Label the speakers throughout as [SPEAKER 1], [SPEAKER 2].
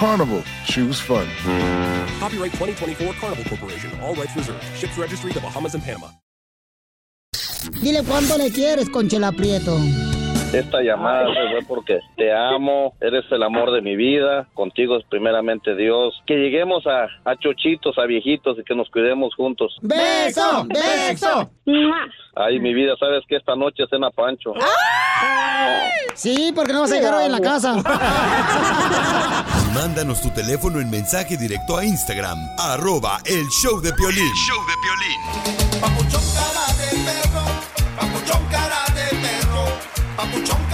[SPEAKER 1] Carnival, choose fun.
[SPEAKER 2] Copyright 2024 Carnival Corporation. All rights reserved. Ships registry the Bahamas and Panama.
[SPEAKER 3] Dile cuánto le quieres, Conchela Prieto.
[SPEAKER 4] Esta llamada fue porque te amo, eres el amor de mi vida, contigo es primeramente Dios. Que lleguemos a, a chochitos, a viejitos y que nos cuidemos juntos.
[SPEAKER 3] ¡Beso! ¡Beso!
[SPEAKER 4] Ay, mi vida, sabes que esta noche cena Pancho.
[SPEAKER 3] Sí, porque no vas a llegar hoy en la casa.
[SPEAKER 5] Mándanos tu teléfono en mensaje directo a Instagram, arroba el show de Piolín. show de Piolín.
[SPEAKER 6] Papuchón cara de perro, papuchón cara de perro, papuchón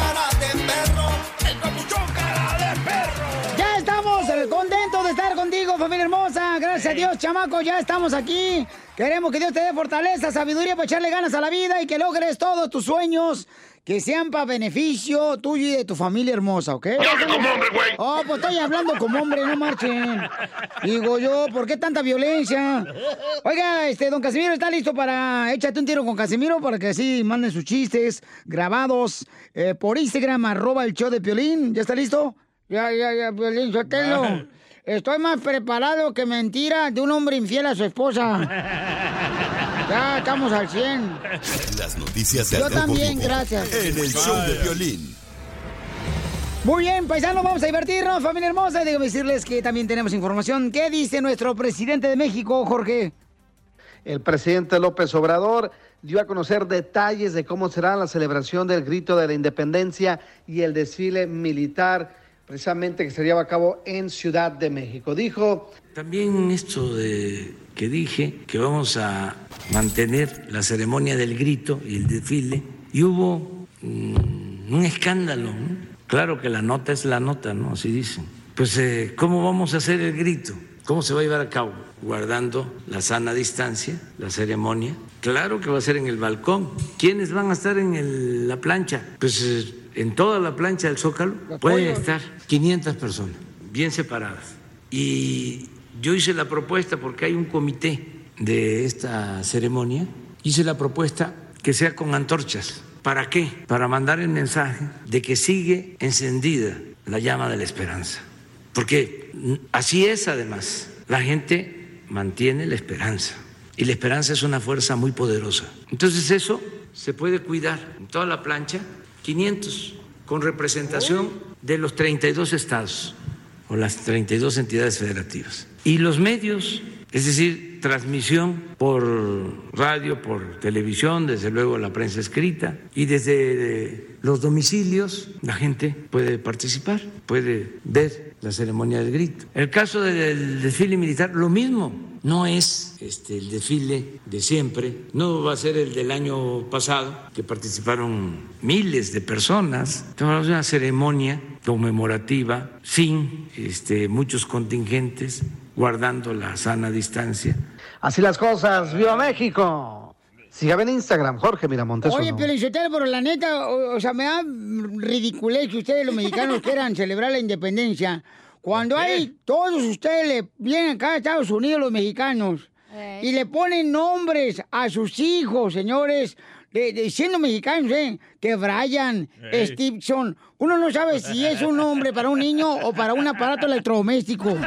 [SPEAKER 3] contentos de estar contigo, familia hermosa. Gracias a Dios, chamaco, ya estamos aquí. Queremos que Dios te dé fortaleza, sabiduría para echarle ganas a la vida y que logres todos tus sueños. Que sean para beneficio tuyo y de tu familia hermosa, ¿ok?
[SPEAKER 1] Hable como hombre, güey.
[SPEAKER 3] Oh, pues estoy hablando como hombre, no marchen. Digo yo, ¿por qué tanta violencia? Oiga, este, don Casimiro, ¿está listo para échate un tiro con Casimiro? Para que así manden sus chistes grabados eh, por Instagram, arroba el show de Piolín. ¿Ya está listo? Ya, ya, ya, Piolín, suéltelo. Estoy más preparado que mentira de un hombre infiel a su esposa. Ya, estamos al 100.
[SPEAKER 5] Las noticias del
[SPEAKER 3] Yo también,
[SPEAKER 5] Vivo
[SPEAKER 3] gracias.
[SPEAKER 5] En el show de Piolín.
[SPEAKER 3] Muy bien, paisanos, vamos a divertirnos, familia hermosa. Y déjame decirles que también tenemos información. ¿Qué dice nuestro presidente de México, Jorge?
[SPEAKER 7] El presidente López Obrador dio a conocer detalles de cómo será la celebración del grito de la independencia y el desfile militar, precisamente que se lleva a cabo en Ciudad de México. Dijo,
[SPEAKER 8] También esto de que dije que vamos a mantener la ceremonia del grito y el desfile, y hubo mm, un escándalo. ¿no? Claro que la nota es la nota, ¿no? Así dicen. Pues, eh, ¿cómo vamos a hacer el grito? ¿Cómo se va a llevar a cabo? Guardando la sana distancia, la ceremonia. Claro que va a ser en el balcón. ¿Quiénes van a estar en el- la plancha? Pues eh, en toda la plancha del Zócalo pueden estar 500 personas, bien separadas. Y yo hice la propuesta porque hay un comité de esta ceremonia, hice la propuesta que sea con antorchas. ¿Para qué? Para mandar el mensaje de que sigue encendida la llama de la esperanza. Porque así es además. La gente mantiene la esperanza. Y la esperanza es una fuerza muy poderosa. Entonces eso se puede cuidar en toda la plancha, 500, con representación de los 32 estados o las 32 entidades federativas. Y los medios, es decir, transmisión por radio, por televisión, desde luego la prensa escrita, y desde eh, los domicilios la gente puede participar, puede ver la ceremonia del grito. El caso del desfile militar, lo mismo. No es este, el desfile de siempre, no va a ser el del año pasado, que participaron miles de personas. Estamos una ceremonia conmemorativa sin este, muchos contingentes, guardando la sana distancia.
[SPEAKER 7] así las cosas, ¡Viva México! Sígame en Instagram, Jorge Miramontes.
[SPEAKER 3] Oye,
[SPEAKER 7] uno.
[SPEAKER 3] Piolichotelo, pero la neta, o, o sea, me da ridiculez que ustedes los mexicanos quieran celebrar la independencia. Cuando hay, todos ustedes le vienen acá a Estados Unidos, los mexicanos, y le ponen nombres a sus hijos, señores, de, de- siendo mexicanos, ¿eh? Que Brian,
[SPEAKER 9] Ey.
[SPEAKER 3] Stevenson. Uno no sabe si es un nombre para un niño o para un aparato electrodoméstico.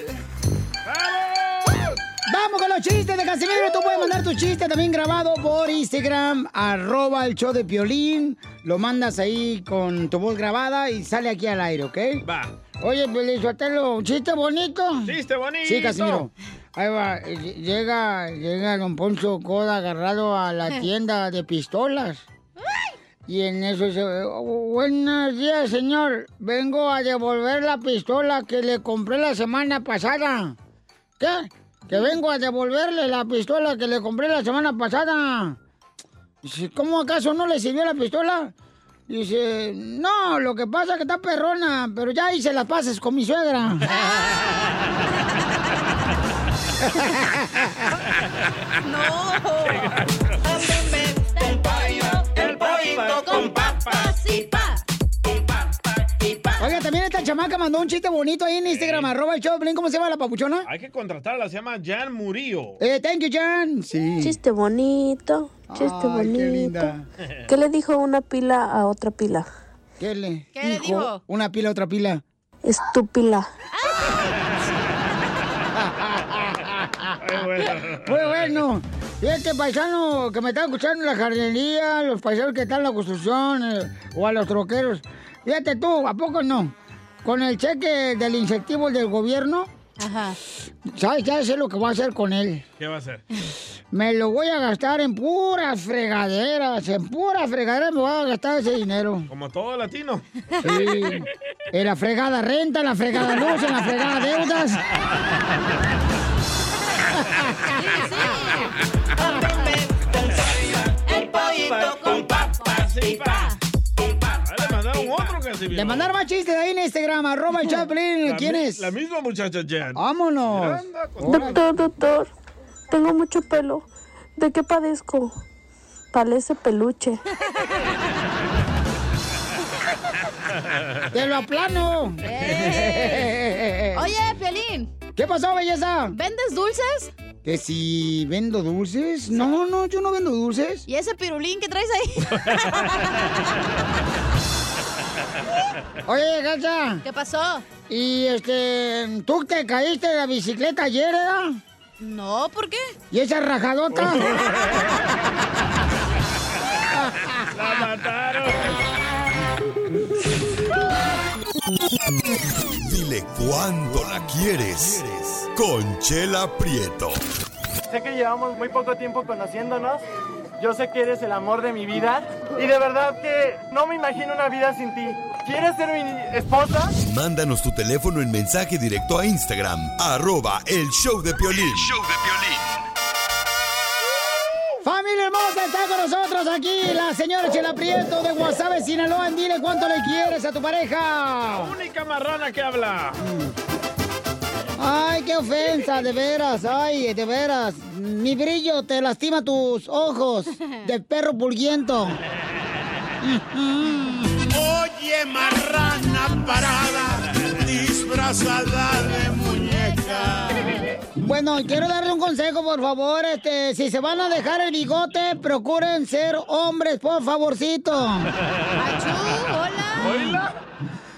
[SPEAKER 3] Vamos con los chistes de Casimiro. Tú puedes mandar tu chiste también grabado por Instagram, arroba el show de Piolín. Lo mandas ahí con tu voz grabada y sale aquí al aire, ¿ok?
[SPEAKER 9] Va.
[SPEAKER 3] Oye, Pelizotelo, ¿un chiste bonito?
[SPEAKER 9] Chiste bonito.
[SPEAKER 3] Sí, Casimiro. Ahí va, llega, llega don Poncho Coda agarrado a la tienda de pistolas. Y en eso dice, buenos días, señor. Vengo a devolver la pistola que le compré la semana pasada. ¿Qué? Que vengo a devolverle la pistola que le compré la semana pasada. Dice, ¿cómo acaso no le sirvió la pistola? Dice, no, lo que pasa es que está perrona, pero ya hice las pases con mi suegra.
[SPEAKER 6] El pollo, el pollito con papas y pa.
[SPEAKER 3] Oiga, también esta chamaca mandó un chiste bonito ahí en Instagram, arroba el show. ¿cómo se llama la papuchona?
[SPEAKER 9] Hay que contratarla, se llama Jan Murillo.
[SPEAKER 3] Eh, thank you, Jan. Sí.
[SPEAKER 10] Chiste bonito, chiste
[SPEAKER 3] Ay, qué
[SPEAKER 10] bonito.
[SPEAKER 3] linda.
[SPEAKER 10] ¿Qué le dijo una pila a otra pila?
[SPEAKER 3] ¿Qué le
[SPEAKER 10] ¿Qué le dijo?
[SPEAKER 3] Una pila, otra pila.
[SPEAKER 10] Estúpila.
[SPEAKER 3] Muy bueno. Fíjate, paisano que me está escuchando en la jardinería, los paisanos que están en la construcción, eh, o a los troqueros. Fíjate tú, ¿a poco no? Con el cheque del incentivo del gobierno,
[SPEAKER 11] Ajá.
[SPEAKER 3] ¿sabes? Ya sé lo que voy a hacer con él.
[SPEAKER 9] ¿Qué va a hacer?
[SPEAKER 3] Me lo voy a gastar en puras fregaderas, en puras fregaderas me voy a gastar ese dinero.
[SPEAKER 9] Como todo latino.
[SPEAKER 3] Sí. En la fregada renta, en la fregada luz, en la fregada deudas.
[SPEAKER 6] El pollito con papas y pa.
[SPEAKER 9] Otro, Casimiro.
[SPEAKER 3] Le mandaron más chistes ahí en Instagram, arroba el Chaplin. ¿Quién es?
[SPEAKER 9] La misma muchacha Jan.
[SPEAKER 3] Vámonos.
[SPEAKER 10] Doctor, doctor, tengo mucho pelo. ¿De qué padezco? Parece peluche.
[SPEAKER 3] ¡Te lo aplano!
[SPEAKER 11] Eh. Oye, Piolín.
[SPEAKER 3] ¿Qué pasó, belleza?
[SPEAKER 11] ¿Vendes dulces?
[SPEAKER 3] Que si vendo dulces. No, no, yo no vendo dulces.
[SPEAKER 11] ¿Y ese pirulín que traes ahí?
[SPEAKER 3] Oye, Gacha.
[SPEAKER 11] ¿Qué pasó?
[SPEAKER 3] Y este, ¿tú te caíste de la bicicleta ayer, ¿verdad?
[SPEAKER 11] No, ¿por qué?
[SPEAKER 3] ¿Y esa rajadota?
[SPEAKER 9] La mataron.
[SPEAKER 5] Dile cuándo la quieres. Conchela Prieto.
[SPEAKER 12] Sé que llevamos muy poco tiempo conociéndonos. Yo sé que eres el amor de mi vida. Y de verdad que no me imagino una vida sin ti. ¿Quieres ser mi esposa?
[SPEAKER 5] Mándanos tu teléfono en mensaje directo a Instagram. Arroba El Show de Piolín.
[SPEAKER 3] Familia hermosa, está con nosotros aquí la señora Chela Prieto de Guasave, Sinaloa. Dile cuánto le quieres a tu pareja.
[SPEAKER 9] Única marrana que habla.
[SPEAKER 3] Ay, qué ofensa, de veras, ay, de veras. Mi brillo te lastima tus ojos de perro pulguiento.
[SPEAKER 6] Oye, marrana parada, disfrazada de muñeca.
[SPEAKER 3] Bueno, quiero darle un consejo, por favor. Este, si se van a dejar el bigote, procuren ser hombres, por favorcito.
[SPEAKER 11] hola.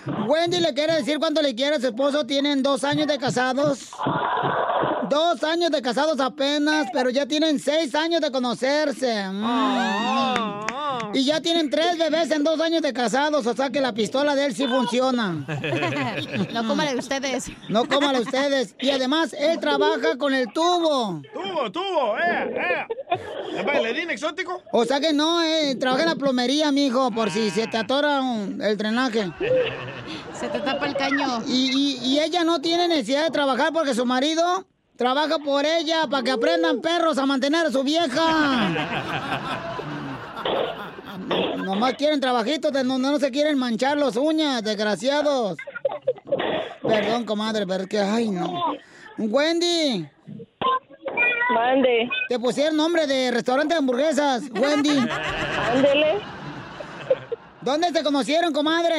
[SPEAKER 3] Wendy le quiere decir cuánto le quiere a su esposo. Tienen dos años de casados. Dos años de casados apenas, pero ya tienen seis años de conocerse. Mm. Y ya tienen tres bebés en dos años de casados, o sea que la pistola de él sí funciona.
[SPEAKER 11] No de ustedes.
[SPEAKER 3] No de ustedes. Y además, él trabaja con el tubo.
[SPEAKER 9] Tubo, tubo, eh, eh. ¿Es bailarín exótico?
[SPEAKER 3] O sea que no, eh, trabaja en la plomería, mijo, por si se te atora un- el drenaje.
[SPEAKER 11] Se te tapa el caño.
[SPEAKER 3] Y, y- y ella no tiene necesidad de trabajar porque su marido trabaja por ella para que aprendan perros a mantener a su vieja. No- Nomás quieren trabajitos de donde no se quieren manchar las uñas, desgraciados. Perdón, comadre, pero es que, ay, no. Wendy.
[SPEAKER 13] Mande.
[SPEAKER 3] Te pusieron nombre de restaurante de hamburguesas, Wendy.
[SPEAKER 13] Ándele.
[SPEAKER 3] ¿Dónde te conocieron, comadre?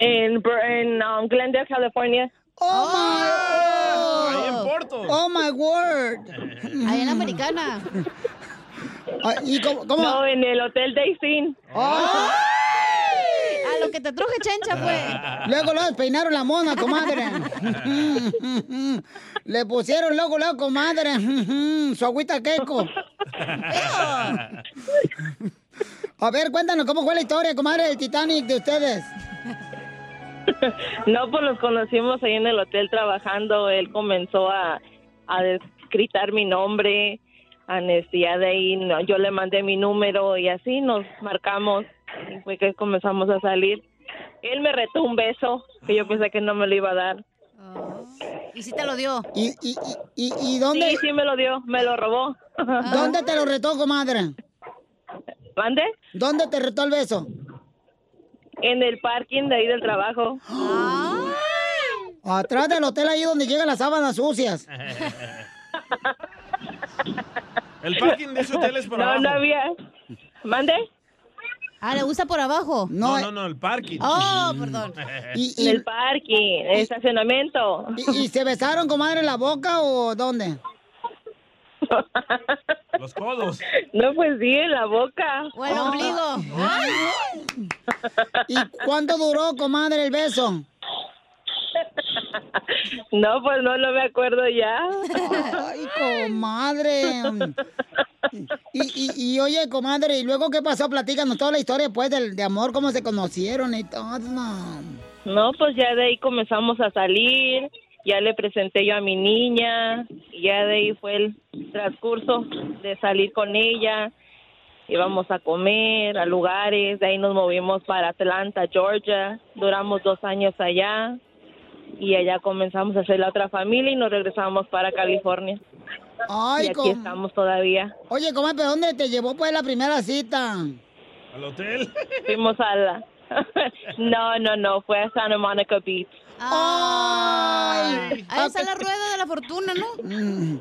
[SPEAKER 13] En, en um, Glendale, California.
[SPEAKER 3] Oh, my
[SPEAKER 9] Ahí en Porto.
[SPEAKER 3] Oh my word.
[SPEAKER 11] Ahí en la americana.
[SPEAKER 3] Ah, ¿Y cómo? cómo?
[SPEAKER 13] No, en el Hotel Daystin.
[SPEAKER 11] A lo que te truje chencha, pues.
[SPEAKER 3] Luego, luego peinaron la mona, comadre. Le pusieron luego, luego, comadre, su agüita queco. A ver, cuéntanos, ¿cómo fue la historia, comadre, del Titanic de ustedes?
[SPEAKER 13] No, pues nos conocimos ahí en el hotel trabajando. Él comenzó a, a gritar mi nombre. A ya de ahí no, yo le mandé mi número y así nos marcamos. Y fue que comenzamos a salir. Él me retó un beso que yo pensé que no me lo iba a dar.
[SPEAKER 11] ¿Y si te lo dio?
[SPEAKER 3] ¿Y, y, y, y dónde?
[SPEAKER 13] Sí, sí me lo dio, me lo robó.
[SPEAKER 3] ¿Dónde te lo retó, comadre?
[SPEAKER 13] ¿Mande?
[SPEAKER 3] ¿Dónde te retó el beso?
[SPEAKER 13] En el parking de ahí del trabajo.
[SPEAKER 3] Atrás del hotel, ahí donde llegan las sábanas sucias.
[SPEAKER 9] El parking de ese hotel es por
[SPEAKER 13] no,
[SPEAKER 9] abajo.
[SPEAKER 13] no había. ¿Mande?
[SPEAKER 11] Ah, ¿le gusta por abajo?
[SPEAKER 9] No, no, no, el parking.
[SPEAKER 11] Oh, perdón.
[SPEAKER 13] En el parking, en el estacionamiento.
[SPEAKER 3] ¿Y, y se besaron, comadre, en la boca o dónde?
[SPEAKER 9] Los codos.
[SPEAKER 13] No, pues sí, en la boca.
[SPEAKER 11] O el ombligo.
[SPEAKER 3] ¿Y cuánto duró, comadre, el beso?
[SPEAKER 13] No, pues no, no me acuerdo ya.
[SPEAKER 3] Ay, comadre. Y, y, y oye, comadre, ¿y luego qué pasó? Platícanos toda la historia, pues, del, de amor, cómo se conocieron y todo.
[SPEAKER 13] No, pues ya de ahí comenzamos a salir, ya le presenté yo a mi niña, y ya de ahí fue el transcurso de salir con ella. Íbamos a comer a lugares, de ahí nos movimos para Atlanta, Georgia, duramos dos años allá y allá comenzamos a hacer la otra familia y nos regresamos para California.
[SPEAKER 3] Ay,
[SPEAKER 13] y aquí
[SPEAKER 3] com-
[SPEAKER 13] estamos todavía.
[SPEAKER 3] Oye, comadre, ¿pero dónde te llevó, pues, la primera cita?
[SPEAKER 9] ¿Al hotel?
[SPEAKER 13] Fuimos a la... no, no, no, fue a Santa Monica Beach.
[SPEAKER 3] Ay,
[SPEAKER 11] Ahí está la rueda de la fortuna, ¿no?
[SPEAKER 3] Mm,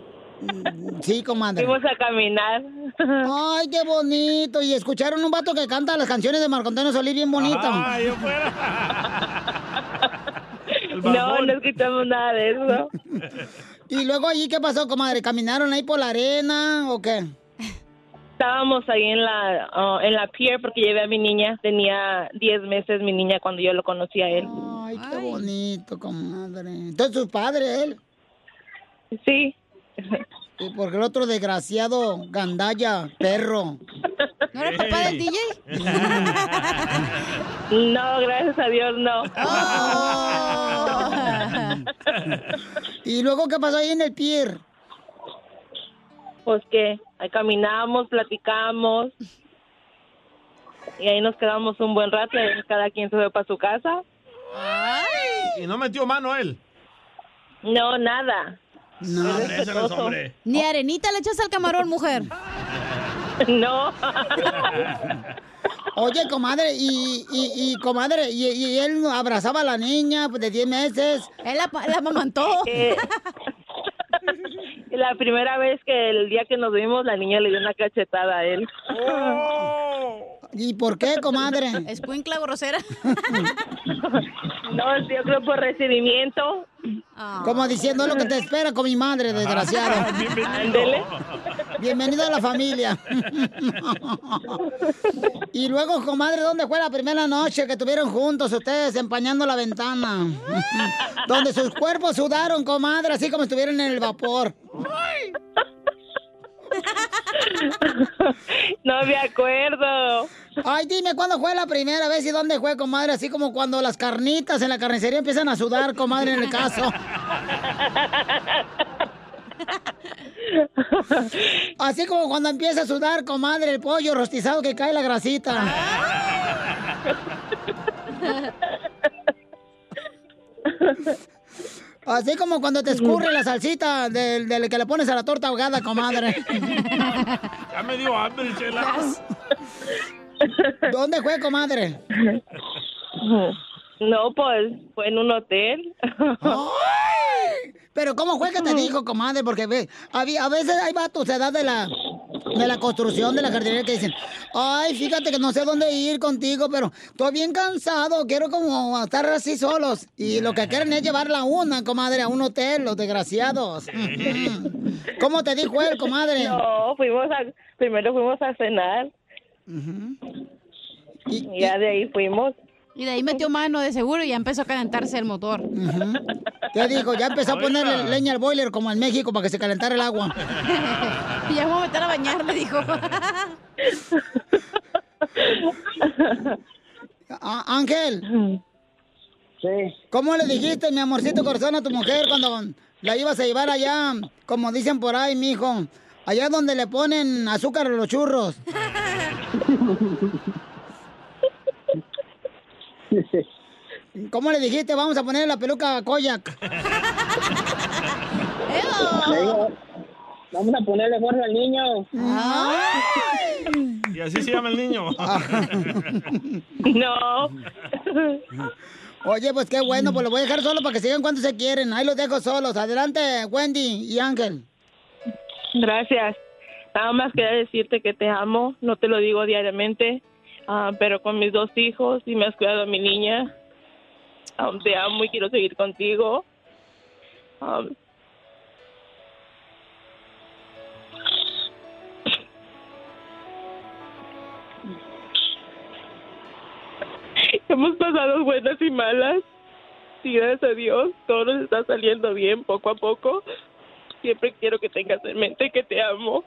[SPEAKER 3] Sí, comadre.
[SPEAKER 13] Fuimos a caminar.
[SPEAKER 3] Ay, qué bonito. Y escucharon un vato que canta las canciones de Marco Antonio Solís bien bonito.
[SPEAKER 9] Ah, yo fuera.
[SPEAKER 13] No, no escuchamos nada de eso.
[SPEAKER 3] Y luego allí, ¿qué pasó, comadre? ¿Caminaron ahí por la arena o qué?
[SPEAKER 13] Estábamos ahí en la ah, en la pier porque llevé a mi niña. Tenía 10 meses mi niña cuando yo lo conocí a él.
[SPEAKER 3] Ay, qué bonito, comadre. Entonces, ¿su padre, él?
[SPEAKER 13] Sí.
[SPEAKER 3] Y porque el otro desgraciado, gandalla, perro.
[SPEAKER 11] ¿No era papá del DJ?
[SPEAKER 13] No, gracias a Dios, no.
[SPEAKER 3] ¿Y luego qué pasó ahí en el pier?
[SPEAKER 13] Pues que ahí caminamos, platicamos. Y ahí nos quedamos un buen rato. y Cada quien se fue para su casa.
[SPEAKER 9] Y no metió mano él.
[SPEAKER 13] No, nada.
[SPEAKER 9] No, hombre, ese no es hombre.
[SPEAKER 11] Ni arenita le echas al camarón, mujer.
[SPEAKER 13] No.
[SPEAKER 3] Oye, comadre, y, y, y comadre, y, y él abrazaba a la niña pues, de 10 meses.
[SPEAKER 11] Él la, la amamantó.
[SPEAKER 13] Eh, la primera vez que el día que nos vimos, la niña le dio una cachetada a él.
[SPEAKER 3] ¿Y por qué, comadre?
[SPEAKER 11] Escuincla grosera.
[SPEAKER 13] No, yo creo por recibimiento.
[SPEAKER 3] Como diciendo lo que te espera con mi madre, desgraciado.
[SPEAKER 13] Ándele.
[SPEAKER 3] Bienvenido a la familia. y luego, comadre, ¿dónde fue la primera noche que estuvieron juntos ustedes empañando la ventana? Donde sus cuerpos sudaron, comadre, así como estuvieron en el vapor.
[SPEAKER 13] No me acuerdo.
[SPEAKER 3] Ay, dime, ¿cuándo fue la primera vez y dónde fue, comadre? Así como cuando las carnitas en la carnicería empiezan a sudar, comadre, en el caso. Así como cuando empieza a sudar, comadre, el pollo rostizado que cae la grasita. Así como cuando te escurre la salsita del, del que le pones a la torta ahogada, comadre.
[SPEAKER 9] Ya me dio hambre, chela.
[SPEAKER 3] ¿Dónde fue, comadre?
[SPEAKER 13] No, pues fue en un hotel.
[SPEAKER 3] Pero ¿cómo fue que te dijo, comadre? Porque ve, a veces hay vatos de edad de la de la construcción de la jardinería que dicen, ay, fíjate que no sé dónde ir contigo, pero estoy bien cansado, quiero como estar así solos. Y lo que quieren es llevarla a una, comadre, a un hotel, los desgraciados. ¿Cómo te dijo él, comadre?
[SPEAKER 13] No, fuimos a, primero fuimos a cenar. Y ya de ahí fuimos.
[SPEAKER 11] Y de ahí metió mano de seguro y ya empezó a calentarse el motor.
[SPEAKER 3] ¿Qué dijo? Ya empezó a ponerle leña al boiler como en México para que se calentara el agua.
[SPEAKER 11] y ya me voy a meter a bañar, me dijo.
[SPEAKER 3] Ángel.
[SPEAKER 14] Sí.
[SPEAKER 3] ¿Cómo le dijiste, mi amorcito corazón, a tu mujer cuando la ibas a llevar allá, como dicen por ahí, mijo? Allá donde le ponen azúcar a los churros. ¿Cómo le dijiste? Vamos a poner la peluca a Koyak.
[SPEAKER 14] Vamos a ponerle fuerza al niño.
[SPEAKER 9] Y así se llama el niño.
[SPEAKER 13] No.
[SPEAKER 3] Oye, pues qué bueno, pues lo voy a dejar solo para que sigan cuando se quieren. Ahí los dejo solos. Adelante, Wendy y Ángel.
[SPEAKER 13] Gracias. Nada más quería decirte que te amo. No te lo digo diariamente, ah, pero con mis dos hijos y me has cuidado a mi niña. Ah, te amo y quiero seguir contigo. Ah, hemos pasado buenas y malas. Y gracias a Dios, todo nos está saliendo bien poco a poco. Siempre quiero que tengas en mente que te amo.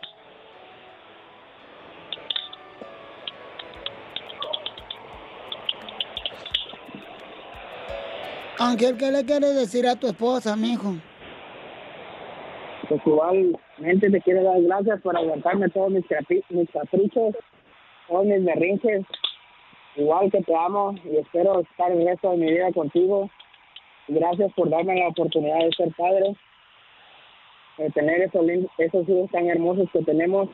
[SPEAKER 3] Ángel, ¿qué le quieres decir a tu esposa, mijo?
[SPEAKER 14] Pues igualmente te quiero dar gracias por aguantarme todos mis, caprichos, todos mis berrinches. Igual que te amo y espero estar el resto de mi vida contigo. Gracias por darme la oportunidad de ser padre, de tener esos hijos tan hermosos que tenemos.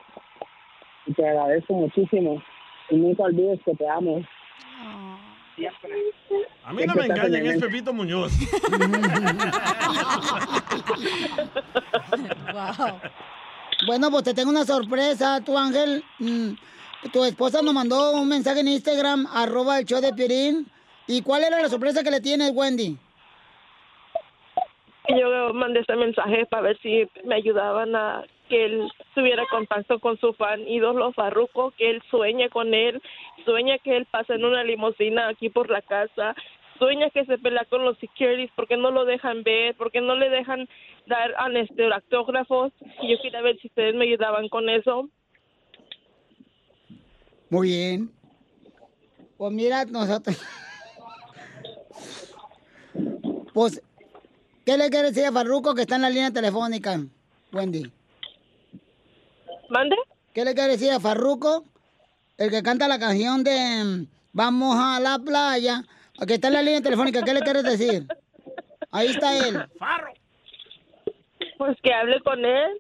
[SPEAKER 14] Y te agradezco muchísimo. Y nunca olvides que te amo. Siempre.
[SPEAKER 9] A mí no me engañan, es Pepito Muñoz.
[SPEAKER 3] Bueno, pues te tengo una sorpresa, tu Ángel. Mm, tu esposa nos mandó un mensaje en Instagram, arroba el show de Pirín. ¿Y cuál era la sorpresa que le tienes, Wendy?
[SPEAKER 13] Yo mandé ese mensaje para ver si me ayudaban a que él tuviera contacto con su fan ídolo Farruko, que él sueña con él, sueña que él pasa en una limusina aquí por la casa, sueña que se pelea con los securities porque no lo dejan ver, porque no le dejan dar este, autógrafos. Y yo quería ver si ustedes me ayudaban con eso.
[SPEAKER 3] Muy bien. Pues mira, nosotros... Pues, ¿qué le quieres decir a Farruco que está en la línea telefónica, Wendy?
[SPEAKER 13] ¿Mande?
[SPEAKER 3] ¿Qué le quieres decir a Farruco? El que canta la canción de mm, Vamos a la playa, que está en la línea telefónica, ¿qué le quieres decir? Ahí está él.
[SPEAKER 13] Pues que hable con él,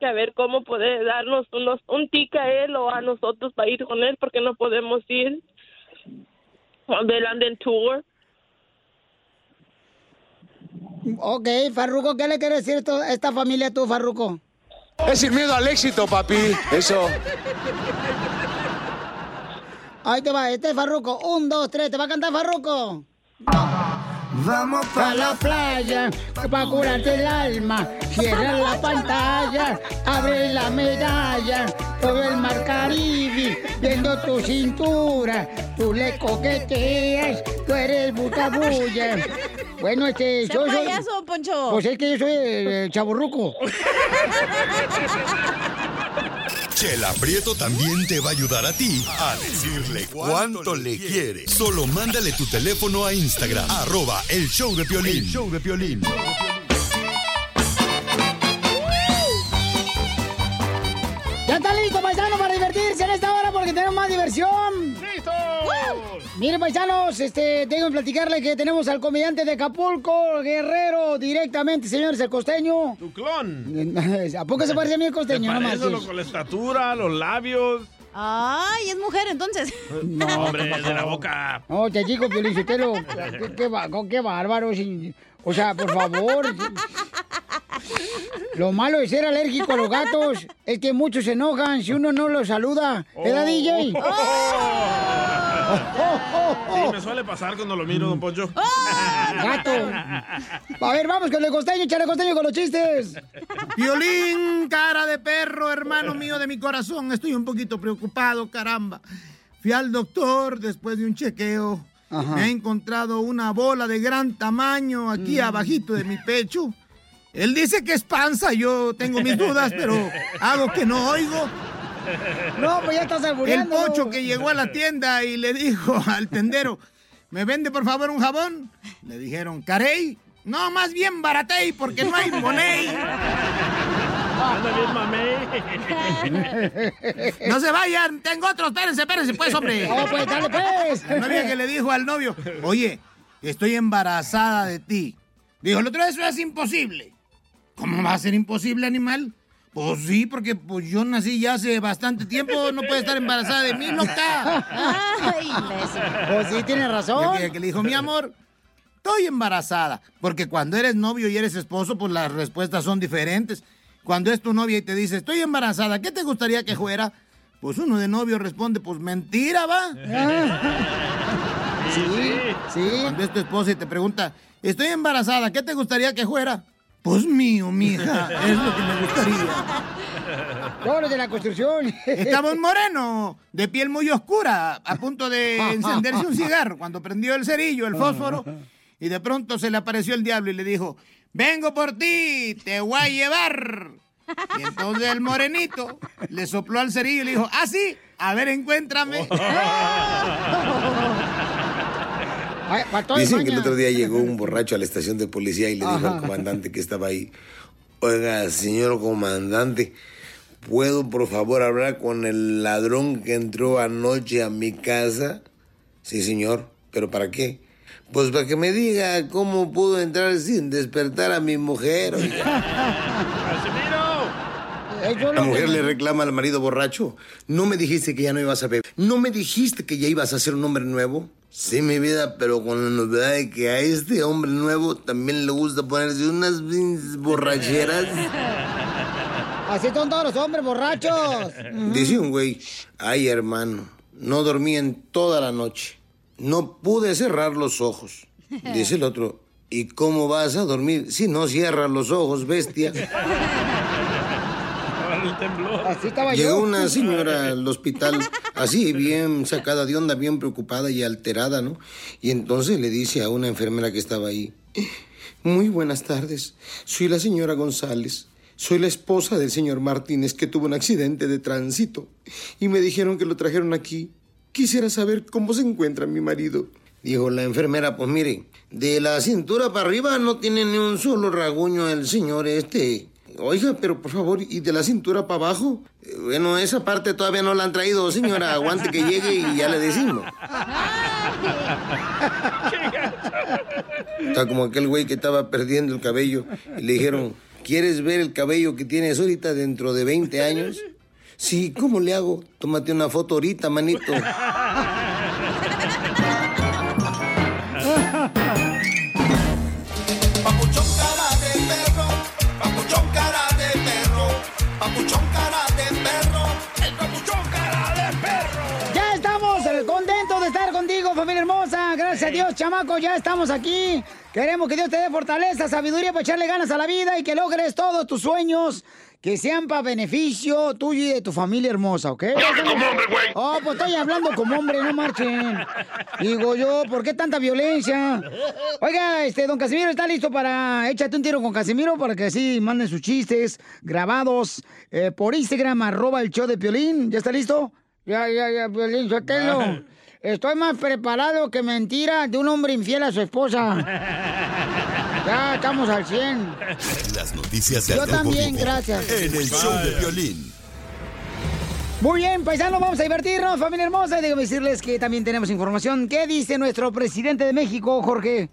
[SPEAKER 13] que a ver cómo puede darnos unos, un tic a él o a nosotros para ir con él, porque no podemos ir del London Tour.
[SPEAKER 3] Ok, Farruco, ¿qué le quieres decir esto- a esta familia tú, Farruco?
[SPEAKER 15] Es sin miedo al éxito, papi. Eso.
[SPEAKER 3] Ahí te va, este es Farruco. Un, dos, tres, ¿te va a cantar Farruco? Vamos para la playa, para curarte el alma. Cierra la pantalla, abre la medalla. Todo el mar Caribe, viendo tu cintura. Tú le coqueteas, tú eres bucabulla. Bueno, este,
[SPEAKER 11] ¡Sea
[SPEAKER 3] yo soy...
[SPEAKER 11] payaso, Poncho!
[SPEAKER 3] Pues es que yo soy el chaburruco.
[SPEAKER 5] Chela Prieto también te va a ayudar a ti a decirle cuánto le quiere. Solo mándale tu teléfono a Instagram, arroba el show de Piolín. El show de Piolín.
[SPEAKER 3] ¿Ya está listo, paisano, para divertirse en esta hora? Porque tenemos más diversión. Miren, paisanos, este, tengo que platicarle que tenemos al comediante de Acapulco, Guerrero, directamente, señores, el costeño.
[SPEAKER 9] Tu clon.
[SPEAKER 3] ¿A poco se parece a mí el
[SPEAKER 9] ¿Te
[SPEAKER 3] costeño? No
[SPEAKER 9] parece
[SPEAKER 3] manches.
[SPEAKER 9] con la estatura, los labios?
[SPEAKER 11] Ay, es mujer entonces.
[SPEAKER 9] No, hombre, de la boca.
[SPEAKER 3] No, te digo, Piolichotelo, qué, qué, ba- qué bárbaro. O sea, por favor. Lo malo de ser alérgico a los gatos es que muchos se enojan si uno no los saluda. ¿Verdad,
[SPEAKER 9] Oh.
[SPEAKER 3] DJ?
[SPEAKER 9] Sí, me suele pasar cuando lo miro, don Poncho.
[SPEAKER 3] Gato. A ver, vamos con el costeño, chale costeño con los chistes.
[SPEAKER 11] Violín, cara de perro, hermano mío de mi corazón. Estoy un poquito preocupado, caramba. Fui al doctor después de un chequeo.
[SPEAKER 3] Ajá.
[SPEAKER 11] Me ha encontrado una bola de gran tamaño aquí abajito de mi pecho. Él dice que es panza, yo tengo mis dudas, pero hago que no oigo.
[SPEAKER 3] No, pues ya estás
[SPEAKER 11] El
[SPEAKER 3] albureando.
[SPEAKER 11] pocho que llegó a la tienda y le dijo al tendero, ¿me vende por favor un jabón? Le dijeron, ¿carey? No, más bien baratey, porque no hay money.
[SPEAKER 9] Anda bien, mamey.
[SPEAKER 11] No se vayan, tengo otros, espérense, espérense, pues, hombre.
[SPEAKER 3] Oh, pues, dale, pues.
[SPEAKER 11] La novia que le dijo al novio, oye, estoy embarazada de ti. Dijo, el otro eso es imposible. ¿Cómo va a ser imposible, animal? Pues sí, porque pues yo nací ya hace bastante tiempo, no puede estar embarazada de mí, loca.
[SPEAKER 3] Ay, imbécil. Pues sí, tiene razón.
[SPEAKER 11] Y aquella que le dijo, mi amor, estoy embarazada. Porque cuando eres novio y eres esposo, pues las respuestas son diferentes. Cuando es tu novia y te dice, estoy embarazada, ¿qué te gustaría que fuera? Pues uno de novio responde, pues mentira, va.
[SPEAKER 3] Sí, sí.
[SPEAKER 11] Cuando es tu esposa y te pregunta, estoy embarazada, ¿qué te gustaría que fuera? Pues mío, mija, es lo que me gustaría.
[SPEAKER 3] Todos los de la construcción.
[SPEAKER 11] Estaba un moreno, de piel muy oscura, a punto de encenderse un cigarro, cuando prendió el cerillo, el fósforo, y de pronto se le apareció el diablo y le dijo, vengo por ti, te voy a llevar. Y entonces el morenito le sopló al cerillo y le dijo, ah, sí, a ver, encuéntrame.
[SPEAKER 16] Dicen que el otro día llegó un borracho a la estación de policía y le dijo al comandante que estaba ahí, oiga, señor comandante, ¿puedo por favor hablar con el ladrón que entró anoche a mi casa? Sí, señor, pero ¿para qué? Pues para que me diga cómo pudo entrar sin despertar a mi mujer. La mujer le reclama al marido borracho. ¿No me dijiste que ya no ibas a beber? ¿No me dijiste que ya ibas a ser un hombre nuevo? Sí, mi vida, pero con la novedad de que a este hombre nuevo también le gusta ponerse unas borracheras.
[SPEAKER 3] Así son todos los hombres borrachos.
[SPEAKER 16] Dice un güey, ay hermano, no dormí en toda la noche. No pude cerrar los ojos. Dice el otro, ¿y cómo vas a dormir si no cierras los ojos, bestia?
[SPEAKER 9] el temblor.
[SPEAKER 3] Así estaba
[SPEAKER 16] Llegó
[SPEAKER 3] yo.
[SPEAKER 16] una señora al hospital, así bien sacada de onda, bien preocupada y alterada, ¿no? Y entonces le dice a una enfermera que estaba ahí, muy buenas tardes, soy la señora González. Soy la esposa del señor Martínez que tuvo un accidente de tránsito y me dijeron que lo trajeron aquí. Quisiera saber cómo se encuentra mi marido. Dijo la enfermera, pues mire, de la cintura para arriba no tiene ni un solo raguño el señor este. Oiga, pero por favor, ¿y de la cintura para abajo? Eh, Bueno, esa parte todavía no la han traído, señora. Aguante que llegue y ya le decimos. Está como aquel güey que estaba perdiendo el cabello y le dijeron, ¿quieres ver el cabello que tienes ahorita dentro de 20 años? Sí, ¿cómo le hago? Tómate una foto ahorita, manito.
[SPEAKER 17] Papuchón cara de
[SPEAKER 3] chamaco, ya estamos aquí. Queremos que Dios te dé fortaleza, sabiduría para echarle ganas a la vida y que logres todos tus sueños. Que sean para beneficio tuyo y de tu familia hermosa, ¿ok?
[SPEAKER 17] como hombre, güey.
[SPEAKER 3] Oh, pues estoy hablando como hombre, no marchen. Digo yo, ¿por qué tanta violencia? Oiga, este, don Casimiro está listo para échate un tiro con Casimiro para que así manden sus chistes grabados eh, por Instagram, arroba el show de Piolín. ¿Ya está listo? Ya, ya, ya, Piolín, Sotelo. Estoy más preparado que mentira de un hombre infiel a su esposa. Ya estamos al 100.
[SPEAKER 5] Las noticias de
[SPEAKER 3] Yo también,
[SPEAKER 5] Vivo
[SPEAKER 3] gracias.
[SPEAKER 5] En el show de violín.
[SPEAKER 3] Muy bien, paisanos, vamos a divertirnos, familia hermosa. Y déjame decirles que también tenemos información. ¿Qué dice nuestro presidente de México, Jorge?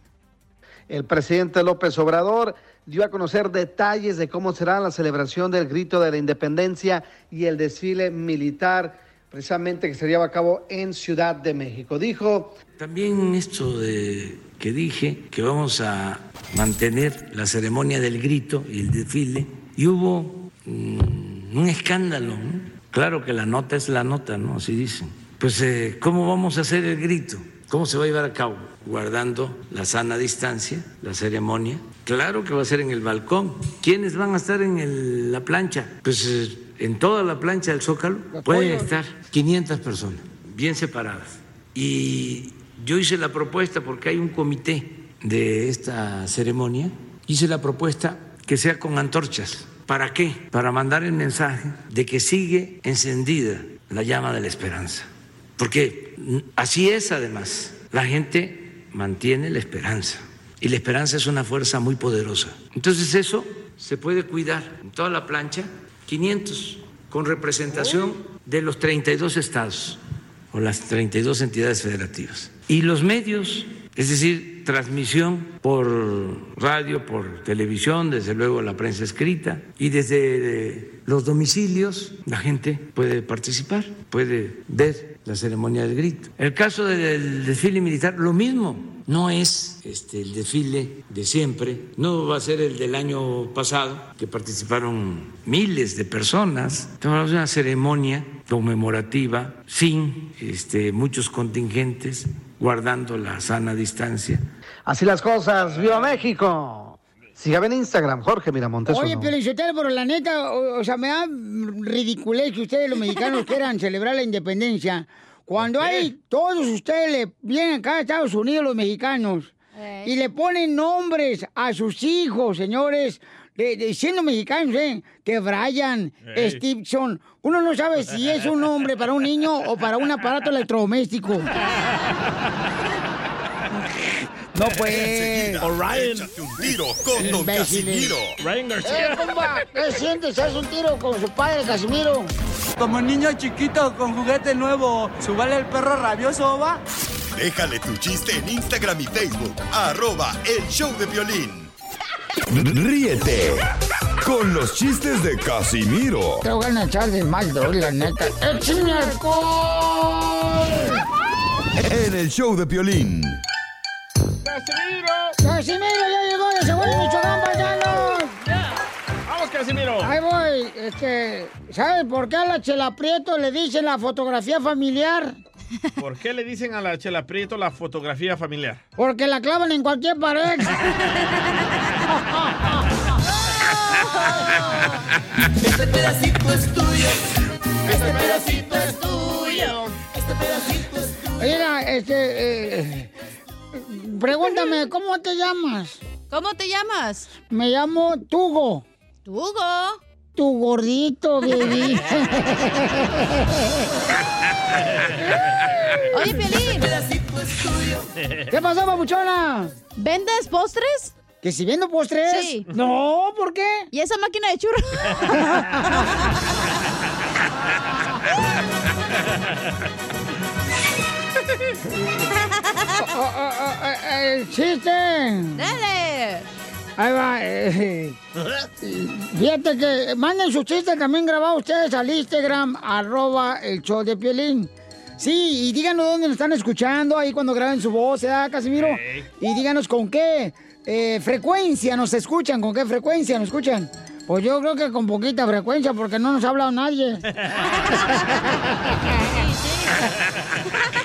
[SPEAKER 7] El presidente López Obrador dio a conocer detalles de cómo será la celebración del grito de la independencia y el desfile militar, precisamente que se lleva a cabo en Ciudad de México. Dijo,
[SPEAKER 8] También esto de que dije que vamos a mantener la ceremonia del grito y el desfile y hubo mm, un escándalo. ¿no? Claro que la nota es la nota, ¿no? Así dicen. Pues, eh, ¿cómo vamos a hacer el grito? ¿Cómo se va a llevar a cabo? Guardando la sana distancia, la ceremonia. Claro que va a ser en el balcón. ¿Quiénes van a estar en el- la plancha? Pues eh, en toda la plancha del Zócalo pueden estar 500 personas, bien separadas. Y yo hice la propuesta porque hay un comité de esta ceremonia, hice la propuesta que sea con antorchas. ¿Para qué? Para mandar el mensaje de que sigue encendida la llama de la esperanza. Porque así es además. La gente mantiene la esperanza. Y la esperanza es una fuerza muy poderosa. Entonces eso se puede cuidar en toda la plancha, 500, con representación de los 32 estados o las 32 entidades federativas. Y los medios, es decir, transmisión por radio, por televisión, desde luego la prensa escrita, y desde eh, los domicilios la gente puede participar, puede ver la ceremonia del grito. El caso del desfile militar, lo mismo. No es este, el desfile de siempre, no va a ser el del año pasado, que participaron miles de personas. Estamos una ceremonia conmemorativa sin este, muchos contingentes, guardando la sana distancia.
[SPEAKER 7] Así las cosas. ¡Viva México! Sígame en Instagram, Jorge Miramontes.
[SPEAKER 3] Oye,
[SPEAKER 7] uno.
[SPEAKER 3] pero la neta, o, o sea, me da ridiculez que ustedes, los mexicanos, quieran celebrar la independencia. Cuando hay, todos ustedes le vienen acá a Estados Unidos, los mexicanos, y le ponen nombres a sus hijos, señores, de, de- siendo mexicanos, ¿eh? Que Brian,
[SPEAKER 9] Ey.
[SPEAKER 3] Stevenson. Uno no sabe si es un nombre para un niño o para un aparato electrodoméstico. No pues.
[SPEAKER 5] Échate un tiro con Don. Casimiro.
[SPEAKER 9] Ryan
[SPEAKER 3] Eh, compa, ¿qué sientes? ¿Haz un tiro con su padre, Casimiro?
[SPEAKER 18] Como niño chiquito con juguete nuevo, ¿subale el perro rabioso, va?
[SPEAKER 5] Déjale tu chiste en Instagram y Facebook. Arroba el show de violín.
[SPEAKER 19] Ríete con los chistes de Casimiro
[SPEAKER 3] Te voy a echar de mal, doy, la neta. ¡Échame alcohol!
[SPEAKER 19] en el show de Piolín.
[SPEAKER 9] ¡Casimiro!
[SPEAKER 3] ¡Casimiro ya llegó de Segundo Michoacán, paisanos!
[SPEAKER 9] ¡Vamos, Casimiro!
[SPEAKER 3] Ahí voy. Este, ¿sabes por qué a la Chela Prieto le dicen la fotografía familiar?
[SPEAKER 9] ¿Por qué le dicen a la Chela Prieto la fotografía familiar?
[SPEAKER 3] Porque la clavan en cualquier pared.
[SPEAKER 6] Este pedacito es tuyo. Este pedacito es tuyo. Este pedacito es tuyo.
[SPEAKER 3] Mira, este, eh, pregúntame, ¿cómo te llamas?
[SPEAKER 11] ¿Cómo te llamas?
[SPEAKER 3] Me llamo Tugo.
[SPEAKER 11] ¿Tugo?
[SPEAKER 3] Tu gordito, baby.
[SPEAKER 11] Oye, Piolín.
[SPEAKER 3] ¿Qué pasó, papuchona?
[SPEAKER 11] ¿Vendes postres?
[SPEAKER 3] ¿Que si vendo postres?
[SPEAKER 11] Sí.
[SPEAKER 3] No, ¿por qué?
[SPEAKER 11] ¿Y esa máquina de churros?
[SPEAKER 3] Oh, oh, oh, eh, el chiste.
[SPEAKER 11] Dale.
[SPEAKER 3] Ahí va. eh, Fíjate que manden su chiste también grabado ustedes al Instagram, arroba el show de Piolín. Sí, y díganos dónde nos están escuchando ahí cuando graben su voz, ¿verdad, Casimiro? Y díganos con qué eh, frecuencia nos escuchan, con qué frecuencia nos escuchan. Pues yo creo que con poquita frecuencia, porque no nos ha hablado nadie.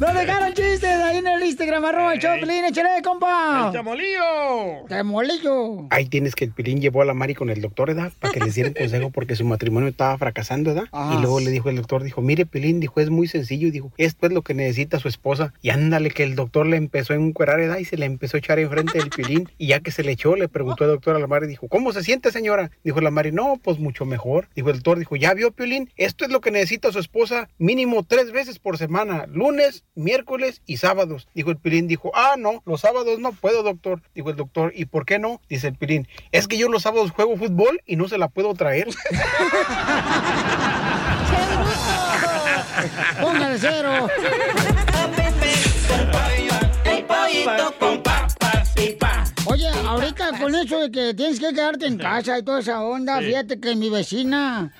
[SPEAKER 3] No dejaron chistes ahí en el Instagram, arroba el Piolín, échale, compa.
[SPEAKER 9] ¡El chamolillo!
[SPEAKER 3] Temolillo.
[SPEAKER 20] Ahí tienes que el Pilín llevó a la Mari con el doctor, ¿verdad? Para que les diera consejo porque su matrimonio estaba fracasando, ¿verdad?
[SPEAKER 3] Ah.
[SPEAKER 20] Y luego le dijo el doctor, dijo, mire Pilín, dijo, es muy sencillo, dijo, esto es lo que necesita su esposa. Y ándale que el doctor le empezó a encuerar, ¿verdad? Y se le empezó a echar enfrente del Pilín. Y ya que se le echó, le preguntó el doctor a la Mari, dijo, ¿cómo se siente señora? Dijo la Mari, no, pues mucho mejor. Dijo el doctor, dijo, ¿ya vio Pilín? Esto es lo que necesita su esposa mínimo tres veces por semana, lunes, miércoles y sábados. Dijo el Pilín, dijo, ah, no, los sábados no puedo, doctor. Dijo el doctor, ¿y por qué no? Dice el Pilín, es que yo los sábados juego fútbol y no se la puedo traer.
[SPEAKER 3] Póngale cero.
[SPEAKER 6] Con papas y pa.
[SPEAKER 3] Oye, ahorita con eso de que tienes que quedarte en casa y toda esa onda,
[SPEAKER 6] Sí.
[SPEAKER 3] fíjate que mi vecina,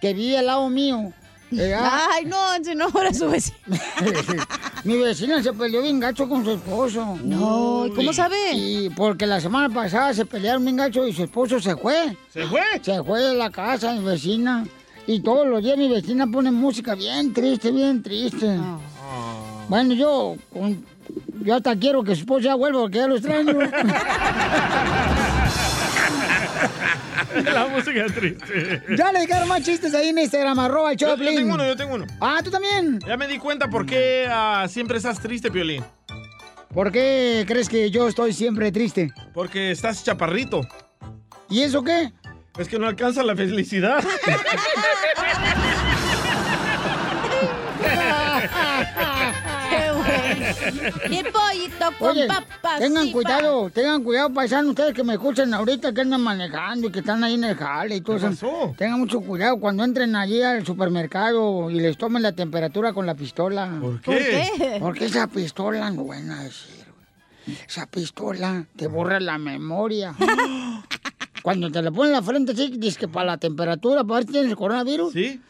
[SPEAKER 3] que vive al lado mío, Eh, ah.
[SPEAKER 11] Ay, no, fuera su vecina.
[SPEAKER 3] Mi vecina se peleó bien gacho con su esposo.
[SPEAKER 11] No, ¿y cómo sabe?
[SPEAKER 3] Y porque la semana pasada se pelearon bien gacho y su esposo se fue.
[SPEAKER 9] ¿Se fue?
[SPEAKER 3] Se fue de la casa, mi vecina. Y todos los días mi vecina pone música bien triste, bien triste. Bueno, yo, yo hasta quiero que su esposo ya vuelva porque ya lo extraño.
[SPEAKER 9] La música es triste.
[SPEAKER 3] ya le dejaron más chistes ahí en Instagram, arroba el
[SPEAKER 9] Yo, yo tengo uno, yo tengo uno.
[SPEAKER 3] Ah, ¿tú también?
[SPEAKER 9] Ya me di cuenta por qué ah, siempre estás triste, Piolín.
[SPEAKER 3] ¿Por qué crees que yo estoy siempre triste?
[SPEAKER 9] Porque estás chaparrito.
[SPEAKER 3] ¿Y eso qué?
[SPEAKER 9] Es que no alcanza la felicidad.
[SPEAKER 11] bueno. Y el pollito con
[SPEAKER 3] Oye,
[SPEAKER 11] papas.
[SPEAKER 3] tengan
[SPEAKER 11] y
[SPEAKER 3] cuidado, tengan cuidado, paisanos, ustedes que me escuchan ahorita que andan manejando y que están ahí en el jale y todo eso. Tengan mucho cuidado cuando entren allí al supermercado y les tomen la temperatura con la pistola. ¿Por
[SPEAKER 9] qué? ¿Por qué?
[SPEAKER 3] Porque esa pistola, no van a decir, güey. Esa pistola te borra la memoria. Cuando te la ponen en la frente, sí, dices que para la temperatura, para ver si tienes el coronavirus.
[SPEAKER 9] Sí.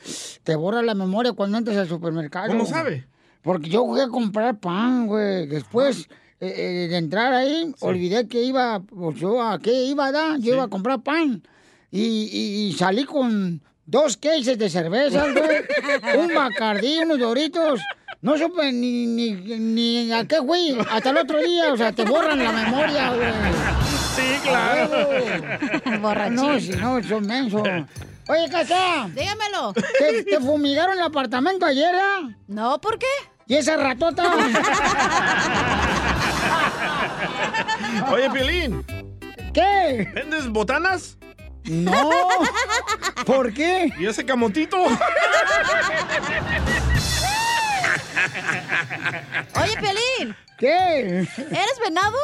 [SPEAKER 3] Te borra la memoria cuando entras al supermercado.
[SPEAKER 9] ¿Cómo sabe?
[SPEAKER 3] Porque yo fui a comprar pan, güey. Después eh, eh, de entrar ahí, olvidé que iba, pues yo a qué iba, da? Yo iba a comprar pan. Y, y- y salí con dos cases de cerveza, güey. un bacardí, unos doritos. No supe ni, ni, ni a qué fui. Hasta el otro día, o sea, te borran la memoria, güey.
[SPEAKER 9] Sí, claro.
[SPEAKER 3] Borrachín. No, si no, son mensos. Oye, Casa.
[SPEAKER 11] Dígamelo.
[SPEAKER 3] ¿Te, te fumigaron el apartamento ayer, ah?
[SPEAKER 11] No, ¿por qué?
[SPEAKER 3] ¿Y esa ratota?
[SPEAKER 9] Oye, Piolín.
[SPEAKER 3] ¿Qué?
[SPEAKER 9] ¿Vendes botanas?
[SPEAKER 3] No. ¿Por qué?
[SPEAKER 9] ¿Y ese camotito?
[SPEAKER 11] Oye, Pelín.
[SPEAKER 3] ¿Qué?
[SPEAKER 11] ¿Eres venado?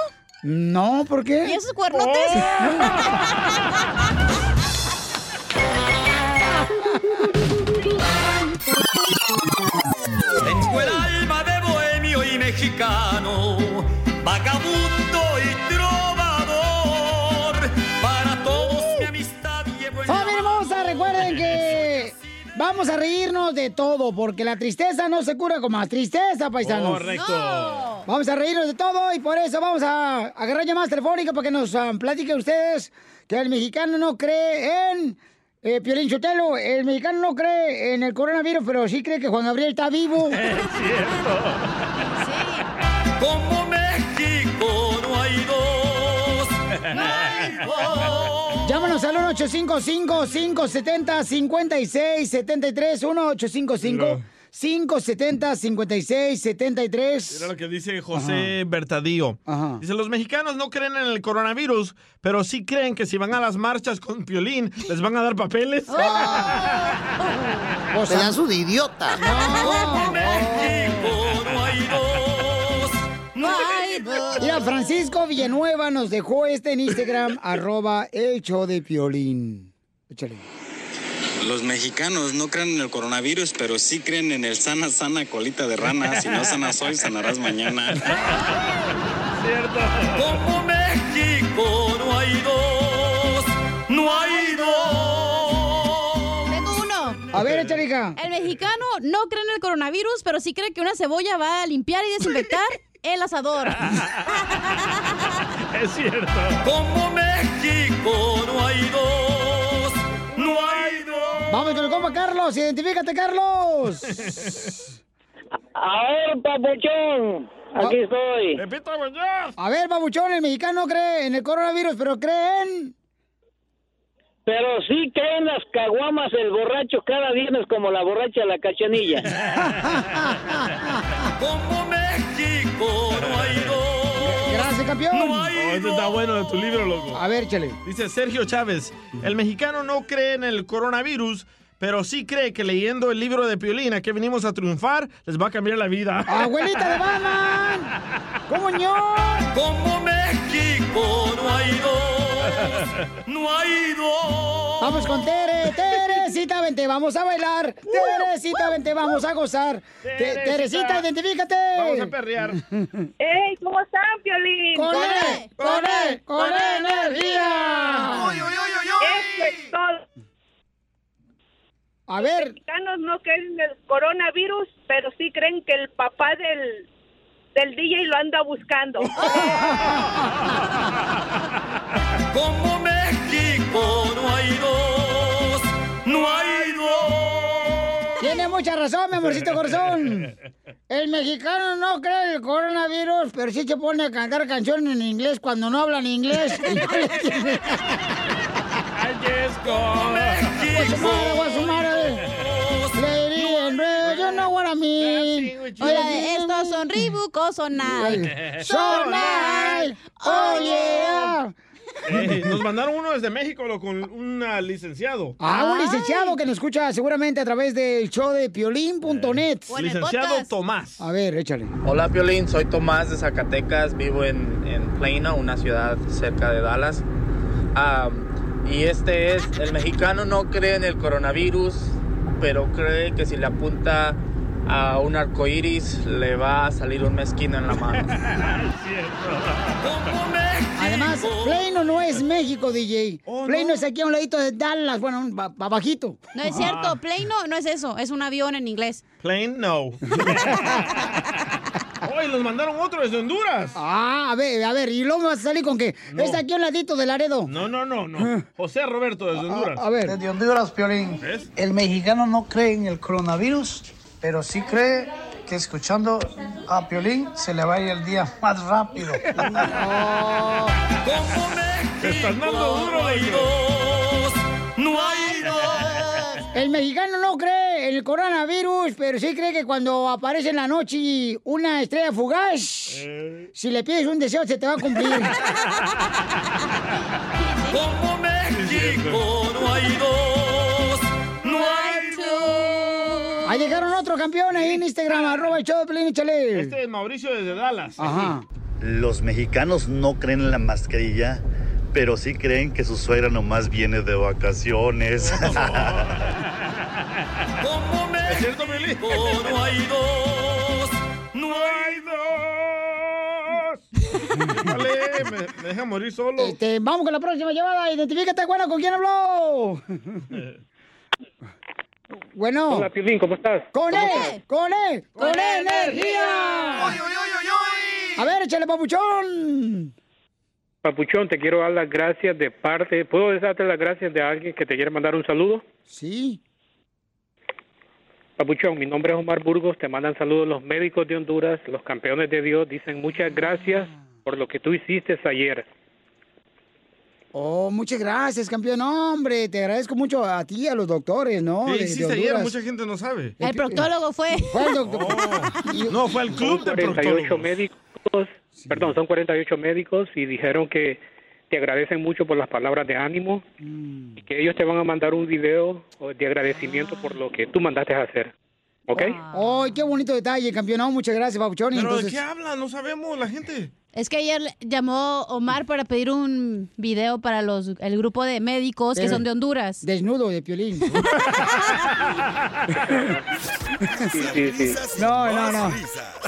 [SPEAKER 3] No, ¿por qué?
[SPEAKER 11] ¿Y esos cuernotes?
[SPEAKER 6] Tengo el alma de bohemio y mexicano, vagabundo y trovador. Para todos mi amistad llevo en
[SPEAKER 3] ¡Familia hermosa! Recuerden que vamos a reírnos de todo, porque la tristeza no se cura con más tristeza, paisanos.
[SPEAKER 9] Correcto. No.
[SPEAKER 3] Vamos a reírnos de todo y por eso vamos a agarrar llamadas telefónicas para que nos platiquen ustedes que el mexicano no cree en... Eh, Piolín Sotelo, el mexicano no cree en el coronavirus, pero sí cree que Juan Gabriel está vivo.
[SPEAKER 6] Como México no hay dos. No hay dos.
[SPEAKER 3] Llámanos al 1-855-570-5673. 1-855-570-5673.
[SPEAKER 9] Mira lo que dice José Bertadillo. Dice, los mexicanos no creen en el coronavirus, pero sí creen que si van a las marchas con Piolín, les van a dar papeles.
[SPEAKER 6] Pedazo de idiota. Como México no hay dos. No hay dos.
[SPEAKER 3] Mira, Francisco Villanueva nos dejó este en Instagram, arroba el show de Piolín. Échale.
[SPEAKER 21] Los mexicanos no creen en el coronavirus, pero sí creen en el sana, sana colita de rana. Si no sanas hoy, sanarás mañana.
[SPEAKER 6] Como México no hay dos. No hay dos.
[SPEAKER 11] Tengo uno.
[SPEAKER 3] A ver, échale, hija.
[SPEAKER 11] El mexicano no cree en el coronavirus, pero sí cree que una cebolla va a limpiar y desinfectar el asador.
[SPEAKER 9] Es cierto.
[SPEAKER 6] Como México no hay dos.
[SPEAKER 3] Vamos con el compa Carlos, identifícate, Carlos.
[SPEAKER 14] A ver, papuchón, aquí estoy.
[SPEAKER 3] A ver, babuchón, el mexicano no cree en el coronavirus, pero creen.
[SPEAKER 14] Pero sí creen las caguamas el borracho cada viernes como la borracha de la cachanilla.
[SPEAKER 6] Como México no hay
[SPEAKER 3] campeón.
[SPEAKER 9] Oh, este está bueno de tu libro, loco.
[SPEAKER 3] A ver, échale.
[SPEAKER 9] Dice Sergio Chávez, el mexicano no cree en el coronavirus, pero sí cree que leyendo el libro de Piolín, a que venimos a triunfar, les va a cambiar la vida.
[SPEAKER 3] ¡Abuelita de Batman! ¿Cómo no?
[SPEAKER 6] Como México no hay dos. No hay dos.
[SPEAKER 3] Vamos con Tere, Teresita, vente, vamos a bailar. Teresita, vente, vamos a gozar. Te-
[SPEAKER 9] Teresita.
[SPEAKER 3] Teresita, identifícate.
[SPEAKER 9] Vamos a perrear.
[SPEAKER 13] ¡Ey! ¿Cómo están, Piolín?
[SPEAKER 3] ¡Con él! ¡Con él! ¡Con energía!
[SPEAKER 13] Eso es todo.
[SPEAKER 3] A ver.
[SPEAKER 22] Los mexicanos no creen en el coronavirus, pero sí creen que el papá del, del DJ lo anda buscando.
[SPEAKER 6] Como México no hay dos, no hay dos.
[SPEAKER 3] Tiene mucha razón, mi amorcito corazón. El mexicano no cree el coronavirus, pero sí se pone a cantar canciones en inglés cuando no hablan inglés. Le red, you know what I mean.
[SPEAKER 11] Hola, estos son Reebok o son Nike.
[SPEAKER 3] So nice. Oh, yeah.
[SPEAKER 9] Eh, nos mandaron uno desde México lo- con un licenciado.
[SPEAKER 3] Ah, un licenciado que nos escucha seguramente a través del show de piolín.net.
[SPEAKER 9] Licenciado Tomás.
[SPEAKER 3] A ver, échale.
[SPEAKER 23] Hola Piolín, soy Tomás de Zacatecas, vivo en, en Plano, una ciudad cerca de Dallas. Am, y este es, el mexicano no cree en el coronavirus, pero cree que si le apunta a un arco iris le va a salir un mezquino en la mano.
[SPEAKER 3] Además, Plano no es México, DJ. Plano es aquí a un ladito de Dallas, bueno, abajito.
[SPEAKER 11] No es cierto, plane no, no es eso, es un avión en inglés.
[SPEAKER 9] Plane no. Hoy nos mandaron otro desde Honduras.
[SPEAKER 3] Ah, a ver, a ver, y luego me vas a salir con que
[SPEAKER 9] No.
[SPEAKER 3] es aquí a un ladito de Laredo.
[SPEAKER 9] No, no, no, no. José Roberto desde Honduras.
[SPEAKER 3] a ver.
[SPEAKER 24] Desde Honduras, Piolín. El mexicano no cree en el coronavirus, pero sí cree que escuchando a Piolín se le va a ir el día más rápido.
[SPEAKER 9] Te estás dando duro,
[SPEAKER 6] No hay dos.
[SPEAKER 3] El mexicano no cree en el coronavirus, pero sí cree que cuando aparece en la noche una estrella fugaz, si le pides un deseo se te va a cumplir.
[SPEAKER 6] Como México no hay dos, no hay dos.
[SPEAKER 3] Ahí llegaron otro campeón ahí en Instagram, arroba el show de Pelín.
[SPEAKER 9] Este es Mauricio desde Dallas.
[SPEAKER 3] Ajá.
[SPEAKER 25] Los mexicanos no creen en la mascarilla, pero sí creen que su suegra nomás viene de vacaciones.
[SPEAKER 6] Como México no hay dos, no hay dos.
[SPEAKER 9] Dale, me, me deja morir solo.
[SPEAKER 3] Este, vamos con la próxima llamada. Identifícate, bueno, ¿con quién habló? Bueno.
[SPEAKER 26] Hola, Piolín, ¿cómo estás?
[SPEAKER 3] ¡Con
[SPEAKER 26] ¿Cómo
[SPEAKER 3] él!
[SPEAKER 26] estás?
[SPEAKER 3] ¡Con él! ¡Con, energía! A ver, échale, papuchón.
[SPEAKER 26] Papuchón, te quiero dar las gracias de parte. ¿Puedo darte las gracias de alguien que te quiere mandar un saludo?
[SPEAKER 3] Sí.
[SPEAKER 26] Papuchón, mi nombre es Omar Burgos. Te mandan saludos los médicos de Honduras, los campeones de Dios. Dicen muchas gracias por lo que tú hiciste ayer.
[SPEAKER 3] Oh, muchas gracias, campeón. No, hombre, te agradezco mucho a ti y a los doctores, ¿no?
[SPEAKER 9] ¿Qué
[SPEAKER 3] De- de
[SPEAKER 9] hiciste ayer? Mucha gente no sabe.
[SPEAKER 11] El proctólogo fue.
[SPEAKER 3] Fue el doctor.
[SPEAKER 9] No, fue el club de
[SPEAKER 26] 48
[SPEAKER 9] proctólogos.
[SPEAKER 26] médicos, perdón, son 48 médicos y dijeron que te agradecen mucho por las palabras de ánimo y que ellos te van a mandar un video de agradecimiento por lo que tú mandaste a hacer. ¿Ok?
[SPEAKER 3] ¡Ay, qué bonito detalle, campeón! No, muchas gracias, papuchón.
[SPEAKER 9] ¿Pero
[SPEAKER 3] entonces...
[SPEAKER 9] de qué habla? No sabemos la gente.
[SPEAKER 11] Es que ayer llamó Omar para pedir un video para los el grupo de médicos que son de Honduras.
[SPEAKER 3] Desnudo de piolín.
[SPEAKER 26] Sí, sí, sí.
[SPEAKER 3] No, no, no.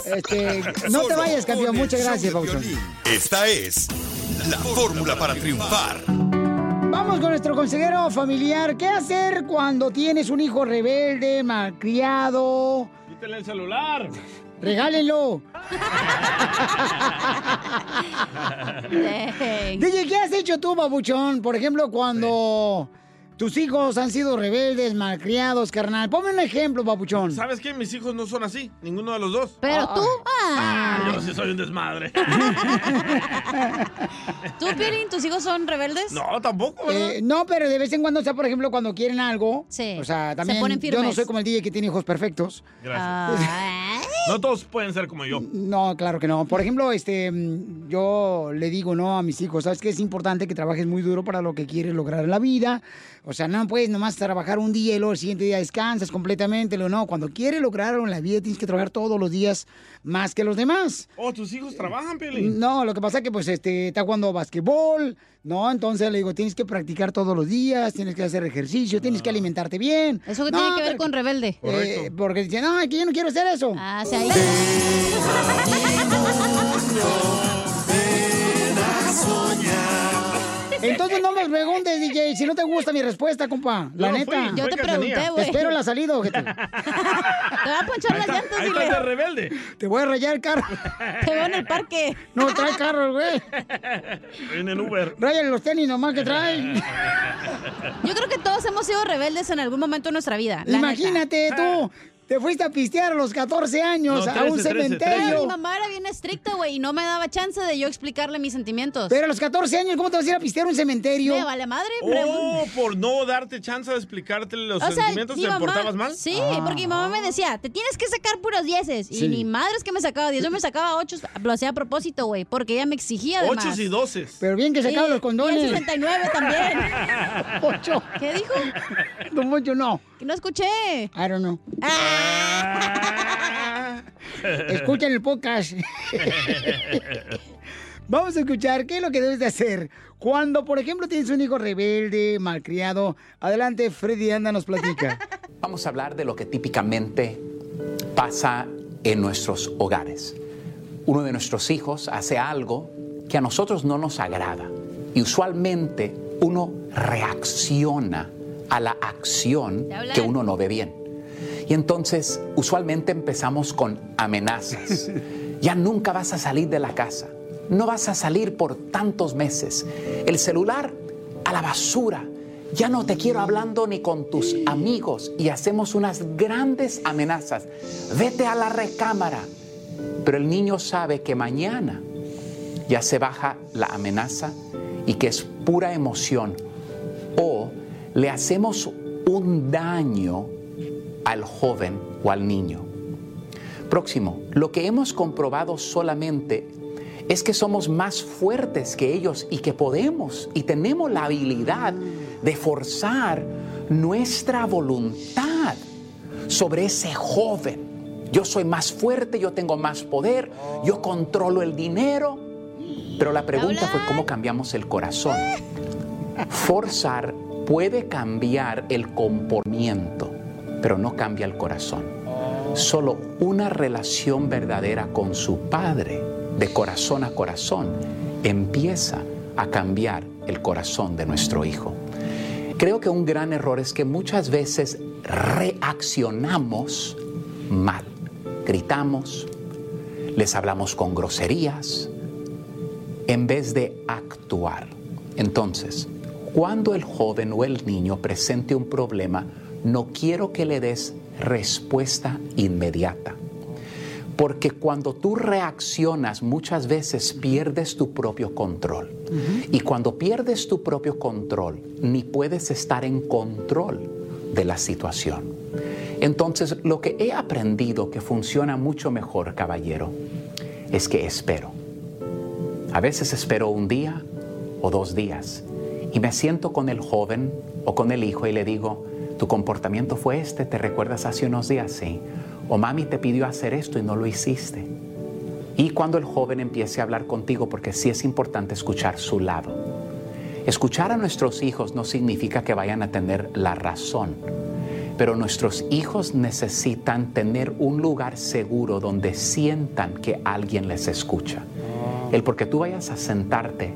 [SPEAKER 3] Este, no te vayas, campeón. Muchas gracias, papuchón.
[SPEAKER 5] Esta es la fórmula para triunfar.
[SPEAKER 3] Vamos con nuestro consejero familiar. ¿Qué hacer cuando tienes un hijo rebelde, malcriado?
[SPEAKER 9] Quítale el celular.
[SPEAKER 3] Regálenlo. DJ, ¿qué has hecho tú, babuchón? Por ejemplo, cuando tus hijos han sido rebeldes, malcriados, carnal. Ponme un ejemplo, babuchón.
[SPEAKER 9] ¿Sabes qué? Mis hijos no son así. Ninguno de los dos.
[SPEAKER 11] Pero tú,
[SPEAKER 9] Ah, yo sí soy un desmadre.
[SPEAKER 11] ¿Tú, Piolín, tus hijos son rebeldes?
[SPEAKER 9] No, tampoco.
[SPEAKER 3] Eh, no, pero de vez en cuando, o sea, por ejemplo, cuando quieren algo.
[SPEAKER 11] Sí.
[SPEAKER 3] O sea,
[SPEAKER 11] Se
[SPEAKER 3] también.
[SPEAKER 11] ponen
[SPEAKER 3] yo no soy como el DJ que tiene hijos perfectos.
[SPEAKER 9] Gracias. No todos pueden ser como yo.
[SPEAKER 3] No, claro que no. Por ejemplo, este, mm, yo le digo, no, a mis hijos, ¿sabes que Es importante que trabajes muy duro para lo que quieres lograr en la vida. O sea, no puedes nomás trabajar un día y luego el siguiente día descansas completamente. No, cuando quieres lograr algo en la vida tienes que trabajar todos los días más que los demás.
[SPEAKER 9] Oh, tus hijos trabajan, Piolín.
[SPEAKER 3] No, lo que pasa es que pues este está jugando basquetbol, ¿no? Entonces le digo, tienes que practicar todos los días, tienes que hacer ejercicio, tienes que alimentarte bien.
[SPEAKER 11] ¿Eso qué
[SPEAKER 3] No,
[SPEAKER 11] tiene que ver
[SPEAKER 3] pero-
[SPEAKER 11] con rebelde?
[SPEAKER 3] Eh, porque dicen, no, es que yo no quiero hacer eso.
[SPEAKER 11] Ah, se ahí.
[SPEAKER 3] Entonces no me preguntes, DJ, si no te gusta mi respuesta, compa. La
[SPEAKER 11] no
[SPEAKER 3] neta.
[SPEAKER 11] fui, Yo te pregunté, güey.
[SPEAKER 3] Espero la salida, ojete.
[SPEAKER 11] Te va a ponchar las llantas,
[SPEAKER 9] está de rebelde.
[SPEAKER 3] Te voy a rayar el carro.
[SPEAKER 11] Te veo en el parque.
[SPEAKER 3] No, trae carro, güey.
[SPEAKER 9] En el Uber.
[SPEAKER 3] Rayale los tenis nomás que trae.
[SPEAKER 11] Yo creo que todos hemos sido rebeldes en algún momento de nuestra vida. la
[SPEAKER 3] Imagínate tú, te fuiste a pistear a los 14 años
[SPEAKER 11] No,
[SPEAKER 3] a un
[SPEAKER 11] 13, 13,
[SPEAKER 3] cementerio.
[SPEAKER 11] Pero mi mamá era bien estricta, güey, y no me daba chance de yo explicarle mis sentimientos.
[SPEAKER 3] Pero a los 14 años, ¿cómo te vas a ir a pistear a un cementerio?
[SPEAKER 11] Me vale madre,
[SPEAKER 9] Oh, por no darte chance de explicarte los sentimientos,
[SPEAKER 11] mi
[SPEAKER 9] ¿te
[SPEAKER 11] mamá-
[SPEAKER 9] portabas mal?
[SPEAKER 11] Sí, porque mi mamá me decía, te tienes que sacar puros dieces. Y
[SPEAKER 9] Sí.
[SPEAKER 11] ni madre es que me sacaba diez, yo me sacaba ocho, lo hacía a propósito, güey, porque ella me exigía además.
[SPEAKER 9] Ochos y doces.
[SPEAKER 3] Pero bien que sacaba
[SPEAKER 11] Sí,
[SPEAKER 3] los condones.
[SPEAKER 11] Y el 69 también.
[SPEAKER 3] Pocho.
[SPEAKER 11] ¿Qué dijo?
[SPEAKER 3] Don Poncho, no.
[SPEAKER 11] Que no escuché.
[SPEAKER 3] I don't know.
[SPEAKER 11] Ah.
[SPEAKER 3] Escuchen el podcast. Vamos a escuchar qué es lo que debes de hacer cuando, por ejemplo, tienes un hijo rebelde, malcriado. Adelante, Freddy Anda nos platica.
[SPEAKER 27] Vamos a hablar de lo que típicamente pasa en nuestros hogares. Uno de nuestros hijos hace algo que a nosotros no nos agrada y usualmente uno reacciona a la acción que uno no ve bien. Y entonces usualmente empezamos con amenazas. Ya nunca vas a salir de la casa. No vas a salir por tantos meses. El celular a la basura. Ya no te quiero hablando ni con tus amigos. Y hacemos unas grandes amenazas. Vete a la recámara. Pero el niño sabe que mañana ya se baja la amenaza y que es pura emoción. O le hacemos un daño al joven o al niño. Próximo, lo que hemos comprobado solamente es que somos más fuertes que ellos y que podemos y tenemos la habilidad de forzar nuestra voluntad sobre ese joven. Yo soy más fuerte, yo tengo más poder, yo controlo el dinero. Pero la pregunta fue cómo cambiamos el corazón. Forzar puede cambiar el comportamiento, pero no cambia el corazón. Solo una relación verdadera con su padre, de corazón a corazón, empieza a cambiar el corazón de nuestro hijo. Creo que un gran error es que muchas veces reaccionamos mal. Gritamos, les hablamos con groserías, en vez de actuar. Entonces, cuando el joven o el niño presente un problema, no quiero que le des respuesta inmediata. Porque cuando tú reaccionas muchas veces pierdes tu propio control. Y cuando pierdes tu propio control, ni puedes estar en control de la situación. Entonces, lo que he aprendido que funciona mucho mejor, caballero, es que espero. A veces espero un día o dos días y me siento con el joven o con el hijo y le digo, tu comportamiento fue este, ¿te recuerdas hace unos días? Sí. O mami te pidió hacer esto y no lo hiciste. Y cuando el joven empiece a hablar contigo, porque sí es importante escuchar su lado. Escuchar a nuestros hijos no significa que vayan a tener la razón, pero nuestros hijos necesitan tener un lugar seguro donde sientan que alguien les escucha. El porque tú vayas a sentarte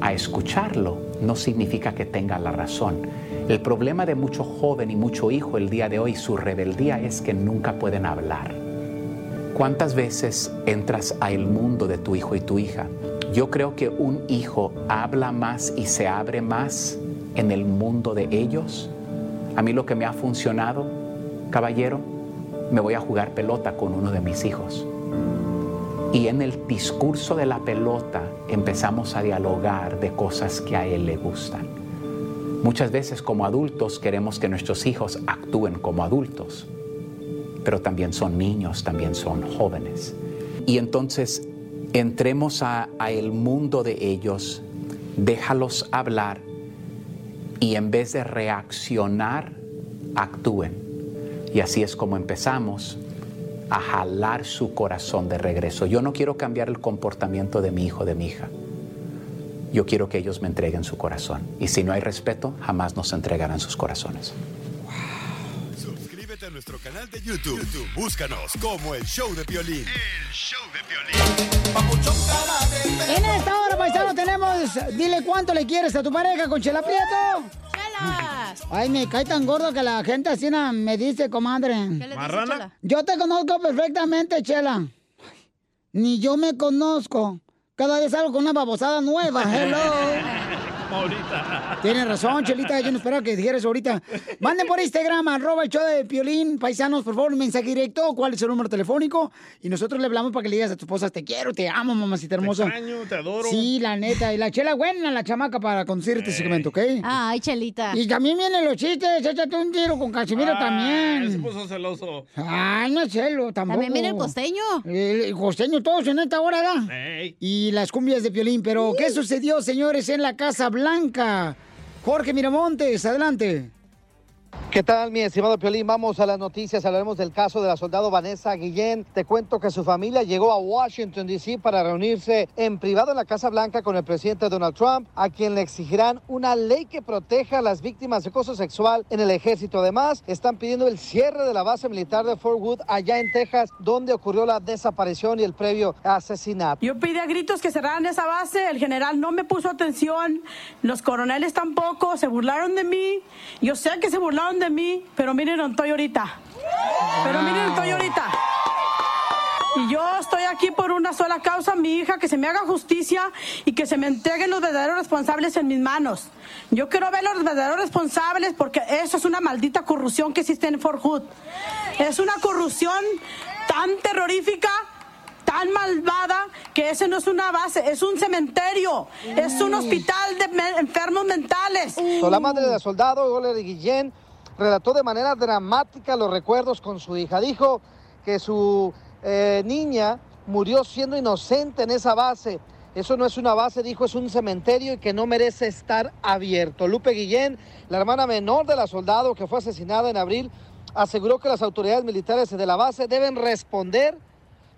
[SPEAKER 27] a escucharlo no significa que tenga la razón. El problema de mucho joven y mucho hijo el día de hoy, su rebeldía es que nunca pueden hablar. ¿Cuántas veces entras al mundo de tu hijo y tu hija? Yo creo que un hijo habla más y se abre más en el mundo de ellos. A mí lo que me ha funcionado, caballero, me voy a jugar pelota con uno de mis hijos. Y en el discurso de la pelota empezamos a dialogar de cosas que a él le gustan. Muchas veces como adultos queremos que nuestros hijos actúen como adultos, pero también son niños, también son jóvenes. Y entonces entremos a, el mundo de ellos, déjalos hablar y en vez de reaccionar, actúen. Y así es como empezamos a jalar su corazón de regreso. Yo no quiero cambiar el comportamiento de mi hijo, de mi hija. Yo quiero que ellos me entreguen su corazón. Y si no hay respeto, jamás nos entregarán sus corazones.
[SPEAKER 5] Suscríbete a nuestro canal de YouTube. YouTube, Búscanos como el show de violín. El show de
[SPEAKER 3] En esta hora, paisano, tenemos. Dile cuánto le quieres a tu pareja con Chela Prieto. Ay, me cae tan gordo que la gente así na- me dice, comadre.
[SPEAKER 9] ¿Qué le dice, ¿Marrana? Chela?
[SPEAKER 3] Yo te conozco perfectamente, Chela. Ni yo me conozco. Cada vez salgo con una babosada nueva. Hello.
[SPEAKER 9] Ahorita.
[SPEAKER 3] Tienes razón, Chelita, yo no esperaba que dijeras ahorita. Manden por Instagram, arroba el show de Piolín, paisanos, por favor, un mensaje directo, cuál es el número telefónico, y nosotros le hablamos para que le digas a tu esposa, te quiero, te amo, mamacita hermosa.
[SPEAKER 9] Te extraño, te adoro.
[SPEAKER 3] Sí, la neta, y la chela buena, la chamaca, para conducir este segmento, ¿ok?
[SPEAKER 11] Ay, Chelita.
[SPEAKER 3] Y también vienen los chistes, échate un tiro con Casimiro
[SPEAKER 9] Ah,
[SPEAKER 3] también.
[SPEAKER 9] Se puso celoso.
[SPEAKER 3] Ay, no es celo, tampoco.
[SPEAKER 11] También viene el costeño.
[SPEAKER 3] El, el costeño, todos en esta hora, ¿verdad?
[SPEAKER 9] Ey.
[SPEAKER 3] Y las cumbias de Piolín. Pero, ¿qué sucedió, señores, en la Casa Blanca? Jorge Miramontes, adelante.
[SPEAKER 7] ¿Qué tal, mi estimado Piolín? Vamos a las noticias. Hablaremos del caso de la soldado Vanessa Guillén. Te cuento que su familia llegó a Washington, D.C. para reunirse en privado en la Casa Blanca con el presidente Donald Trump, a quien le exigirán una ley que proteja a las víctimas de acoso sexual en el ejército. Además, están pidiendo el cierre de la base militar de Fort Wood, allá en Texas, donde ocurrió la desaparición y el previo asesinato.
[SPEAKER 28] Yo pedí a gritos que cerraran esa base, el general no me puso atención, los coroneles tampoco, se burlaron de mí. Yo sé que se burlaron de mí, pero miren donde estoy ahorita. Pero miren donde estoy ahorita. Y yo estoy aquí por una sola causa, mi hija, que se me haga justicia y que se me entreguen los verdaderos responsables en mis manos. Yo quiero ver los verdaderos responsables porque eso es una maldita corrupción que existe en Fort Hood. Es una corrupción tan terrorífica tan malvada que ese no es una base, es un cementerio, es un hospital de enfermos mentales.
[SPEAKER 7] So, la madre del soldado, Goler Guillén, relató de manera dramática los recuerdos con su hija. Dijo que su eh, niña murió siendo inocente en esa base. Eso no es una base, dijo, es un cementerio y que no merece estar abierto. Lupe Guillén, la hermana menor de la soldado que fue asesinada en abril, aseguró que las autoridades militares de la base deben responder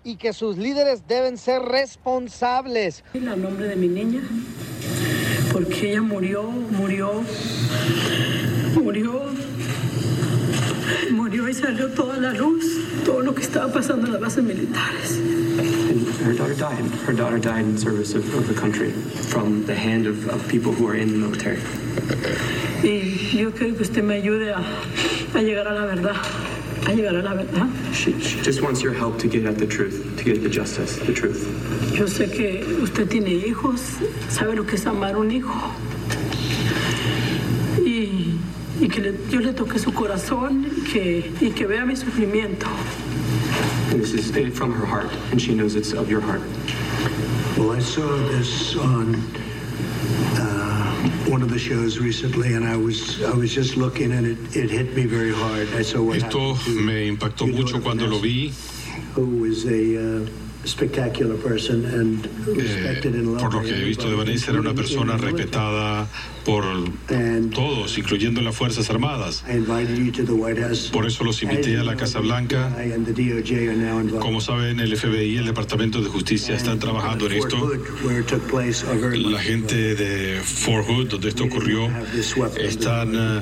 [SPEAKER 7] y que sus líderes deben ser responsables.
[SPEAKER 28] El nombre de mi niña, porque ella murió, murió, murió, murió y salió toda la luz, todo lo que estaba pasando en las bases militares.
[SPEAKER 29] And her daughter died. Her daughter died in service of, of the country from the hand of, of people who are in the military.
[SPEAKER 28] Y yo quiero que usted me ayude a, a llegar a la verdad, a llegar a la verdad.
[SPEAKER 29] She, she just wants your help to get at the truth, to get at the justice, the truth.
[SPEAKER 28] Yo sé que usted tiene hijos, sabe lo que es amar un hijo. Y, y que le- yo le toque su corazón y que, y que vea mi sufrimiento.
[SPEAKER 29] This is from her heart, and she knows it's of your heart.
[SPEAKER 30] Well, I saw this on uh, one of the shows recently, and I was I was just looking, and it, it hit me very hard. I saw what
[SPEAKER 31] Esto me impactó mucho cuando lo vi.
[SPEAKER 30] who was a uh, spectacular person and respected and loved.
[SPEAKER 31] Por lo que he visto de Vanessa, era una persona respetada por todos, incluyendo las Fuerzas Armadas.
[SPEAKER 30] I invited you to the White House.
[SPEAKER 31] Por eso los invité a la Casa Blanca. Como saben, el FBI y el Departamento de Justicia están trabajando en esto. La gente de Fort Hood, donde esto ocurrió, están eh,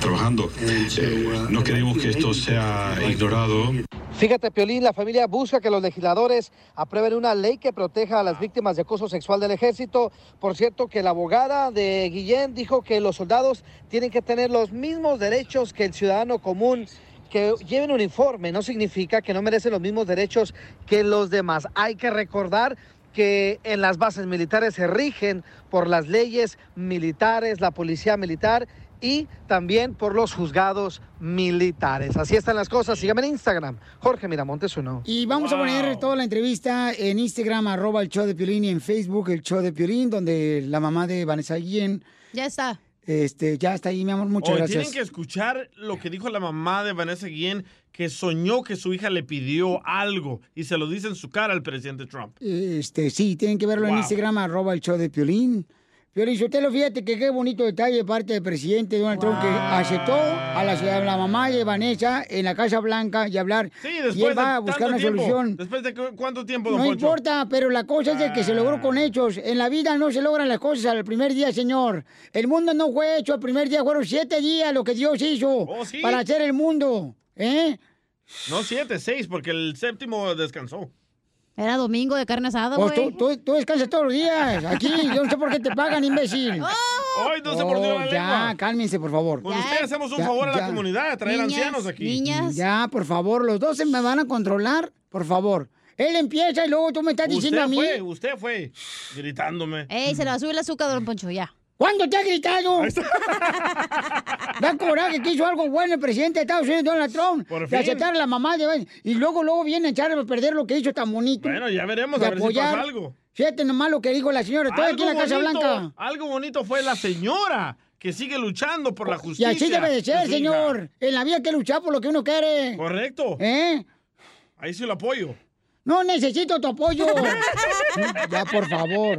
[SPEAKER 31] trabajando. Eh, no queremos que esto sea ignorado.
[SPEAKER 7] Fíjate, Piolín, la familia busca que los legisladores aprueben una ley que proteja a las víctimas de acoso sexual del ejército. Por cierto, que la abogada de Guillén dijo que los soldados tienen que tener los mismos derechos que el ciudadano común. Que lleven uniforme no significa que no merecen los mismos derechos que los demás. Hay que recordar que en las bases militares se rigen por las leyes militares, la policía militar y también por los juzgados militares. Así están las cosas. Síganme en Instagram, Jorge Miramontes uno.
[SPEAKER 3] Y vamos a poner toda la entrevista en Instagram, arroba el show de Piolín, y en Facebook el show de Piolín, donde la mamá de Vanessa Guillén
[SPEAKER 11] Ya está.
[SPEAKER 3] este, ya está ahí, mi amor, muchas
[SPEAKER 9] Hoy
[SPEAKER 3] gracias.
[SPEAKER 9] tienen que escuchar lo que dijo la mamá de Vanessa Guillén, que soñó que su hija le pidió algo y se lo dice en su cara al presidente Trump.
[SPEAKER 3] Este, sí, tienen que verlo en. Instagram, arroba el show de Piolín. Piolín, lo fíjate que qué bonito detalle de parte del presidente Donald Trump que aceptó a la, a la mamá de Vanessa en la Casa Blanca y hablar.
[SPEAKER 9] Sí,
[SPEAKER 3] y
[SPEAKER 9] después
[SPEAKER 3] él va a buscar una
[SPEAKER 9] tiempo.
[SPEAKER 3] solución.
[SPEAKER 9] ¿Después de cu- cuánto tiempo, don
[SPEAKER 3] No
[SPEAKER 9] Poncho?
[SPEAKER 3] importa, pero la cosa es de que se logró con hechos. En la vida no se logran las cosas al primer día, señor. El mundo no fue hecho al primer día, fueron siete días lo que Dios hizo
[SPEAKER 9] Oh, ¿sí?
[SPEAKER 3] para hacer el mundo. ¿Eh?
[SPEAKER 9] No, siete, seis, porque el séptimo descansó.
[SPEAKER 11] Era domingo de carne asada,
[SPEAKER 3] Pues
[SPEAKER 11] güey.
[SPEAKER 3] tú, tú, tú descansas todos los días. Aquí, yo no sé por qué te pagan, imbécil.
[SPEAKER 9] ¡Ay, no se mordió la
[SPEAKER 3] Oh, Ya,
[SPEAKER 9] lengua!
[SPEAKER 3] cálmense, por favor.
[SPEAKER 9] Con usted hacemos un favor a la comunidad, traer ancianos aquí.
[SPEAKER 3] Ya, por favor, los dos se me van a controlar, por favor. Él empieza y luego tú me estás diciendo a
[SPEAKER 9] Usted
[SPEAKER 3] mí.
[SPEAKER 9] fue, usted fue gritándome.
[SPEAKER 11] Ey, se le va a subir el azúcar, don Poncho, ya.
[SPEAKER 3] ¿Cuándo te ha gritado? Da coraje que hizo algo bueno el presidente de Estados Unidos, Donald Trump.
[SPEAKER 9] Por
[SPEAKER 3] De
[SPEAKER 9] fin.
[SPEAKER 3] aceptar a la mamá de... Y luego, luego viene a echar a perder lo que hizo tan bonito.
[SPEAKER 9] Bueno, ya veremos,
[SPEAKER 3] De
[SPEAKER 9] a ver si pasa algo.
[SPEAKER 3] Fíjate nomás lo que dijo la señora. Estoy aquí en la Casa Blanca.
[SPEAKER 9] algo bonito fue la señora que sigue luchando por la
[SPEAKER 3] Y
[SPEAKER 9] justicia.
[SPEAKER 3] así debe de ser,
[SPEAKER 9] hija.
[SPEAKER 3] señor. En la vida hay que luchar por lo que uno quiere.
[SPEAKER 9] Correcto.
[SPEAKER 3] ¿Eh?
[SPEAKER 9] Ahí sí lo apoyo.
[SPEAKER 3] No necesito tu apoyo. ya, por favor.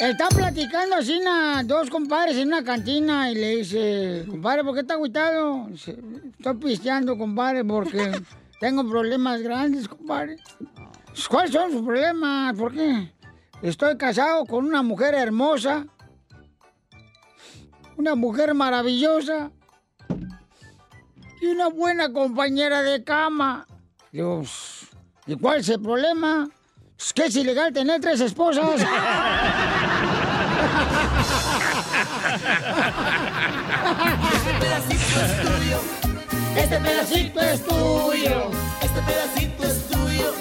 [SPEAKER 3] Están platicando así na, dos compadres en una cantina y le dice, compadre, ¿por qué está agüitado? Dice, Estoy pisteando, compadre, porque tengo problemas grandes, compadre. ¿Cuáles son sus problemas? ¿Por qué? Estoy casado con una mujer hermosa, una mujer maravillosa y una buena compañera de cama. Dios, ¿y cuál es el problema? Es que es ilegal tener tres esposas. Este pedacito es tuyo. Este pedacito es tuyo.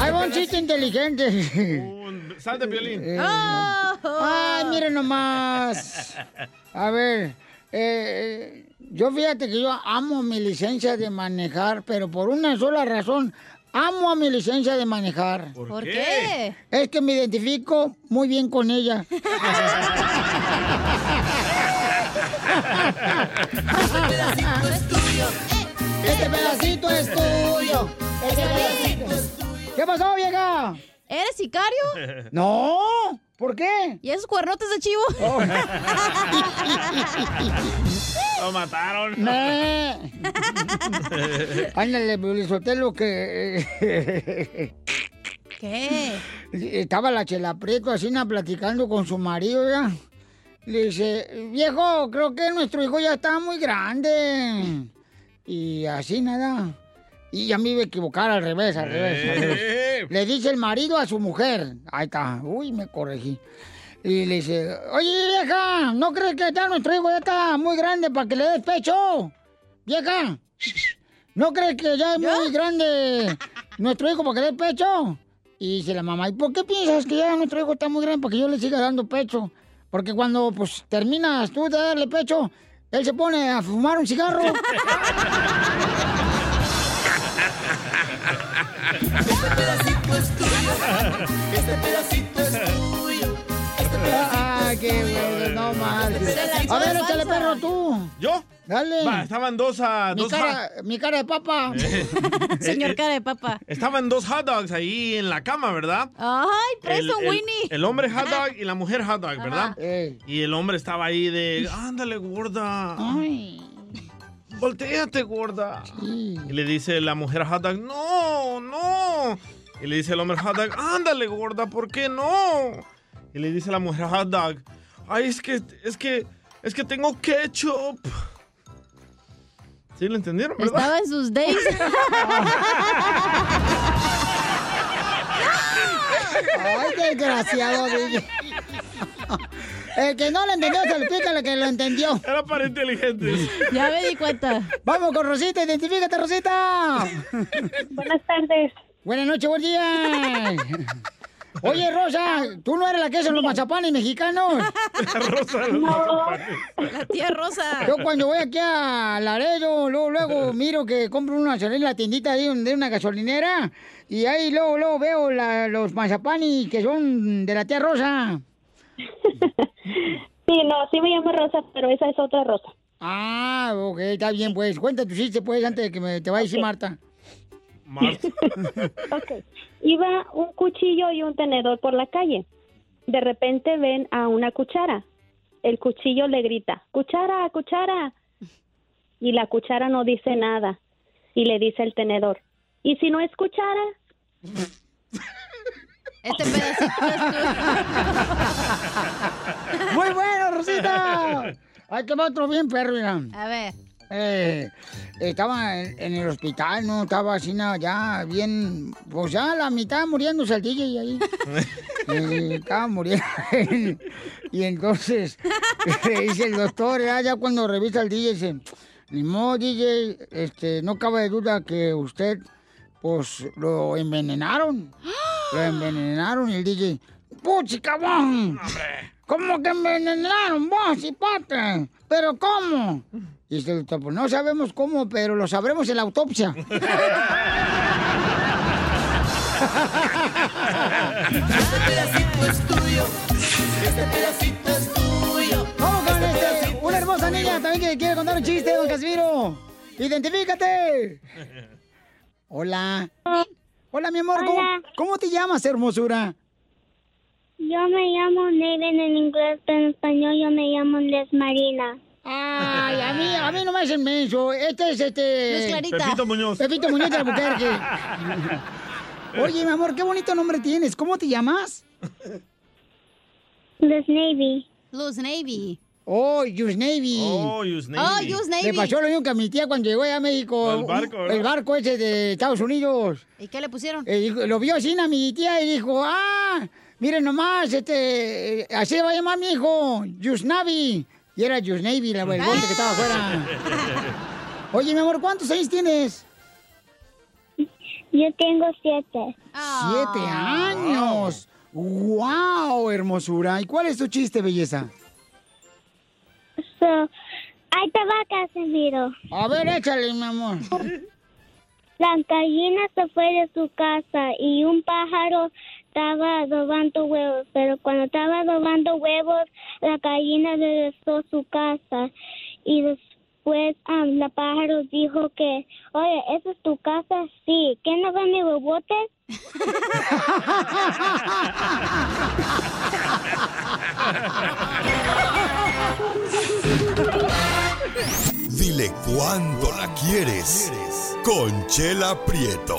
[SPEAKER 3] Ahí va un chiste inteligente.
[SPEAKER 9] Sal de violín.
[SPEAKER 3] Eh, Ay, miren nomás. A ver, eh, yo fíjate que yo amo mi licencia de manejar, pero por una sola razón. Amo a mi licencia de manejar.
[SPEAKER 11] ¿Por ¿Por qué?
[SPEAKER 3] Es que me identifico muy bien con ella. Este pedacito es tuyo. Este pedacito es tuyo. ¿Qué pasó, vieja?
[SPEAKER 11] ¿Eres sicario?
[SPEAKER 3] No. ¿Por qué?
[SPEAKER 11] ¿Y esos cuernotes de chivo?
[SPEAKER 9] Lo mataron.
[SPEAKER 3] No. Ándale, lo que...
[SPEAKER 11] ¿Qué?
[SPEAKER 3] Estaba la chela Prieto así platicando con su marido ya. Le dice, viejo, creo que nuestro hijo ya está muy grande. Y así nada. Y a mí me equivocar al revés, al revés. al revés. Le dice el marido a su mujer. Ahí está. Uy, me corregí. Y le dice, oye, vieja, ¿no crees que ya nuestro hijo ya está muy grande para que le des pecho? Vieja, ¿no crees que ya es muy grande nuestro hijo para que le des pecho? Y dice la mamá, ¿y por qué piensas que ya nuestro hijo está muy grande para que yo le siga dando pecho? Porque cuando pues terminas tú de darle pecho, él se pone a fumar un cigarro.
[SPEAKER 6] Este pedacito es tuyo. Este
[SPEAKER 3] Ah, qué bueno, no marches. A ver, échale perro tú.
[SPEAKER 9] ¿Yo?
[SPEAKER 3] Dale.
[SPEAKER 9] Va, estaban dos, ah,
[SPEAKER 3] Mi
[SPEAKER 9] dos
[SPEAKER 3] cara, mi cara de papa.
[SPEAKER 11] Señor cara de papa.
[SPEAKER 9] Estaban dos hot dogs ahí en la cama, ¿verdad?
[SPEAKER 11] Ay, preso,
[SPEAKER 9] el,
[SPEAKER 11] Winnie.
[SPEAKER 9] el hombre hot dog y la mujer hot dog, ¿verdad?
[SPEAKER 3] Ey.
[SPEAKER 9] Y el hombre estaba ahí de, ándale, gorda. Voltéate, gorda. Y le dice la mujer hot dog, no, no. Y le dice el hombre hot dog, ándale, gorda, ¿por qué no? Y le dice la mujer hot dog, ay, es que, es que, es que tengo ketchup. ¿Sí lo entendieron, verdad?
[SPEAKER 11] Estaba en sus days.
[SPEAKER 3] Ay, qué desgraciado, DJ. El que no lo entendió, se pica el que lo entendió.
[SPEAKER 9] Era para inteligentes.
[SPEAKER 11] Ya me di cuenta.
[SPEAKER 3] Vamos con Rosita, identifícate, Rosita.
[SPEAKER 32] Buenas tardes.
[SPEAKER 3] Buenas noches, buen día. Oye, Rosa, ¿tú no eres la que hacen los mazapanes mexicanos?
[SPEAKER 9] Rosa,
[SPEAKER 11] La tía Rosa.
[SPEAKER 3] Yo cuando voy aquí a Laredo, luego, luego miro que compro una en la tiendita ahí de una gasolinera y ahí luego, luego veo la- los mazapanes que son de la tía Rosa.
[SPEAKER 32] Sí, no, sí me llamo Rosa, pero esa es otra Rosa.
[SPEAKER 3] Ah, ok, está bien, pues. Cuenta tu chiste, pues, antes de que me, te vaya a decir Marta.
[SPEAKER 32] ok. Iba un cuchillo y un tenedor por la calle. De repente ven a una cuchara. El cuchillo le grita, cuchara, cuchara. Y la cuchara no dice nada. Y le dice el tenedor, ¿y si no es cuchara?
[SPEAKER 11] Este pedacito
[SPEAKER 3] Muy bueno, Rosita. Ay, que va otro bien, perro, mira.
[SPEAKER 11] A ver.
[SPEAKER 3] Eh, estaba en, en el hospital, ¿no? Estaba así, nada, ya bien, pues ya la mitad muriéndose el DJ ahí. Eh, estaba muriendo. y entonces dice el doctor, ya, ya cuando revisa el DJ, dice, ni modo, DJ, este, no cabe duda que usted, pues, lo envenenaron. Lo envenenaron y el DJ, ¡puchi, cabrón! ¿Cómo que envenenaron vos, hipate? ¿Pero cómo? Y dice el doctor, pues no sabemos cómo, pero lo sabremos en la autopsia.
[SPEAKER 6] Este pedacito es tuyo. Este pedacito es tuyo.
[SPEAKER 3] Vamos con este, una hermosa niña también que quiere contar un chiste, don Casimiro. ¡Identifícate! Hola. Hola, mi amor. ¿Cómo,
[SPEAKER 32] Hola.
[SPEAKER 3] cómo te llamas, hermosura?
[SPEAKER 32] Yo me llamo Neven en inglés, pero en español yo me llamo Les Marina.
[SPEAKER 3] Ay, a mí, a mí no me hacen menso. Este es este...
[SPEAKER 32] Es Clarita.
[SPEAKER 9] Pepito Muñoz.
[SPEAKER 3] Pepito Muñoz de Albuquerque. Oye, mi amor, qué bonito nombre tienes. ¿Cómo te llamas?
[SPEAKER 32] Luz Navy.
[SPEAKER 11] Luz Navy.
[SPEAKER 3] Oh, Use Navy.
[SPEAKER 9] Oh, Use Navy.
[SPEAKER 11] Oh, Use
[SPEAKER 3] Le
[SPEAKER 11] Navy.
[SPEAKER 3] pasó lo mismo que a mi tía cuando llegó allá a México.
[SPEAKER 9] El barco, ¿verdad?
[SPEAKER 3] El barco ese de Estados Unidos.
[SPEAKER 11] ¿Y qué le pusieron?
[SPEAKER 3] Eh, lo vio así a mi tía y dijo, ah, miren nomás, este, eh, así va a llamar mi hijo, Yusnavi. Y era Yusnavi, la bote que estaba afuera. Oye, mi amor, ¿cuántos años tienes?
[SPEAKER 32] Yo tengo siete.
[SPEAKER 3] Siete años. ¡Wow, hermosura! ¿Y cuál es tu chiste, belleza?
[SPEAKER 32] So, ahí te va, Casimiro.
[SPEAKER 3] A ver, échale, mi amor.
[SPEAKER 32] La gallina se fue de su casa y un pájaro estaba adobando huevos, pero cuando estaba adobando huevos, la gallina regresó a su casa y después ah, la pájaro dijo que, oye, ¿esa es tu casa? Sí, ¿qué no ven mis huevotes?
[SPEAKER 5] Dile cuándo la quieres. Conchela Prieto.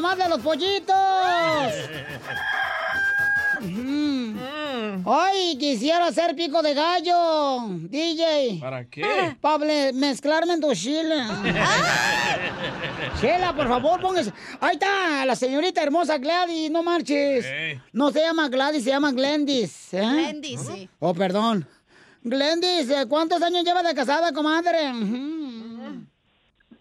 [SPEAKER 3] mamá de los pollitos. Mm. Ay, quisiera ser pico de gallo, DJ.
[SPEAKER 9] ¿Para qué?
[SPEAKER 3] Para mezclarme en tu chile. Chela, por favor, póngase. Ahí está, la señorita hermosa Gladys, no marches. No se llama Gladys, se llama Glendis. ¿eh?
[SPEAKER 11] Glendis, sí.
[SPEAKER 3] Oh, perdón. Glendis, ¿eh, ¿cuántos años lleva de casada, comadre?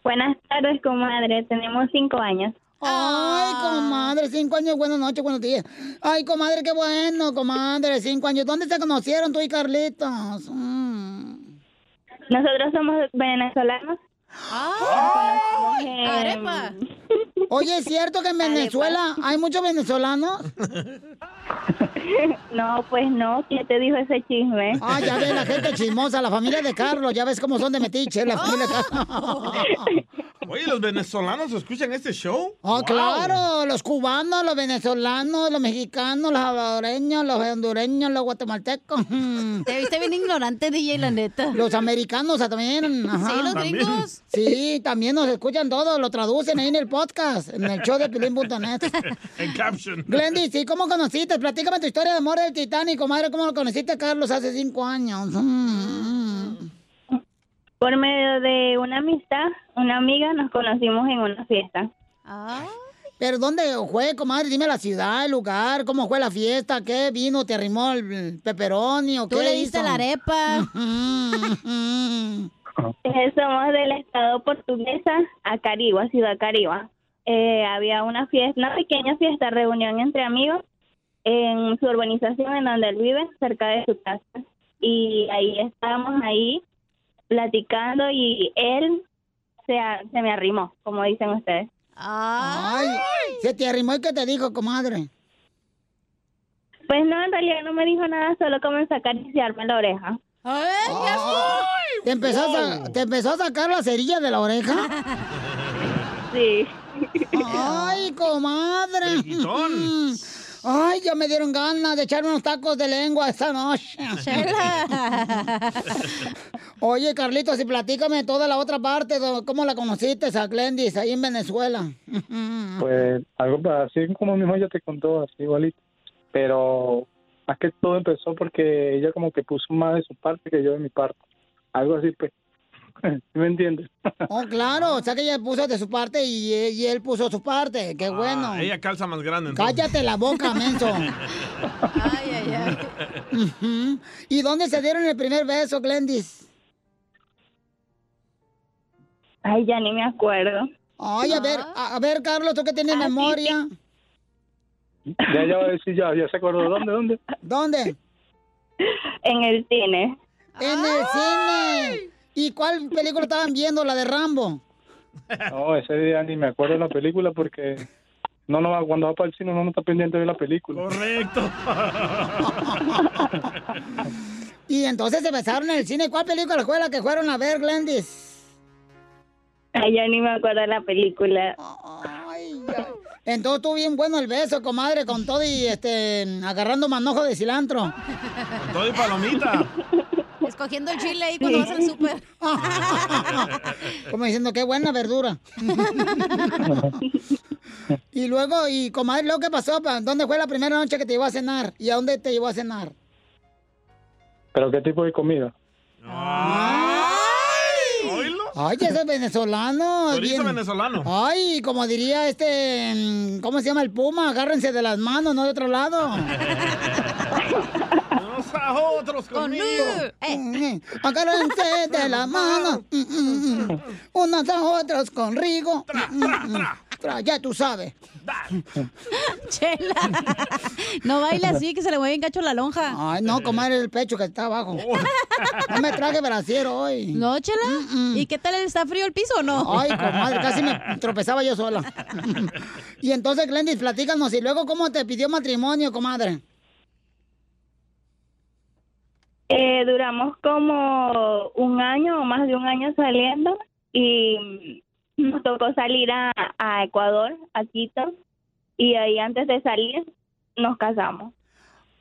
[SPEAKER 32] Buenas tardes, comadre. Tenemos cinco años.
[SPEAKER 3] Ay, comadre, cinco años, buenas noches, buenos días. Ay, comadre, qué bueno, comadre, cinco años. ¿Dónde se conocieron tú y Carlitos? Mm.
[SPEAKER 32] Nosotros somos venezolanos.
[SPEAKER 11] ¡Ah!
[SPEAKER 32] en-
[SPEAKER 11] Arepa.
[SPEAKER 3] Oye, ¿es cierto que en Venezuela hay muchos venezolanos?
[SPEAKER 32] No, pues no. ¿Quién te dijo ese chisme?
[SPEAKER 3] Ah, ya ves, la gente chismosa, la familia de Carlos, ya ves cómo son de metiche, la familia de Carlos.
[SPEAKER 9] Oye, ¿los venezolanos escuchan este show?
[SPEAKER 3] Oh,
[SPEAKER 9] Wow.
[SPEAKER 3] claro, los cubanos, los venezolanos, los mexicanos, los salvadoreños, los hondureños, los guatemaltecos.
[SPEAKER 11] Te viste bien ignorante, DJ, la neta.
[SPEAKER 3] Los americanos también. ajá.
[SPEAKER 11] Sí, los gringos.
[SPEAKER 3] Sí, también nos escuchan todos, lo traducen ahí en el podcast, en el show de pilín.net.
[SPEAKER 9] En caption.
[SPEAKER 3] Glendy, ¿sí? ¿Cómo conociste? Platícame tu historia de amor del Titanic, madre. ¿Cómo lo conociste a Carlos hace cinco años? Mm.
[SPEAKER 32] Por medio de una amistad, una amiga, nos conocimos en una fiesta.
[SPEAKER 3] ¿Pero dónde fue, comadre? Dime la ciudad, el lugar, cómo fue la fiesta, qué vino, te arrimó el pepperoni o
[SPEAKER 11] Tú
[SPEAKER 3] qué
[SPEAKER 11] le diste
[SPEAKER 3] hizo?
[SPEAKER 11] la arepa.
[SPEAKER 32] Eh, Somos del estado portuguesa, a Carigua, ciudad Carigua.
[SPEAKER 33] Eh, había una fiesta, una pequeña fiesta, reunión entre amigos en su urbanización en donde él vive, cerca de su casa. Y ahí estábamos ahí platicando y él se, a- se me arrimó, como dicen ustedes.
[SPEAKER 3] Ay, se te arrimó y qué te dijo, comadre.
[SPEAKER 33] Pues no, en realidad no me dijo nada, solo comenzó a acariciarme la oreja.
[SPEAKER 3] ¿Te empezó, a, ¿Te empezó a sacar la cerilla de la oreja?
[SPEAKER 33] Sí.
[SPEAKER 3] Ay, comadre. Ay, ya me dieron ganas de echarme unos tacos de lengua esta noche. Oye, Carlitos, y platícame toda la otra parte, ¿cómo la conociste a Glendis ahí en Venezuela?
[SPEAKER 34] Pues algo así como mi mamá ya te contó, así igualito. Pero más que todo empezó porque ella como que puso más de su parte que yo de mi parte. Algo así, pues. ¿Sí ¿Me entiendes?
[SPEAKER 3] Oh, claro, o sea que ella puso de su parte y, y él puso su parte, qué bueno.
[SPEAKER 9] Ah, ella calza más grande. entonces.
[SPEAKER 3] Cállate la boca, menso.
[SPEAKER 11] Ay, ay, ay.
[SPEAKER 3] ¿Y dónde se dieron el primer beso, Glendis?
[SPEAKER 33] Ay, ya ni me acuerdo.
[SPEAKER 3] Ay, a ver, a, a ver, Carlos, tú que tienes memoria.
[SPEAKER 34] Ya, ya va a decir, ya, ya se acordó. ¿Dónde, dónde?
[SPEAKER 3] ¿Dónde?
[SPEAKER 33] En el cine.
[SPEAKER 3] En el cine. ¿Y cuál película estaban viendo? ¿La de Rambo?
[SPEAKER 34] No, ese día ni me acuerdo de la película porque no, no, cuando va para el cine uno no está pendiente de la película.
[SPEAKER 9] Correcto.
[SPEAKER 3] Y entonces se besaron en el cine. ¿Cuál película fue la que fueron a ver, Glendis?
[SPEAKER 33] Ay, ya ni me acuerdo de la película.
[SPEAKER 3] Entonces estuvo bien bueno el beso, comadre, con todo y este agarrando manojo de cilantro.
[SPEAKER 9] Todo y palomita.
[SPEAKER 11] Escogiendo el chile ahí cuando vas al súper.
[SPEAKER 3] Como diciendo, qué buena verdura. y luego, y comadre, luego qué pasó? Pa? ¿Dónde fue la primera noche que te llevó a cenar? ¿Y a dónde te llevó a cenar?
[SPEAKER 34] ¿Pero qué tipo de comida?
[SPEAKER 3] Ay, ese es venezolano.
[SPEAKER 9] Chorizo
[SPEAKER 3] bien-
[SPEAKER 9] venezolano.
[SPEAKER 3] Ay, como diría este, mm, ¿cómo se llama el puma? Agárrense de las manos, no de otro lado.
[SPEAKER 9] Unos a otros conmigo.
[SPEAKER 3] Mm, Agárrense de mm, mm. Unos a otros con Rigo. Tra, Ya tú sabes.
[SPEAKER 11] Chela. No baila así, que se le mueve en cacho la lonja.
[SPEAKER 3] Ay, no, comadre, el pecho que está abajo. No me traje brasiero hoy.
[SPEAKER 11] ¿No, Chela? ¿Y qué tal? ¿Está frío el piso o no?
[SPEAKER 3] Ay, comadre, casi me tropezaba yo sola. y entonces, Glendis, platícanos. ¿Y luego cómo te pidió matrimonio, comadre?
[SPEAKER 33] Eh, duramos como un año o más de un año saliendo y nos tocó salir a, a Ecuador, a Quito, y ahí antes de salir nos casamos.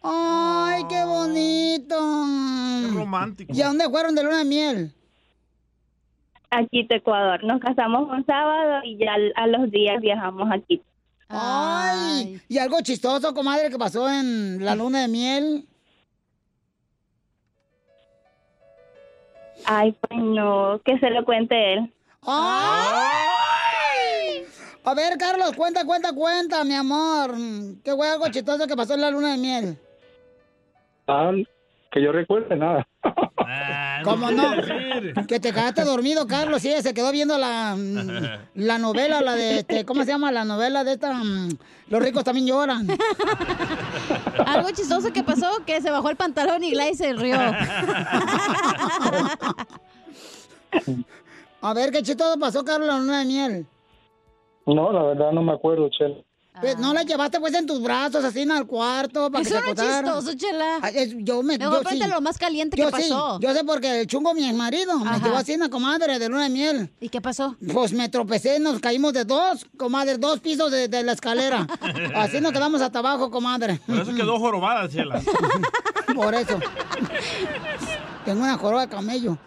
[SPEAKER 3] Ay, qué bonito. Qué
[SPEAKER 9] romántico.
[SPEAKER 3] ¿Y a dónde fueron de luna de miel?
[SPEAKER 33] A Quito, Ecuador. Nos casamos un sábado y ya a los días viajamos a Quito.
[SPEAKER 3] Ay, ¿y algo chistoso, comadre, que pasó en la luna de miel?
[SPEAKER 33] Ay, pues no, que se lo cuente él.
[SPEAKER 3] ¡Ay! A ver, Carlos, cuenta, cuenta, cuenta, mi amor. ¿Qué fue algo chistoso que pasó en la luna de miel?
[SPEAKER 34] Ah, que yo recuerde nada.
[SPEAKER 3] ¿Cómo no? Que te quedaste dormido, Carlos. Sí, se quedó viendo la, la novela, la de, este, ¿cómo se llama? La novela de esta, mm, Los ricos también lloran.
[SPEAKER 11] Algo chistoso que pasó, que se bajó el pantalón y Gladys se rió.
[SPEAKER 3] A ver, ¿qué chistoso pasó, Carlos, en la luna de miel?
[SPEAKER 34] No, la verdad no me acuerdo, Chela.
[SPEAKER 3] Pues, ¿No la llevaste pues en tus brazos así en el cuarto para que
[SPEAKER 11] Eso
[SPEAKER 3] se
[SPEAKER 11] no es chistoso, Chela.
[SPEAKER 3] Ay, es- yo me,
[SPEAKER 11] Luego
[SPEAKER 3] yo
[SPEAKER 11] cuenta
[SPEAKER 3] sí.
[SPEAKER 11] lo más caliente
[SPEAKER 3] yo
[SPEAKER 11] que pasó.
[SPEAKER 3] Sí, yo sé porque el chungo, mi marido, me llevó así una comadre de luna de miel.
[SPEAKER 11] ¿Y qué pasó?
[SPEAKER 3] Pues me tropecé, nos caímos de dos, comadre, dos pisos de, de la escalera. Así nos quedamos hasta abajo, comadre.
[SPEAKER 9] Por eso quedó jorobada, Chela.
[SPEAKER 3] Por eso. Tengo una joroba de camello.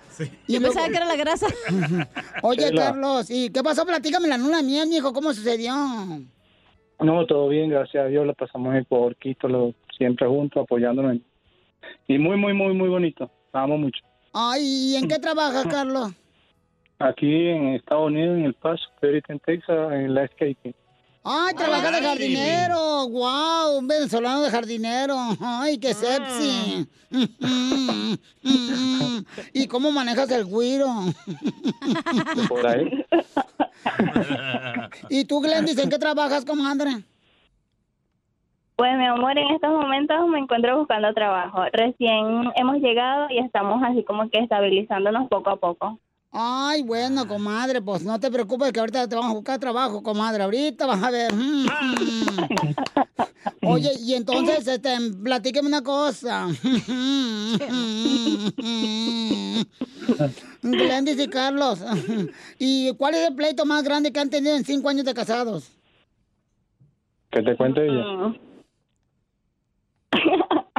[SPEAKER 11] Yo pensaba que era la grasa.
[SPEAKER 3] Oye. Carlos, ¿y qué pasó? Platícame la luna de miel, mijo, ¿cómo sucedió?
[SPEAKER 34] No, todo bien, gracias a Dios. La pasamos en Ecuador, Quito, lo- siempre juntos, apoyándonos. Y muy, muy, muy, muy bonito. La amo mucho.
[SPEAKER 3] Ay, ¿y en qué trabajas, Carlos?
[SPEAKER 34] Aquí en Estados Unidos, en El Paso, ahorita en Texas, en landscaping.
[SPEAKER 3] Ay, trabajas de jardinero. Wow, un venezolano de jardinero. Ay, qué sexy. ¿Y cómo manejas el guiro?
[SPEAKER 34] Por ahí.
[SPEAKER 3] ¿Y tú, Glendis, en qué trabajas, comadre?
[SPEAKER 33] Pues mi amor, en estos momentos me encuentro buscando trabajo. Recién hemos llegado y estamos así como que estabilizándonos poco a poco.
[SPEAKER 3] Ay, bueno, comadre, pues no te preocupes que ahorita te vamos a buscar trabajo, comadre. Ahorita vas a ver. Mm, mm. Oye, y entonces, este, platíqueme una cosa. Glendis y Carlos. ¿Y cuál es el pleito más grande que han tenido en cinco años de casados?
[SPEAKER 34] Que te cuente ella.
[SPEAKER 33] Mm.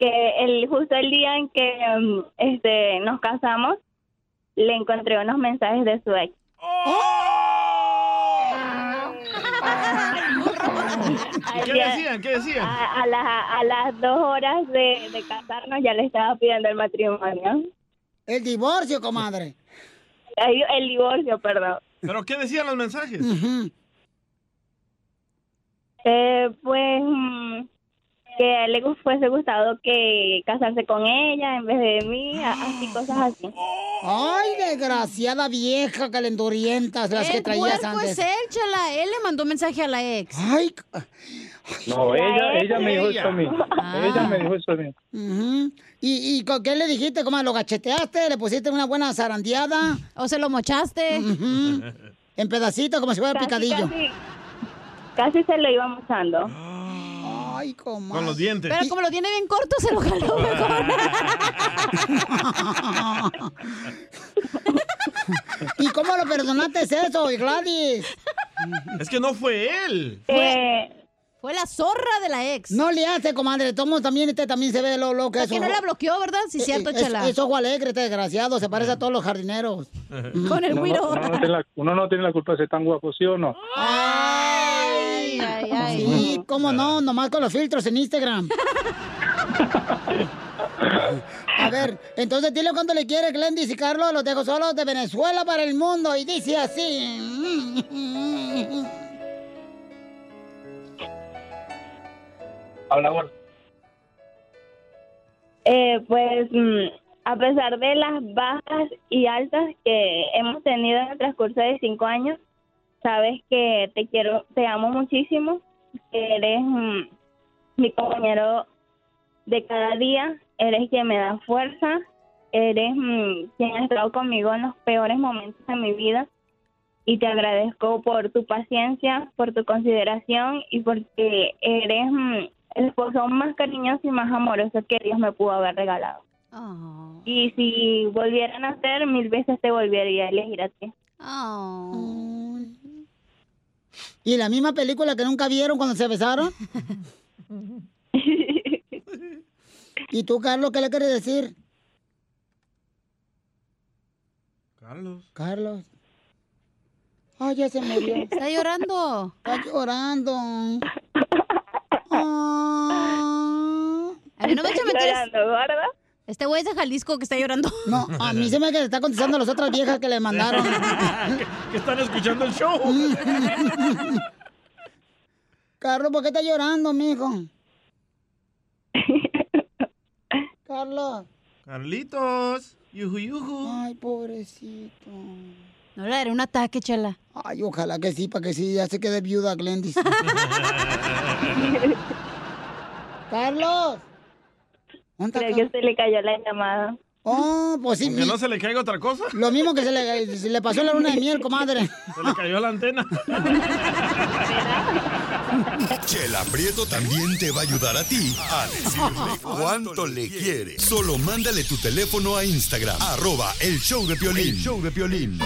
[SPEAKER 33] que el justo el día en que um, este nos casamos le encontré unos mensajes de su ex.
[SPEAKER 9] ¿Y qué decían? ¿Qué decían?
[SPEAKER 33] A, a las- a las dos horas de, de casarnos ya le estaba pidiendo el matrimonio.
[SPEAKER 3] El divorcio, comadre.
[SPEAKER 33] El, el divorcio, perdón.
[SPEAKER 9] ¿Pero qué decían los mensajes?
[SPEAKER 33] Eh, pues mm, que a él le fuese gustado que casarse con ella en vez de mí, así cosas así.
[SPEAKER 3] Ay, desgraciada vieja calendurientas, las que traías antes.
[SPEAKER 11] es él, chala. Él le mandó mensaje a la ex.
[SPEAKER 3] Ay.
[SPEAKER 34] No, ella, ella me dijo eso a mí.
[SPEAKER 11] Ah.
[SPEAKER 34] Ella me dijo eso a mí.
[SPEAKER 3] Ujú. ¿Y, y con qué le dijiste? ¿Cómo lo gacheteaste? ¿Le pusiste una buena zarandeada?
[SPEAKER 11] ¿O se lo mochaste?
[SPEAKER 3] En pedacitos, como si fuera
[SPEAKER 33] Casi,
[SPEAKER 3] picadillo.
[SPEAKER 33] Casi, casi se lo iba mostrando.
[SPEAKER 3] Ay, comadre.
[SPEAKER 9] Con los dientes.
[SPEAKER 11] Pero como lo tiene bien corto, se lo jaló mejor.
[SPEAKER 3] ¿Y cómo lo perdonaste eso, Gladys?
[SPEAKER 9] Es que no fue él.
[SPEAKER 11] Fue, fue la zorra de la ex.
[SPEAKER 3] No le hace, comadre. Tomo también, este también se ve lo, lo que es.
[SPEAKER 11] Porque no la bloqueó, ¿verdad? Sí,
[SPEAKER 3] Eh,
[SPEAKER 11] cierto,
[SPEAKER 3] eh,
[SPEAKER 11] chala.
[SPEAKER 3] Es, es ojo alegre, este desgraciado. Se parece a todos los jardineros.
[SPEAKER 11] Con el
[SPEAKER 34] Uno no- uno no tiene la- uno no tiene la culpa de ser tan guapo, ¿sí o no?
[SPEAKER 11] Ay, ay, ay.
[SPEAKER 3] Sí, cómo no, nomás con los filtros en Instagram. A ver, entonces dile cuánto le quiere Glendis y Carlos, los dejo solos de Venezuela para el mundo y dice así.
[SPEAKER 34] Habla, gordo.
[SPEAKER 33] Eh, pues mm, a pesar de las bajas y altas que hemos tenido en el transcurso de cinco años, sabes que te quiero, te amo muchísimo, que eres mm, mi compañero de cada día, eres quien me da fuerza, eres mm, quien ha estado conmigo en los peores momentos de mi vida y te agradezco por tu paciencia, por tu consideración y porque eres mm, el esposo más cariñoso y más amoroso que Dios me pudo haber regalado. Y si volvieran a ser, mil veces te volvería a elegir a ti.
[SPEAKER 3] ¿Y la misma película que nunca vieron cuando se besaron? ¿Y tú, Carlos, qué le quieres decir?
[SPEAKER 9] Carlos.
[SPEAKER 3] Carlos. Ay, ya se murió.
[SPEAKER 11] Está llorando.
[SPEAKER 3] Está llorando.
[SPEAKER 11] A mí no me echa mentiras.
[SPEAKER 33] Llorando, ¿gorda?
[SPEAKER 11] Este güey es de Jalisco que está llorando.
[SPEAKER 3] No, a mí se me que está contestando a las otras viejas que le mandaron.
[SPEAKER 9] que están escuchando el show.
[SPEAKER 3] Carlos, ¿por qué estás llorando, mijo? Carlos.
[SPEAKER 9] Carlitos. Yuju, yuju.
[SPEAKER 3] Ay, pobrecito.
[SPEAKER 11] No le daré un ataque, chela.
[SPEAKER 3] Ay, ojalá que sí, para que sí, ya se quede viuda Glendis. Carlos. ¿Dónde está
[SPEAKER 33] Creo que se le cayó la llamada.
[SPEAKER 3] Oh, pues sí.
[SPEAKER 9] ¿Que no se le caiga otra cosa?
[SPEAKER 3] Lo mismo que se le, se le pasó en la luna de miel, comadre.
[SPEAKER 9] Se le cayó la antena.
[SPEAKER 5] Chela Prieto también te va a ayudar a ti a decirle cuánto le quiere. Solo mándale tu teléfono a Instagram, arroba el show de Piolín. El show de Piolín.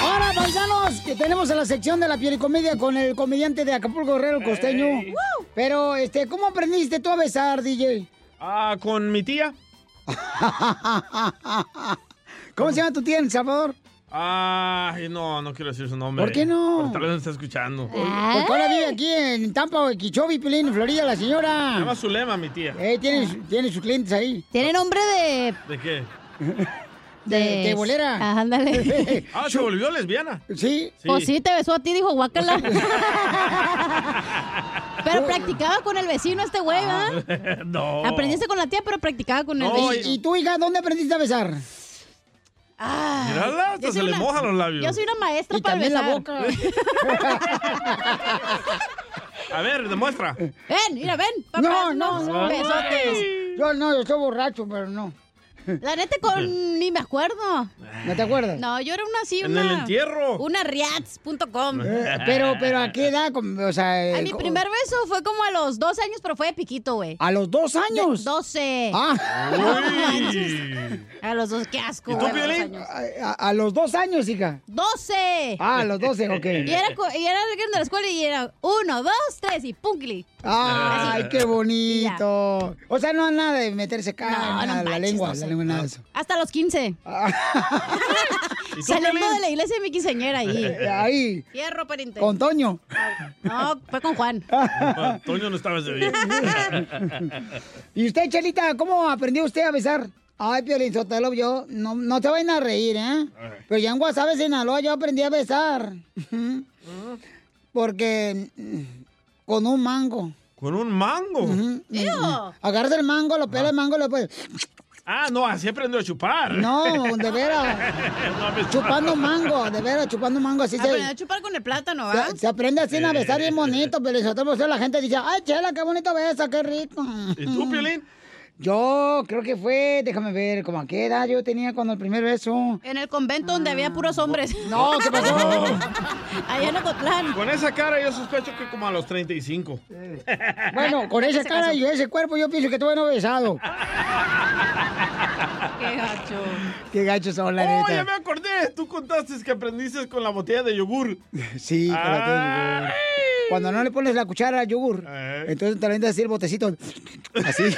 [SPEAKER 3] Ahora, paisanos, que tenemos en la sección de la pielicomedia con el comediante de Acapulco Guerrero Costeño. Pero, este, ¿cómo aprendiste tú a besar, DJ?
[SPEAKER 9] Ah, con mi tía.
[SPEAKER 3] ¿Cómo se llama tu tía en El Salvador?
[SPEAKER 9] Ay, no, no quiero decir su nombre.
[SPEAKER 3] ¿Por qué no?
[SPEAKER 9] Tal vez me está escuchando.
[SPEAKER 3] Porque ahora vive aquí en Tampa, o en Quichobi, Pilín, en Florida, la
[SPEAKER 9] Se
[SPEAKER 3] señora.
[SPEAKER 9] llama Zulema, mi tía.
[SPEAKER 3] Eh, tiene, tiene sus clientes ahí.
[SPEAKER 11] Tiene nombre de...
[SPEAKER 9] ¿De qué?
[SPEAKER 3] De, de bolera.
[SPEAKER 11] Ah, ándale.
[SPEAKER 9] Ah, se volvió lesbiana.
[SPEAKER 3] Sí.
[SPEAKER 11] Pues sí, te besó a ti, dijo guácala. Pero practicaba con el vecino este güey, ¿verdad?
[SPEAKER 9] no.
[SPEAKER 11] Aprendiste con la tía, pero practicaba con el
[SPEAKER 9] No,
[SPEAKER 11] vecino.
[SPEAKER 3] ¿Y, y tú, hija, dónde aprendiste a besar?
[SPEAKER 11] Ah,
[SPEAKER 9] Mírala, hasta se
[SPEAKER 11] soy
[SPEAKER 9] le mojan los labios.
[SPEAKER 11] Yo soy una maestra
[SPEAKER 3] Y
[SPEAKER 11] para
[SPEAKER 3] también la
[SPEAKER 11] besar.
[SPEAKER 3] boca.
[SPEAKER 9] A ver, demuestra.
[SPEAKER 11] Ven, mira, ven. Papá,
[SPEAKER 3] No, no, no.
[SPEAKER 11] Besotes.
[SPEAKER 3] Yo no, yo estoy borracho, pero no.
[SPEAKER 11] La neta, con ni me acuerdo.
[SPEAKER 3] ¿No te acuerdas?
[SPEAKER 11] No, yo era una así,
[SPEAKER 9] En
[SPEAKER 11] una...
[SPEAKER 9] el entierro.
[SPEAKER 11] Una riats.com.
[SPEAKER 3] Eh, pero, pero ¿a qué edad? O sea, eh,
[SPEAKER 11] Ay, mi
[SPEAKER 3] co-
[SPEAKER 11] primer beso fue como a los dos años, pero fue de piquito, güey.
[SPEAKER 3] ¿A los dos años?
[SPEAKER 11] De- 12.
[SPEAKER 3] Ah.
[SPEAKER 11] No manches. A los dos, qué asco.
[SPEAKER 3] ¿Y tú,
[SPEAKER 11] a los dos años.
[SPEAKER 3] A, a los dos años, hija.
[SPEAKER 11] 12.
[SPEAKER 3] Ah, a los 12, ok.
[SPEAKER 11] Y era, y era alguien de la escuela y era uno, dos, tres y punkli.
[SPEAKER 3] Ay, qué bonito. O sea, no nada de meterse acá,
[SPEAKER 11] No,
[SPEAKER 3] nada,
[SPEAKER 11] no
[SPEAKER 3] la lengua,
[SPEAKER 11] no sé.
[SPEAKER 3] la lengua, nada de eso.
[SPEAKER 11] Hasta los 15.
[SPEAKER 9] tú,
[SPEAKER 11] Saliendo de la iglesia de mi quinceañera ahí.
[SPEAKER 3] Ahí,
[SPEAKER 11] Fierro, pariente.
[SPEAKER 3] con Toño.
[SPEAKER 11] No, fue con Juan.
[SPEAKER 9] Toño no estaba ese día.
[SPEAKER 3] ¿Y usted, Chelita, cómo aprendió usted a besar? Ay, Piolín Sotelo, yo, no, no te vayan a reír, ¿eh? Pero ya en Guasave, Sinaloa, yo aprendí a besar. Porque mm, con un mango.
[SPEAKER 9] Con un mango.
[SPEAKER 3] Ujú. Agarras el mango, lo pelas el mango, lo puedes...
[SPEAKER 9] Ah, no, así aprendió a chupar.
[SPEAKER 3] No, de veras.
[SPEAKER 9] No, pues,
[SPEAKER 3] Chupando mango, de veras, chupando mango así se...
[SPEAKER 11] Aprendió a chupar con el plátano, ¿va?
[SPEAKER 3] Se, se aprende así a besar bien bonito, pero por eso la gente dice, ay, Chela, qué bonito besa, qué rico.
[SPEAKER 9] ¿Y tú, Piolín?
[SPEAKER 3] Yo creo que fue, déjame ver, como a qué edad yo tenía cuando el primer beso.
[SPEAKER 11] En el convento donde había puros hombres.
[SPEAKER 3] No, ¿qué pasó?
[SPEAKER 11] Allá en Ocotlán.
[SPEAKER 9] Con esa cara yo sospecho que como a los 35.
[SPEAKER 3] Bueno, con esa cara y ese cuerpo yo pienso que todavía no besado.
[SPEAKER 11] Qué gacho.
[SPEAKER 3] Qué gachos son, la
[SPEAKER 9] Oh, ya me acordé. Tú contaste que aprendiste con la botella de yogur.
[SPEAKER 3] Sí, con la que yogur. Cuando no le pones la cuchara al yogur, entonces te le así el botecito. Así.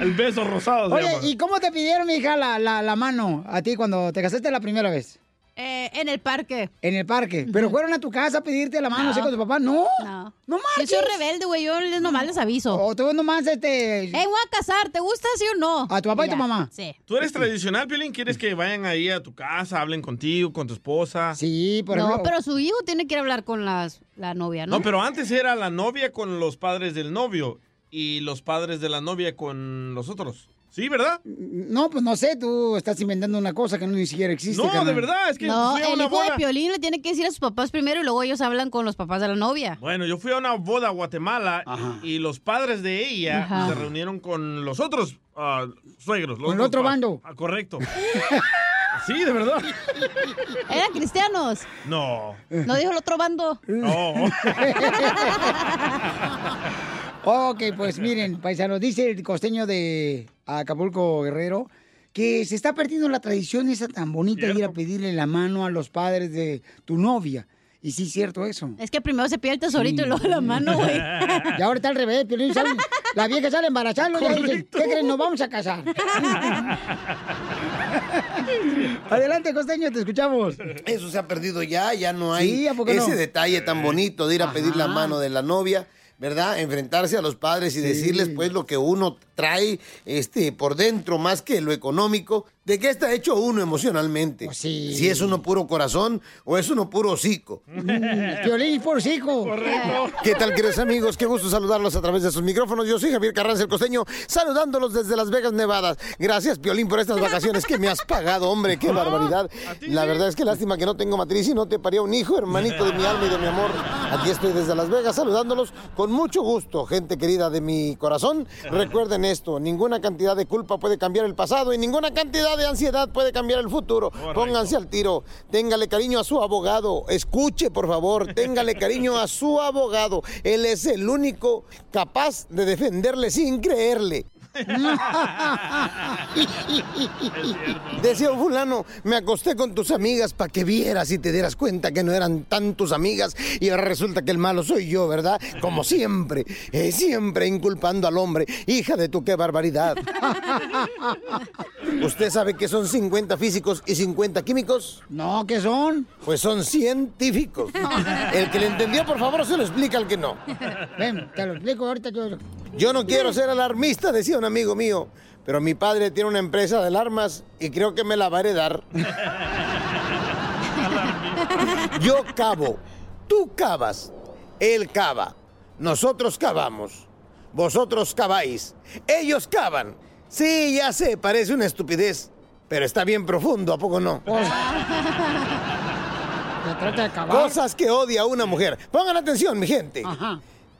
[SPEAKER 9] El beso rosado se
[SPEAKER 3] Oye,
[SPEAKER 9] llama.
[SPEAKER 3] ¿y cómo te pidieron, hija, la, la, la mano a ti cuando te casaste la primera vez?
[SPEAKER 11] Eh, en el parque.
[SPEAKER 3] En el parque. ¿Pero fueron a tu casa a pedirte la mano
[SPEAKER 11] No.
[SPEAKER 3] así con tu papá? No.
[SPEAKER 11] No.
[SPEAKER 3] No
[SPEAKER 11] Yo
[SPEAKER 3] manches.
[SPEAKER 11] soy rebelde, güey. Yo les- nomás les aviso.
[SPEAKER 3] O tú nomás este...
[SPEAKER 11] Eh, voy a casar. ¿Te gusta, sí o no?
[SPEAKER 3] ¿A tu papá y tu mamá?
[SPEAKER 11] Sí.
[SPEAKER 9] ¿Tú eres tradicional, Piolín? ¿Quieres que vayan ahí a tu casa, hablen contigo, con tu esposa?
[SPEAKER 3] Sí,
[SPEAKER 11] No, pero su hijo tiene que ir a hablar con las, la novia, ¿no?
[SPEAKER 9] No, pero antes era la novia con los padres del novio y los padres de la novia con los otros. ¿Sí, verdad?
[SPEAKER 3] No, pues no sé, tú estás inventando una cosa que no ni siquiera existe.
[SPEAKER 9] No,
[SPEAKER 3] carnal.
[SPEAKER 9] de verdad, es que
[SPEAKER 11] No,
[SPEAKER 9] fui a
[SPEAKER 11] el
[SPEAKER 9] una
[SPEAKER 11] hijo de. Piolín le tiene que decir a sus papás primero y luego ellos hablan con los papás de la novia.
[SPEAKER 9] Bueno, yo fui a una boda a Guatemala y, y los padres de ella
[SPEAKER 11] Ajá.
[SPEAKER 9] se reunieron con los otros ah, suegros. los
[SPEAKER 3] Con el otro bando.
[SPEAKER 9] Ah, correcto. sí, de verdad.
[SPEAKER 11] Eran cristianos.
[SPEAKER 9] No.
[SPEAKER 11] No dijo el otro bando.
[SPEAKER 9] No.
[SPEAKER 3] ok, pues miren, paisanos, dice el costeño de Acapulco Guerrero que se está perdiendo la tradición esa tan bonita de ir a pedirle la mano a los padres de tu novia. Y sí, es cierto eso.
[SPEAKER 11] Es que primero se pide el tesorito y luego la mano, güey.
[SPEAKER 3] Y ahora está al revés, Piolín, sale- la vieja sale embarazada y ya dice, ¿qué creen? Nos vamos a casar. Adelante, costeño, te escuchamos.
[SPEAKER 16] Eso se ha perdido ya, ya no hay
[SPEAKER 3] Sí, ¿a poco
[SPEAKER 16] ese
[SPEAKER 3] no?
[SPEAKER 16] detalle tan bonito de ir a pedir la mano de la novia, ¿verdad? Enfrentarse a los padres y decirles pues lo que uno trae este por dentro más que lo económico, de qué está hecho uno emocionalmente.
[SPEAKER 3] Pues
[SPEAKER 16] Si es uno puro corazón o es uno puro hocico.
[SPEAKER 3] Piolín por hijo.
[SPEAKER 16] ¿Qué tal, queridos amigos? Qué gusto saludarlos a través de sus micrófonos. Yo soy Javier Carranza, el costeño, saludándolos desde Las Vegas, Nevada. Gracias, Piolín, por estas vacaciones que me has pagado, hombre. Qué barbaridad. La verdad es que lástima que no tengo matriz y no te paría un hijo, hermanito de mi alma y de mi amor. Aquí estoy desde Las Vegas saludándolos con mucho gusto, gente querida de mi corazón. Recuerden esto, ninguna cantidad de culpa puede cambiar el pasado y ninguna cantidad de ansiedad puede cambiar el futuro. Pónganse al tiro, téngale cariño a su abogado, escuche por favor, téngale cariño a su abogado. Él es el único capaz de defenderle sin creerle. Decía un fulano, me acosté con tus amigas para que vieras y te dieras cuenta que no eran tan tus amigas y ahora resulta que el malo soy yo, ¿verdad? Como siempre, eh, siempre inculpando al hombre. Hija de tu qué barbaridad. ¿Usted sabe que son 50 físicos y 50 químicos?
[SPEAKER 3] No, ¿qué son?
[SPEAKER 16] Pues son científicos. El que le entendió, por favor, se lo explica al que no.
[SPEAKER 3] Ven, te lo explico ahorita yo.
[SPEAKER 16] Yo no quiero ser alarmista, decía un amigo mío, pero mi padre tiene una empresa de alarmas y creo que me la va a heredar. Yo cavo, tú cavas, él cava, nosotros cavamos, vosotros caváis, ellos cavan Sí, ya sé, parece una estupidez, pero está bien profundo, ¿a poco no?
[SPEAKER 3] Trata de.
[SPEAKER 16] Cosas que odia una mujer. Pongan atención, mi gente.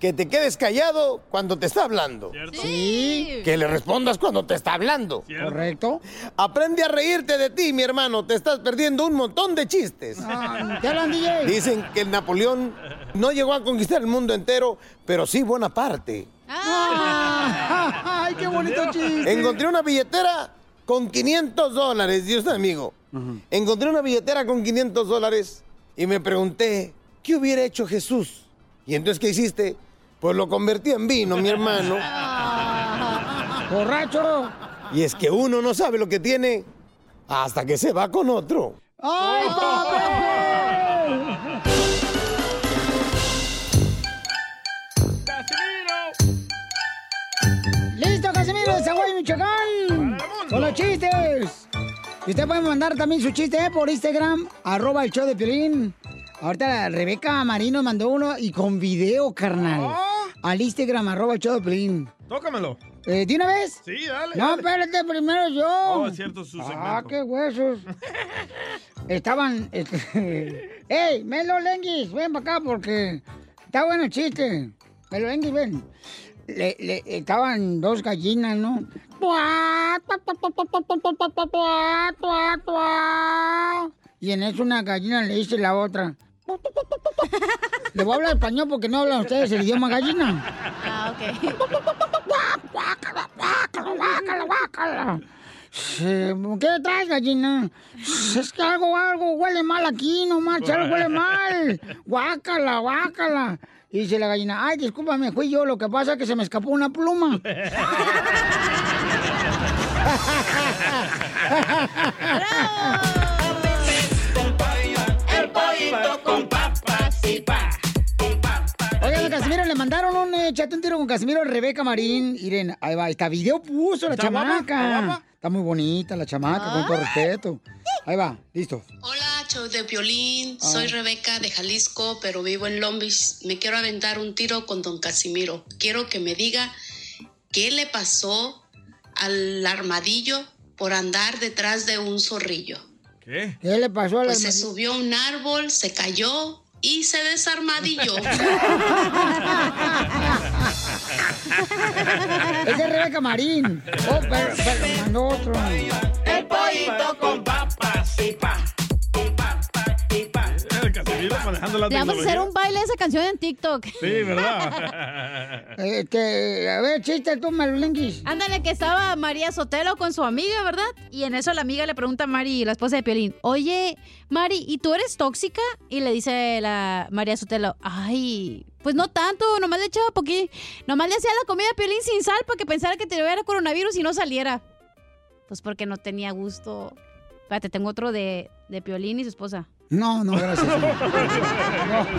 [SPEAKER 16] Que te quedes callado cuando te está hablando.
[SPEAKER 3] Sí.
[SPEAKER 16] Que le respondas cuando te está hablando.
[SPEAKER 3] Correcto.
[SPEAKER 16] Aprende a reírte de ti, mi hermano. Te estás perdiendo un montón de chistes.
[SPEAKER 3] Ah, ¿Qué hablan, DJ?
[SPEAKER 16] Dicen que el Napoleón no llegó a conquistar el mundo entero, pero sí buena parte.
[SPEAKER 3] Ah, ¡Ay, qué bonito chiste!
[SPEAKER 16] Encontré una billetera con 500 dólares, Dios amigo. Encontré una billetera con 500 dólares y me pregunté, ¿qué hubiera hecho Jesús? Y entonces, ¿qué hiciste? Pues lo convertí en vino, mi hermano.
[SPEAKER 3] ¡Borracho!
[SPEAKER 16] Y es que uno no sabe lo que tiene hasta que se va con otro.
[SPEAKER 3] ¡Ay, papel! ¡Listo, Casimiro de Zaguay, Michoacán! ¡Con los chistes! Y usted puede mandar también su chiste ¿eh? por Instagram, arroba el show de Piolín. Ahorita Rebeca Marino mandó uno y con video, carnal. Ah. Al Instagram, arroba Chodoplin.
[SPEAKER 9] Tócamelo.
[SPEAKER 3] Eh, ¿De una vez?
[SPEAKER 9] Sí, dale.
[SPEAKER 3] No,
[SPEAKER 9] dale.
[SPEAKER 3] espérate, primero yo.
[SPEAKER 9] Oh, es cierto, su
[SPEAKER 3] ah,
[SPEAKER 9] segmento.
[SPEAKER 3] Ah, qué huesos. Estaban. Este, ¡Ey, Melo Lenguis! Ven para acá porque está bueno el chiste. Melo Lenguis, ven. Le, le, estaban dos gallinas, ¿no? Y en eso una gallina le dice la otra. Le voy a hablar español porque no hablan ustedes el idioma gallina.
[SPEAKER 11] Ah, ok.
[SPEAKER 3] ¿Qué traes, gallina? Es que algo, algo huele mal aquí, no marcha, algo huele mal. Guácala, guácala. Y dice la gallina, ay, discúlpame, fui yo, lo que pasa es que se me escapó una pluma.
[SPEAKER 6] El con papas y pa.
[SPEAKER 3] Oigan, Casimiro, le mandaron un eh, chate un tiro con Casimiro Rebeca Marín. Miren, ahí va, esta video puso la
[SPEAKER 6] ¿Está
[SPEAKER 3] chamaca.
[SPEAKER 6] ¿Está guapa?
[SPEAKER 3] Está muy bonita la chamaca, con todo respeto. Ahí va, listo.
[SPEAKER 35] Hola, show de violín.
[SPEAKER 3] Ah.
[SPEAKER 35] Soy Rebeca de Jalisco, pero vivo en Beach. Me quiero aventar un tiro con don Casimiro. Quiero que me diga qué le pasó al armadillo por andar detrás de un zorrillo.
[SPEAKER 9] ¿Qué?
[SPEAKER 3] ¿Qué le pasó a la
[SPEAKER 35] Pues se subió a un árbol, se cayó y se desarmadilló.
[SPEAKER 3] Es de Rebeca Marín. Oh, pero, pero mandó otro.
[SPEAKER 6] El pollito con
[SPEAKER 9] manejando la
[SPEAKER 11] Le vamos a hacer un baile de esa canción en TikTok.
[SPEAKER 9] Sí, ¿verdad?
[SPEAKER 3] Este, a ver, chiste tú, Marulenguis.
[SPEAKER 11] Ándale, que estaba María Sotelo con su amiga, ¿verdad? Y en eso la amiga le pregunta a Mari, la esposa de Piolín, oye, Mari, ¿y tú eres tóxica? Y le dice la María Sotelo, ay, pues no tanto, nomás le echaba poquito, nomás le hacía la comida a Piolín sin sal para que pensara que tuviera coronavirus y no saliera. Pues porque no tenía gusto. Espérate, tengo otro de, de Piolín y su esposa.
[SPEAKER 3] No, no, gracias. No, no, no,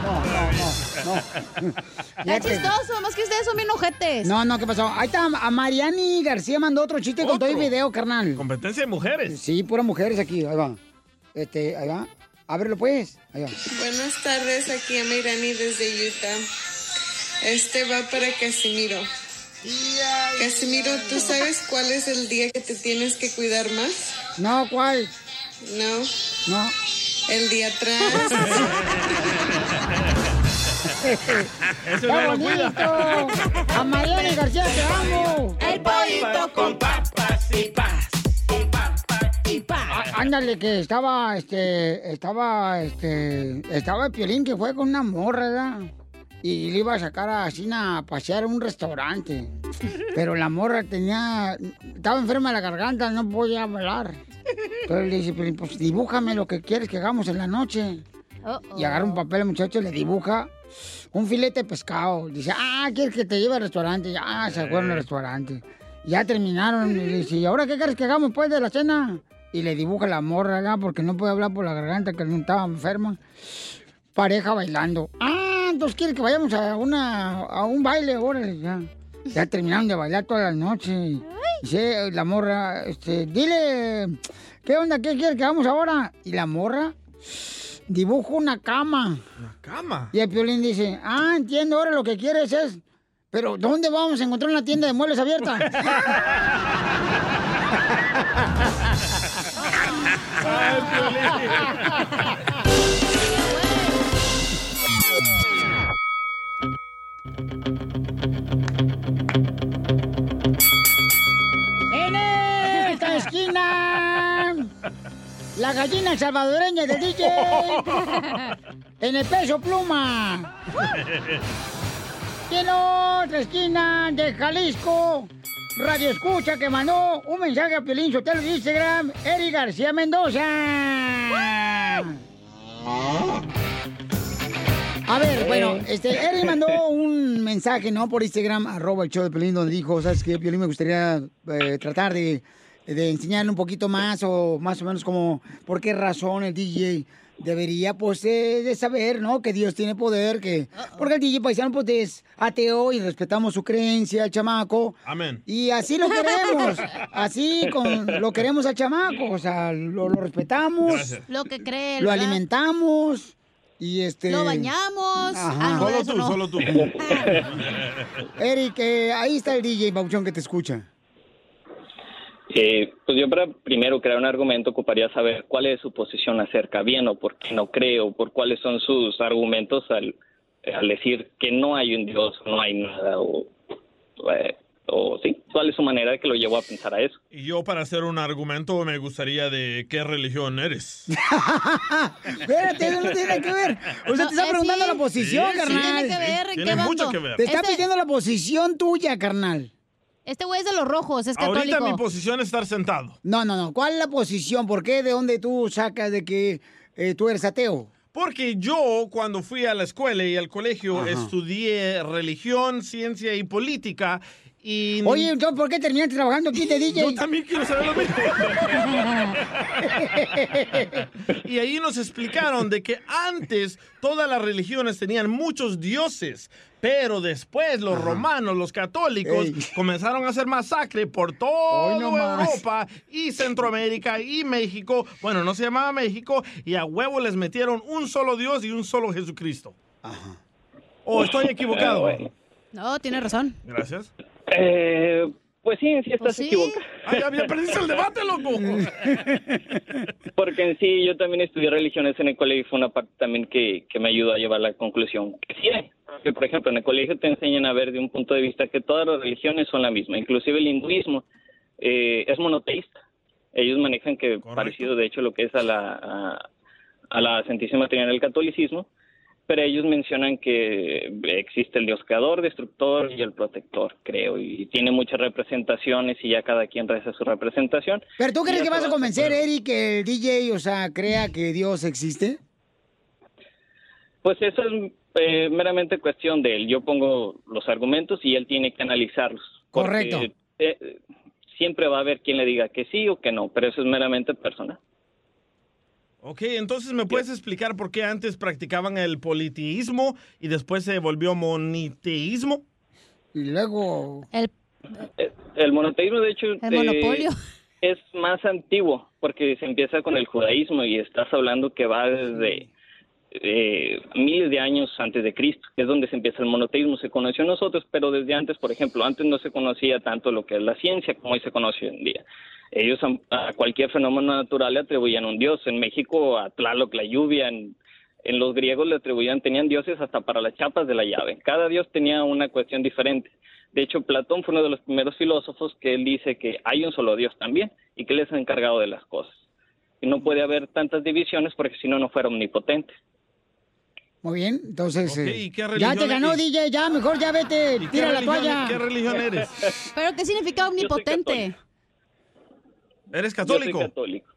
[SPEAKER 3] no. no.
[SPEAKER 11] Está chistoso, más que ustedes son bien ojetes.
[SPEAKER 3] No, no, ¿qué pasó? Ahí está, a Mariani García mandó otro chiste con todo el video, carnal.
[SPEAKER 9] Competencia de mujeres.
[SPEAKER 3] Sí, puras mujeres aquí, ahí va. Este, ahí va. Ábrelo pues. Ahí va.
[SPEAKER 36] Buenas tardes, aquí a Mayrani desde Utah. Este va para Casimiro. Casimiro, ¿tú sabes cuál es el día que te tienes que cuidar más?
[SPEAKER 3] No, ¿cuál?
[SPEAKER 36] No.
[SPEAKER 3] No.
[SPEAKER 36] El día atrás.
[SPEAKER 9] Eso
[SPEAKER 3] ¡Qué bonito! A Mariani García te amo.
[SPEAKER 6] El pollito con papas y pa.
[SPEAKER 3] Ah, Ándale, que estaba, este, estaba, este, estaba el Piolín que fue con una morra, ¿verdad? Y le iba a sacar a Sina a pasear a un restaurante. Pero la morra tenía, estaba enferma de la garganta, no podía hablar. Entonces le dice, Piolín, pues dibújame lo que quieres que hagamos en la noche. Y agarra un papel el muchacho y le dibuja un filete de pescado. Dice, ah, ¿quieres que te lleve al restaurante? Ya se fueron al restaurante. Ya terminaron. Y le dice, ¿y ahora qué quieres que hagamos después de la cena? Y le dibuja la morra, ¿verdad? Porque no puede hablar por la garganta, que no estaba enferma. Pareja bailando. Ah, entonces quiere que vayamos a, una, a un baile, órale, ya. Ya terminaron de bailar toda la noche. Dice la morra, este, dile, ¿qué onda? ¿Qué quieres que hagamos ahora? Y la morra dibujo una cama.
[SPEAKER 9] ¿Una cama?
[SPEAKER 3] Y el piolín dice, ah, entiendo, ahora lo que quieres es. Pero, ¿dónde vamos a encontrar una tienda de muebles abierta? la gallina salvadoreña del DJ. En el peso pluma. Y en otra esquina de Jalisco, Radio Escucha que mandó un mensaje a Piolín Sotelo de Instagram, Eric García Mendoza. A ver, bueno, este, Eric mandó un mensaje, ¿no? Por Instagram, arroba el show de Piolín, donde dijo, ¿sabes qué? Piolín me gustaría eh, tratar de, de enseñarle un poquito más o más o menos como por qué razón el DJ debería, pues, eh, de saber, ¿no? Que Dios tiene poder, que... Porque el DJ paisano, pues, es ateo y respetamos su creencia, el chamaco.
[SPEAKER 9] Amén.
[SPEAKER 3] Y así lo queremos. Así con, lo queremos al chamaco. O sea, lo, lo respetamos.
[SPEAKER 9] Gracias.
[SPEAKER 11] Lo que cree.
[SPEAKER 3] Lo
[SPEAKER 11] ¿verdad?
[SPEAKER 3] alimentamos. Y este.
[SPEAKER 11] Lo bañamos.
[SPEAKER 3] Ajá.
[SPEAKER 11] Ah, no,
[SPEAKER 9] Solo tú,
[SPEAKER 11] no.
[SPEAKER 9] solo tú.
[SPEAKER 3] Eric, eh, ahí está el DJ Bauchón que te escucha.
[SPEAKER 37] Eh, pues yo para primero crear un argumento ocuparía saber cuál es su posición acerca, bien o por qué no creo, por cuáles son sus argumentos al, al decir que no hay un Dios, no hay nada, o, eh, o sí, cuál es su manera de que lo llevó a pensar a eso.
[SPEAKER 9] Y yo para hacer un argumento me gustaría de qué religión eres.
[SPEAKER 3] Espérate, eso no tiene que ver. O sea, te está preguntando
[SPEAKER 11] sí.
[SPEAKER 3] la posición,
[SPEAKER 9] Sí,
[SPEAKER 3] carnal.
[SPEAKER 11] Tiene que ver, ¿en
[SPEAKER 9] Tiene
[SPEAKER 11] qué
[SPEAKER 9] mucho que ver.
[SPEAKER 3] Te está
[SPEAKER 11] Este-
[SPEAKER 3] pidiendo la posición tuya, carnal.
[SPEAKER 11] Este güey es de los rojos, es
[SPEAKER 9] Ahorita
[SPEAKER 11] católico.
[SPEAKER 9] mi posición es estar sentado.
[SPEAKER 3] No, no, no. ¿Cuál es la posición? ¿Por qué? ¿De dónde tú sacas de que eh, tú eres ateo?
[SPEAKER 9] Porque yo cuando fui a la escuela y al colegio
[SPEAKER 3] Ajá.
[SPEAKER 9] estudié religión, ciencia y política y...
[SPEAKER 3] Oye, entonces, ¿por qué terminaste trabajando aquí de DJ?
[SPEAKER 9] Yo también quiero saber lo mismo. y ahí nos explicaron de que antes todas las religiones tenían muchos dioses, pero después los romanos, los católicos,
[SPEAKER 3] Ey.
[SPEAKER 9] comenzaron a hacer masacre por toda
[SPEAKER 3] no más.
[SPEAKER 9] Europa y Centroamérica y México. Bueno, no se llamaba México y a huevo les metieron un solo Dios y un solo Jesucristo. ¿O estoy equivocado?
[SPEAKER 37] Bueno.
[SPEAKER 11] No, tiene razón.
[SPEAKER 9] Gracias.
[SPEAKER 37] Eh, pues sí, sí estás
[SPEAKER 11] Pues sí.
[SPEAKER 37] equivocado.
[SPEAKER 9] Ay, ya, ya perdiste el debate, loco.
[SPEAKER 37] Porque en sí yo también estudié religiones en el colegio y fue una parte también que, que me ayudó a llevar a la conclusión que sí hay. Que, por ejemplo, en el colegio te enseñan a ver de un punto de vista que todas las religiones son la misma, inclusive el hinduismo eh, es monoteísta. Ellos manejan que parecido de hecho lo que es a la, a, a la Santísima Trinidad del catolicismo, pero ellos mencionan que existe el Dios creador, destructor y el protector, creo, y tiene muchas representaciones y ya cada quien reza su representación.
[SPEAKER 3] ¿Pero tú crees que vas a convencer, Eric, que el DJ, o sea, crea que Dios existe?
[SPEAKER 37] Pues eso es eh, meramente cuestión de él. Yo pongo los argumentos y él tiene que analizarlos.
[SPEAKER 3] Correcto.
[SPEAKER 37] eh, siempre va a haber quien le diga que sí o que no, pero eso es meramente personal.
[SPEAKER 9] Ok, entonces me puedes explicar por qué antes practicaban el politeísmo y después se volvió moniteísmo.
[SPEAKER 3] Y luego...
[SPEAKER 11] El,
[SPEAKER 37] Eh, El monoteísmo, de hecho,
[SPEAKER 11] el
[SPEAKER 37] eh,
[SPEAKER 11] monopolio.
[SPEAKER 37] es más antiguo porque se empieza con el judaísmo y estás hablando que va desde eh, miles de años antes de Cristo, que es donde se empieza el monoteísmo. Se conoció nosotros, pero desde antes, por ejemplo, antes no se conocía tanto lo que es la ciencia como hoy se conoce hoy en día. Ellos a a cualquier fenómeno natural le atribuían un dios. En México, a Tlaloc, la lluvia, en, en los griegos le atribuían, tenían dioses hasta para las chapas de la llave. Cada dios tenía una cuestión diferente. De hecho, Platón fue uno de los primeros filósofos que él dice que hay un solo Dios también y que él es encargado de las cosas. Y no puede haber tantas divisiones porque si no, no fuera omnipotente.
[SPEAKER 3] Muy bien, entonces... Eh,
[SPEAKER 9] ¿y qué
[SPEAKER 3] ya te ganó,
[SPEAKER 9] eres?
[SPEAKER 3] DJ, ya, mejor ya vete,
[SPEAKER 9] ¿Y qué
[SPEAKER 3] tira la toalla.
[SPEAKER 9] ¿Qué religión eres?
[SPEAKER 11] ¿Pero qué significa omnipotente?
[SPEAKER 9] ¿Eres
[SPEAKER 37] Yo
[SPEAKER 9] católico?
[SPEAKER 37] soy católico.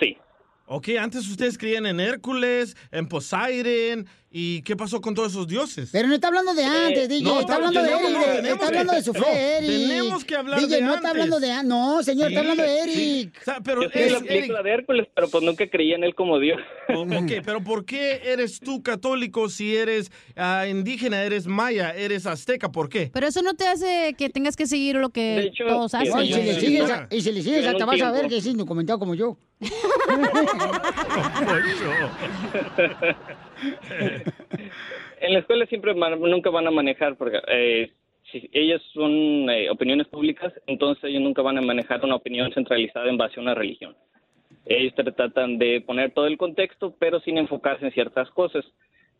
[SPEAKER 37] Sí.
[SPEAKER 9] Ok, antes ustedes creían en Hércules, en Poseidon, ¿y qué pasó con todos esos dioses?
[SPEAKER 3] Pero no está hablando de antes, DJ,
[SPEAKER 9] no,
[SPEAKER 3] está hablando de Eric,
[SPEAKER 9] no, tenemos
[SPEAKER 3] está hablando
[SPEAKER 9] que-
[SPEAKER 3] de su
[SPEAKER 9] no,
[SPEAKER 3] fe, Eric.
[SPEAKER 9] tenemos que hablar
[SPEAKER 3] DJ,
[SPEAKER 9] de
[SPEAKER 3] no
[SPEAKER 9] antes.
[SPEAKER 3] está hablando de an- No, señor, está hablando de
[SPEAKER 9] sí.
[SPEAKER 3] Eric.
[SPEAKER 9] O sea, pero
[SPEAKER 37] Yo soy la
[SPEAKER 9] es-
[SPEAKER 37] película de Hércules, pero pues nunca creía en él como Dios.
[SPEAKER 9] Ok, pero ¿por qué eres tú católico si eres ah, indígena, eres maya, eres azteca? ¿Por qué?
[SPEAKER 11] Pero eso no te hace que tengas que seguir lo que
[SPEAKER 37] hecho,
[SPEAKER 11] todos hacen.
[SPEAKER 3] No, y si le sigues, a- y si le sigues
[SPEAKER 37] En
[SPEAKER 3] hasta
[SPEAKER 37] un
[SPEAKER 3] vas a ver que es indocumentado como yo.
[SPEAKER 37] En la escuela siempre nunca van a manejar, porque eh, si ellas son eh, opiniones públicas, entonces ellos nunca van a manejar una opinión centralizada en base a una religión. Ellos tratan de poner todo el contexto, pero sin enfocarse en ciertas cosas.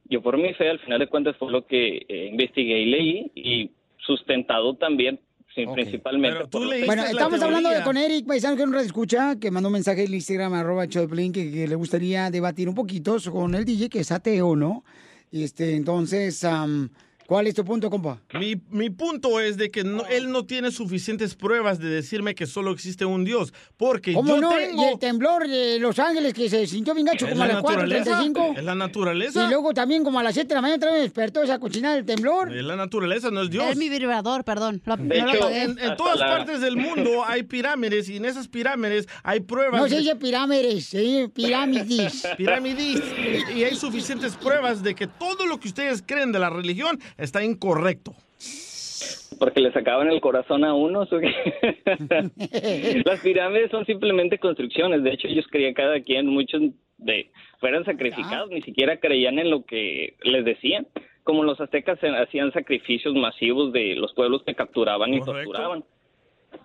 [SPEAKER 37] Yo por mi fe, al final de cuentas, fue lo que eh, investigué y leí y sustentado también, sí, principalmente. por
[SPEAKER 3] Bueno, estamos hablando de- con Eric Paisano, que un escucha, que mandó un mensaje en Instagram, arroba Choplin, que, que le gustaría debatir un poquito con el DJ, que es ateo, ¿no? Este, entonces, am, ¿cuál es tu punto, compa?
[SPEAKER 9] Mi, mi punto es de que no- él no tiene suficientes pruebas de decirme que solo existe un Dios. Porque
[SPEAKER 3] ¿Cómo
[SPEAKER 9] yo
[SPEAKER 3] no?
[SPEAKER 9] tengo...
[SPEAKER 3] Y el temblor de Los Ángeles que se sintió bien gacho
[SPEAKER 9] ¿Es
[SPEAKER 3] como a
[SPEAKER 9] la
[SPEAKER 3] las
[SPEAKER 9] naturaleza?
[SPEAKER 3] 4.35.
[SPEAKER 9] ¿Es la naturaleza?
[SPEAKER 3] Y luego también como a las 7 de la mañana otra vez despertó esa cochinada del temblor.
[SPEAKER 9] Es la naturaleza, no es Dios.
[SPEAKER 11] Es mi vibrador, perdón. Lo-
[SPEAKER 9] De
[SPEAKER 11] no lo
[SPEAKER 9] hecho,
[SPEAKER 11] apagué.
[SPEAKER 9] en, en todas partes del mundo hay pirámides y en esas pirámides hay pruebas.
[SPEAKER 3] No se dice pirámides, se dice pirámides.
[SPEAKER 9] Pirámides. Y, y hay suficientes pruebas de que todo lo que ustedes creen de la religión está incorrecto.
[SPEAKER 37] Porque le sacaban el corazón a unos. ¿o qué? Las pirámides son simplemente construcciones. De hecho, ellos creían cada quien, muchos de fueran sacrificados, ni siquiera creían en lo que les decían. Como los aztecas hacían sacrificios masivos de los pueblos que capturaban y torturaban.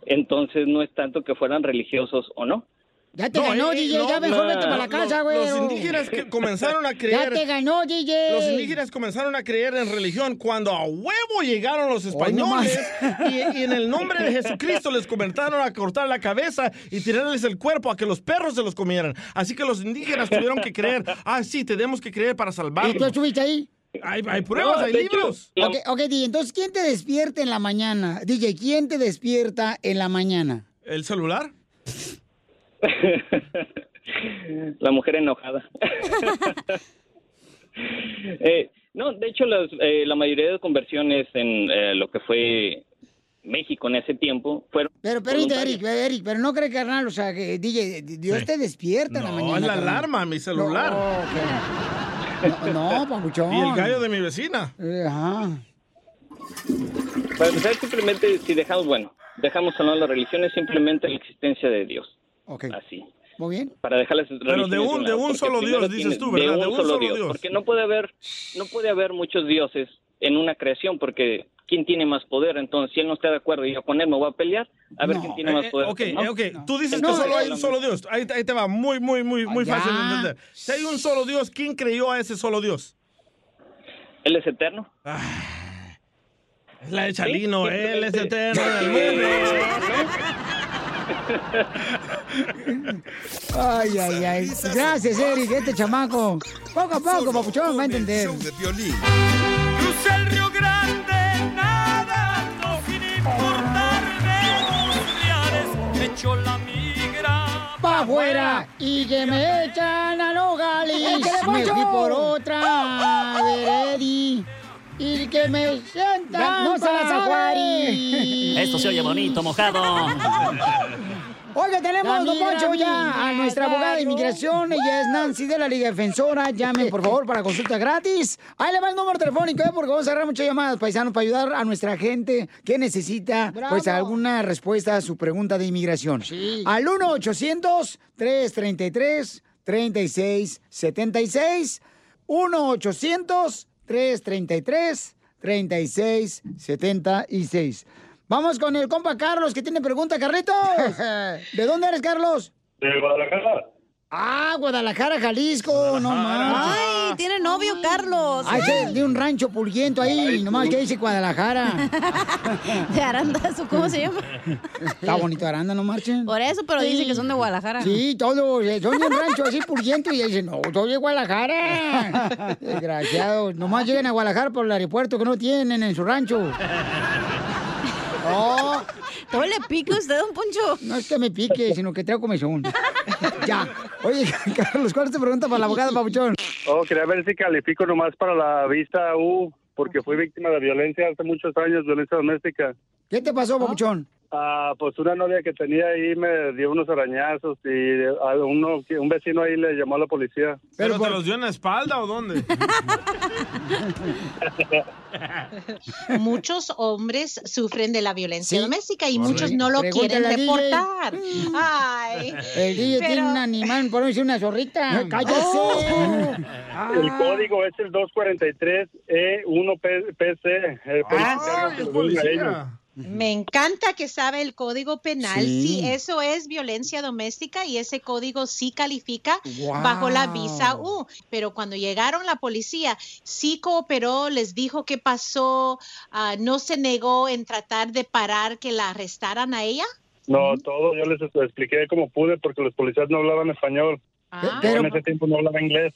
[SPEAKER 37] Entonces, no es tanto que fueran religiosos o no.
[SPEAKER 3] Ya te
[SPEAKER 9] No,
[SPEAKER 3] ganó,
[SPEAKER 9] eh,
[SPEAKER 3] DJ,
[SPEAKER 9] no,
[SPEAKER 3] ya mejor vete para la casa, güey.
[SPEAKER 9] Los indígenas que comenzaron a creer.
[SPEAKER 3] Ya te ganó, DJ.
[SPEAKER 9] Los indígenas comenzaron a creer en religión cuando a huevo llegaron los españoles y, y en el nombre de Jesucristo les comenzaron a cortar la cabeza y tirarles el cuerpo a que los perros se los comieran. Así que los indígenas tuvieron que creer, ah, sí, tenemos que creer para
[SPEAKER 3] ¿Y tú estuviste ahí?
[SPEAKER 9] Hay, hay pruebas,
[SPEAKER 37] No,
[SPEAKER 9] hay libros.
[SPEAKER 3] Ok, ok, DJ, entonces, ¿quién te despierta en la mañana? DJ, ¿quién te despierta en la mañana?
[SPEAKER 9] ¿El celular?
[SPEAKER 37] La mujer enojada. Eh, no, de hecho, las, eh, la mayoría de conversiones en eh, lo que fue México en ese tiempo fueron.
[SPEAKER 3] Pero, pero, Eric, pero no cree, carnal, o sea, que DJ, Dios te despierta en la
[SPEAKER 9] No,
[SPEAKER 3] mañana.
[SPEAKER 9] es la
[SPEAKER 3] carnal.
[SPEAKER 9] alarma, mi celular.
[SPEAKER 3] No, no, papuchón.
[SPEAKER 9] Y el gallo de mi vecina.
[SPEAKER 3] Eh, Ajá.
[SPEAKER 37] Para empezar, simplemente, si dejamos, bueno, dejamos un lado las religiones, simplemente la existencia de Dios.
[SPEAKER 3] Ok.
[SPEAKER 37] Así.
[SPEAKER 3] Muy bien.
[SPEAKER 37] Para dejarlas
[SPEAKER 9] Pero de un- de un solo Dios, dices tú, ¿verdad?
[SPEAKER 37] De un, solo, Dios. Porque no puede haber, no puede haber muchos dioses en una creación, porque ¿quién tiene más poder? Entonces, si él no está de acuerdo y yo con él me voy a pelear, a ver quién tiene más
[SPEAKER 9] Eh,
[SPEAKER 37] poder.
[SPEAKER 9] ok,
[SPEAKER 37] ¿no?
[SPEAKER 9] eh, ok. Tú dices que solo hay un solo Dios. Ahí, ahí te va, muy, muy, muy, muy fácil de entender. Si hay un solo Dios, ¿quién creyó a ese solo Dios?
[SPEAKER 37] Él es eterno.
[SPEAKER 9] Es la de Chalino, él es eterno en el mundo.
[SPEAKER 3] Ay, ay, ay. Gracias, Eric, este chamaco. Poco a poco, papuchón, va a entender.
[SPEAKER 6] Crucé el Río Grande nadando sin importarme los reales. Me echó la migra.
[SPEAKER 3] Pa' afuera y que me echan a Nogales.
[SPEAKER 6] ¡Échale,
[SPEAKER 3] Me fui por otra veredi y que me sientan
[SPEAKER 6] No se la
[SPEAKER 3] pa'
[SPEAKER 6] sabe.
[SPEAKER 3] Juárez.
[SPEAKER 38] Esto se oye bonito, mojado.
[SPEAKER 3] Oiga, tenemos, don Poncho, ya a nuestra abogada de inmigración. Ella es Nancy de la Liga Defensora. Llamen, por favor, para consulta gratis. Ahí le va el número telefónico, ¿eh? porque vamos a agarrar muchas llamadas, paisanos, para ayudar a nuestra gente que necesita,
[SPEAKER 6] Bravo.
[SPEAKER 3] pues, alguna respuesta a su pregunta de inmigración. Al 1-800-333-3676. 1-800-333-3676. Vamos con el compa Carlos, que tiene pregunta, Carlitos. ¿De dónde eres, Carlos?
[SPEAKER 39] De Guadalajara.
[SPEAKER 3] Ah, Guadalajara, Jalisco, no más.
[SPEAKER 11] Ay, tiene novio, Carlos.
[SPEAKER 3] Ay, ese de un rancho pulguiento ahí, nomás que dice Guadalajara.
[SPEAKER 11] De Arandazo, ¿cómo se llama?
[SPEAKER 3] Está bonito Aranda, no marchen.
[SPEAKER 11] Por eso, pero dicen que son de Guadalajara.
[SPEAKER 3] Sí, todos, eh, son de un rancho así pulguiento y dicen, no, soy de Guadalajara. Desgraciados, nomás llegan a Guadalajara por el aeropuerto que no tienen en su rancho. No.
[SPEAKER 11] ¿Todo le pica a usted, don Poncho?
[SPEAKER 3] No es que me pique, sino que traigo comezón. ya. Oye, Carlos, ¿cuál es tu pregunta para la abogada, Papuchón?
[SPEAKER 39] Oh, quería ver si califico nomás para la vista U, porque fui víctima de violencia hace muchos años, violencia doméstica.
[SPEAKER 3] ¿Qué te pasó, Papuchón?
[SPEAKER 39] Ah, pues una novia que tenía ahí me dio unos arañazos y a uno, un vecino ahí le llamó a la policía.
[SPEAKER 9] ¿Pero te los dio en la espalda o dónde?
[SPEAKER 40] Muchos hombres sufren de la violencia
[SPEAKER 3] Sí.
[SPEAKER 40] doméstica y muchos no lo quieren
[SPEAKER 3] DJ.
[SPEAKER 40] reportar. Ay.
[SPEAKER 3] El DJ tiene un animal, por no decir una zorrita. ¡Cállese!
[SPEAKER 40] Oh.
[SPEAKER 39] El código es el E 243E1PC. El
[SPEAKER 3] Ah,
[SPEAKER 39] policía que lo ven
[SPEAKER 40] Me encanta que sabe el código penal.
[SPEAKER 3] Sí.
[SPEAKER 40] Sí. eso es violencia doméstica y ese código sí califica
[SPEAKER 3] Wow.
[SPEAKER 40] bajo la visa U. Pero cuando llegaron la policía, sí cooperó, les dijo qué pasó, ah, no se negó en tratar de parar que la arrestaran a ella.
[SPEAKER 39] No, todo, yo les expliqué como pude porque los policías no hablaban español.
[SPEAKER 40] Ah.
[SPEAKER 39] Yo en ese tiempo no hablaba inglés.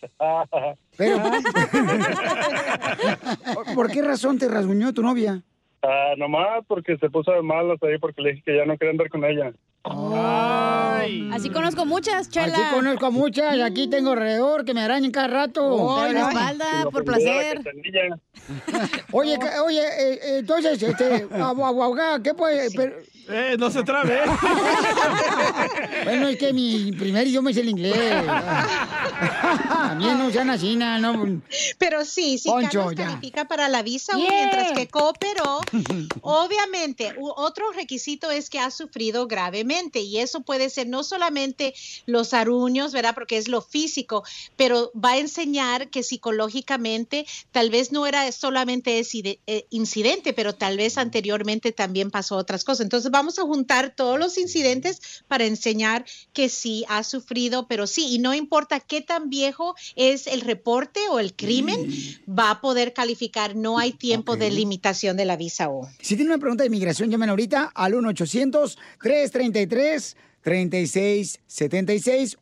[SPEAKER 3] Pero, ¿por qué razón te rasguñó tu novia?
[SPEAKER 39] Ah, nomás porque se puso de malas ahí porque le dije que ya no quería andar con ella.
[SPEAKER 11] Así conozco muchas, chela.
[SPEAKER 3] Aquí conozco muchas, aquí tengo alrededor que me arañan cada rato.
[SPEAKER 11] En la espalda, por placer.
[SPEAKER 3] Oye, oye, eh, eh, entonces, este, abogada, ¿qué puede? pero-
[SPEAKER 9] Eh, no se trabe.
[SPEAKER 3] bueno, es que mi primer idioma es el inglés. También no sean así, no.
[SPEAKER 40] Pero sí, sí,
[SPEAKER 3] Poncho,
[SPEAKER 40] Carlos
[SPEAKER 3] ya.
[SPEAKER 40] califica para la visa
[SPEAKER 3] Yeah.
[SPEAKER 40] mientras que cooperó. Obviamente, otro requisito es que ha sufrido gravemente y eso puede ser no solamente los aruños, ¿verdad? Porque es lo físico, pero va a enseñar que psicológicamente tal vez no era solamente ese eh, incidente, pero tal vez anteriormente también pasó otras cosas. Entonces vamos a juntar todos los incidentes para enseñar que sí ha sufrido, pero sí, y no importa qué tan viejo es el reporte o el crimen, va a poder calificar. No hay tiempo de limitación de la visa U.
[SPEAKER 3] Si tiene una pregunta de inmigración, llamen ahorita al 1-800-333-3676.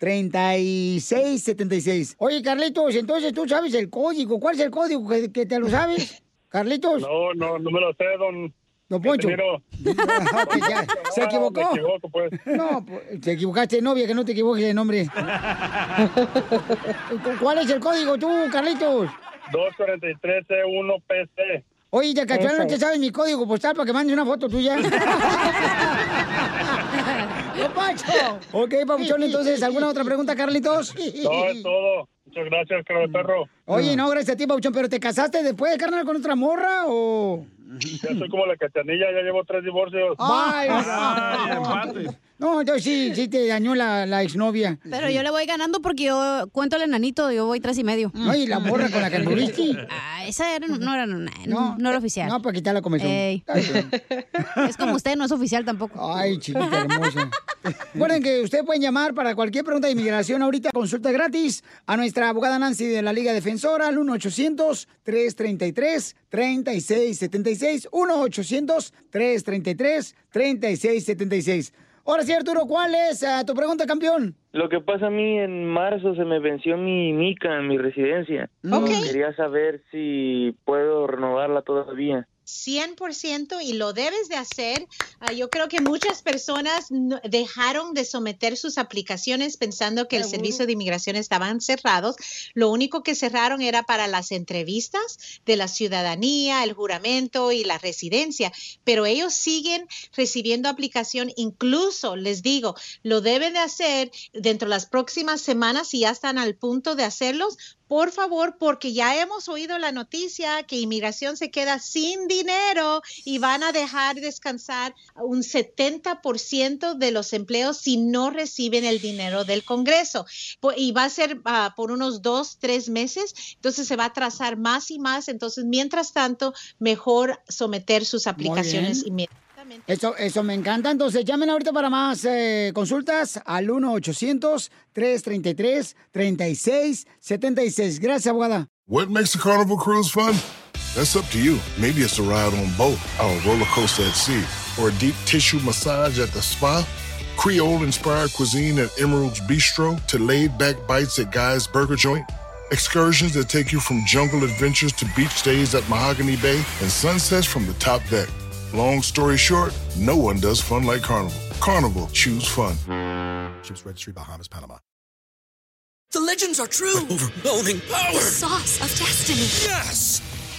[SPEAKER 3] 1-800-333-3676. Oye, Carlitos, entonces tú sabes el código. ¿Cuál es el código que, que te lo sabes? Carlitos.
[SPEAKER 39] No, no, no me lo sé, don.
[SPEAKER 3] Don Poncho. Ya, ¿Se equivocó?
[SPEAKER 39] Me equivoco, pues.
[SPEAKER 3] No, pues, te equivocaste novia, que no te equivoques de nombre. ¿Cuál es el código tú, Carlitos?
[SPEAKER 39] 243C1PC.
[SPEAKER 3] Oye, de casual no te sabes mi código postal para que mandes una foto tuya. ¡No, Pacho! Ok, Papuchón, entonces, ¿alguna otra pregunta, Carlitos?
[SPEAKER 39] No, es todo. Muchas gracias, cara de perro.
[SPEAKER 3] Oye, no, gracias a ti, Papuchón, pero ¿te casaste después, carnal, con otra morra o...?
[SPEAKER 39] Ya soy como la cachanilla, ya llevo tres divorcios.
[SPEAKER 3] Ay, no, entonces sí, sí te dañó la, la exnovia.
[SPEAKER 11] Pero yo le voy ganando porque yo cuento el enanito, yo voy tres y medio.
[SPEAKER 3] No, y la morra con la que anduviste.
[SPEAKER 11] Ah, esa era, no, era, no, no, no era oficial.
[SPEAKER 3] No, para quitar la.
[SPEAKER 11] Ey. Es como usted, no es oficial tampoco.
[SPEAKER 3] Ay, chiquita hermosa. Recuerden que usted pueden llamar para cualquier pregunta de inmigración ahorita, consulta gratis a nuestra abogada Nancy de la Liga Defensora al 1-800-333-3676. 1-800-333-3676. Ahora sí, Arturo, ¿cuál es ah, tu pregunta, campeón?
[SPEAKER 41] Lo que pasa a mí en marzo se me venció mi mica, mi residencia.
[SPEAKER 40] Ok.
[SPEAKER 41] Quería saber si puedo renovarla todavía.
[SPEAKER 40] 100% y lo debes de hacer. Ah, yo creo que muchas personas no- dejaron de someter sus aplicaciones pensando que el servicio de inmigración estaban cerrados. Lo único que cerraron era para las entrevistas de la ciudadanía, el juramento y la residencia, pero ellos siguen recibiendo aplicación. Incluso, les digo, lo deben de hacer dentro de las próximas semanas si ya están al punto de hacerlos. Por favor, porque ya hemos oído la noticia que inmigración se queda sin dinero y van a dejar descansar un 70% de los empleos si no reciben el dinero del Congreso. Y va a ser ah, por unos dos, tres meses, entonces se va a atrasar más y más. Entonces, mientras tanto, mejor someter sus aplicaciones
[SPEAKER 3] bien.
[SPEAKER 40] Inmediatamente.
[SPEAKER 3] Eso, eso me encanta. Entonces, llamen ahorita para más eh, consultas al 1-800-333-3676. Gracias, abogada.
[SPEAKER 42] What makes the carnival cruise fun? That's up to you. Maybe it's a ride on boat, or a roller coaster at sea, or a deep tissue massage at the spa. Creole inspired cuisine at Emerald's Bistro to laid back bites at Guy's Burger Joint. Excursions that take you from jungle adventures to beach stays at Mahogany Bay and sunsets from the top deck. Long story short, no one does fun like Carnival. Carnival, choose fun. Ships Registry, Bahamas, Panama.
[SPEAKER 6] The legends are true. overwhelming power!
[SPEAKER 43] The sauce of destiny.
[SPEAKER 6] Yes!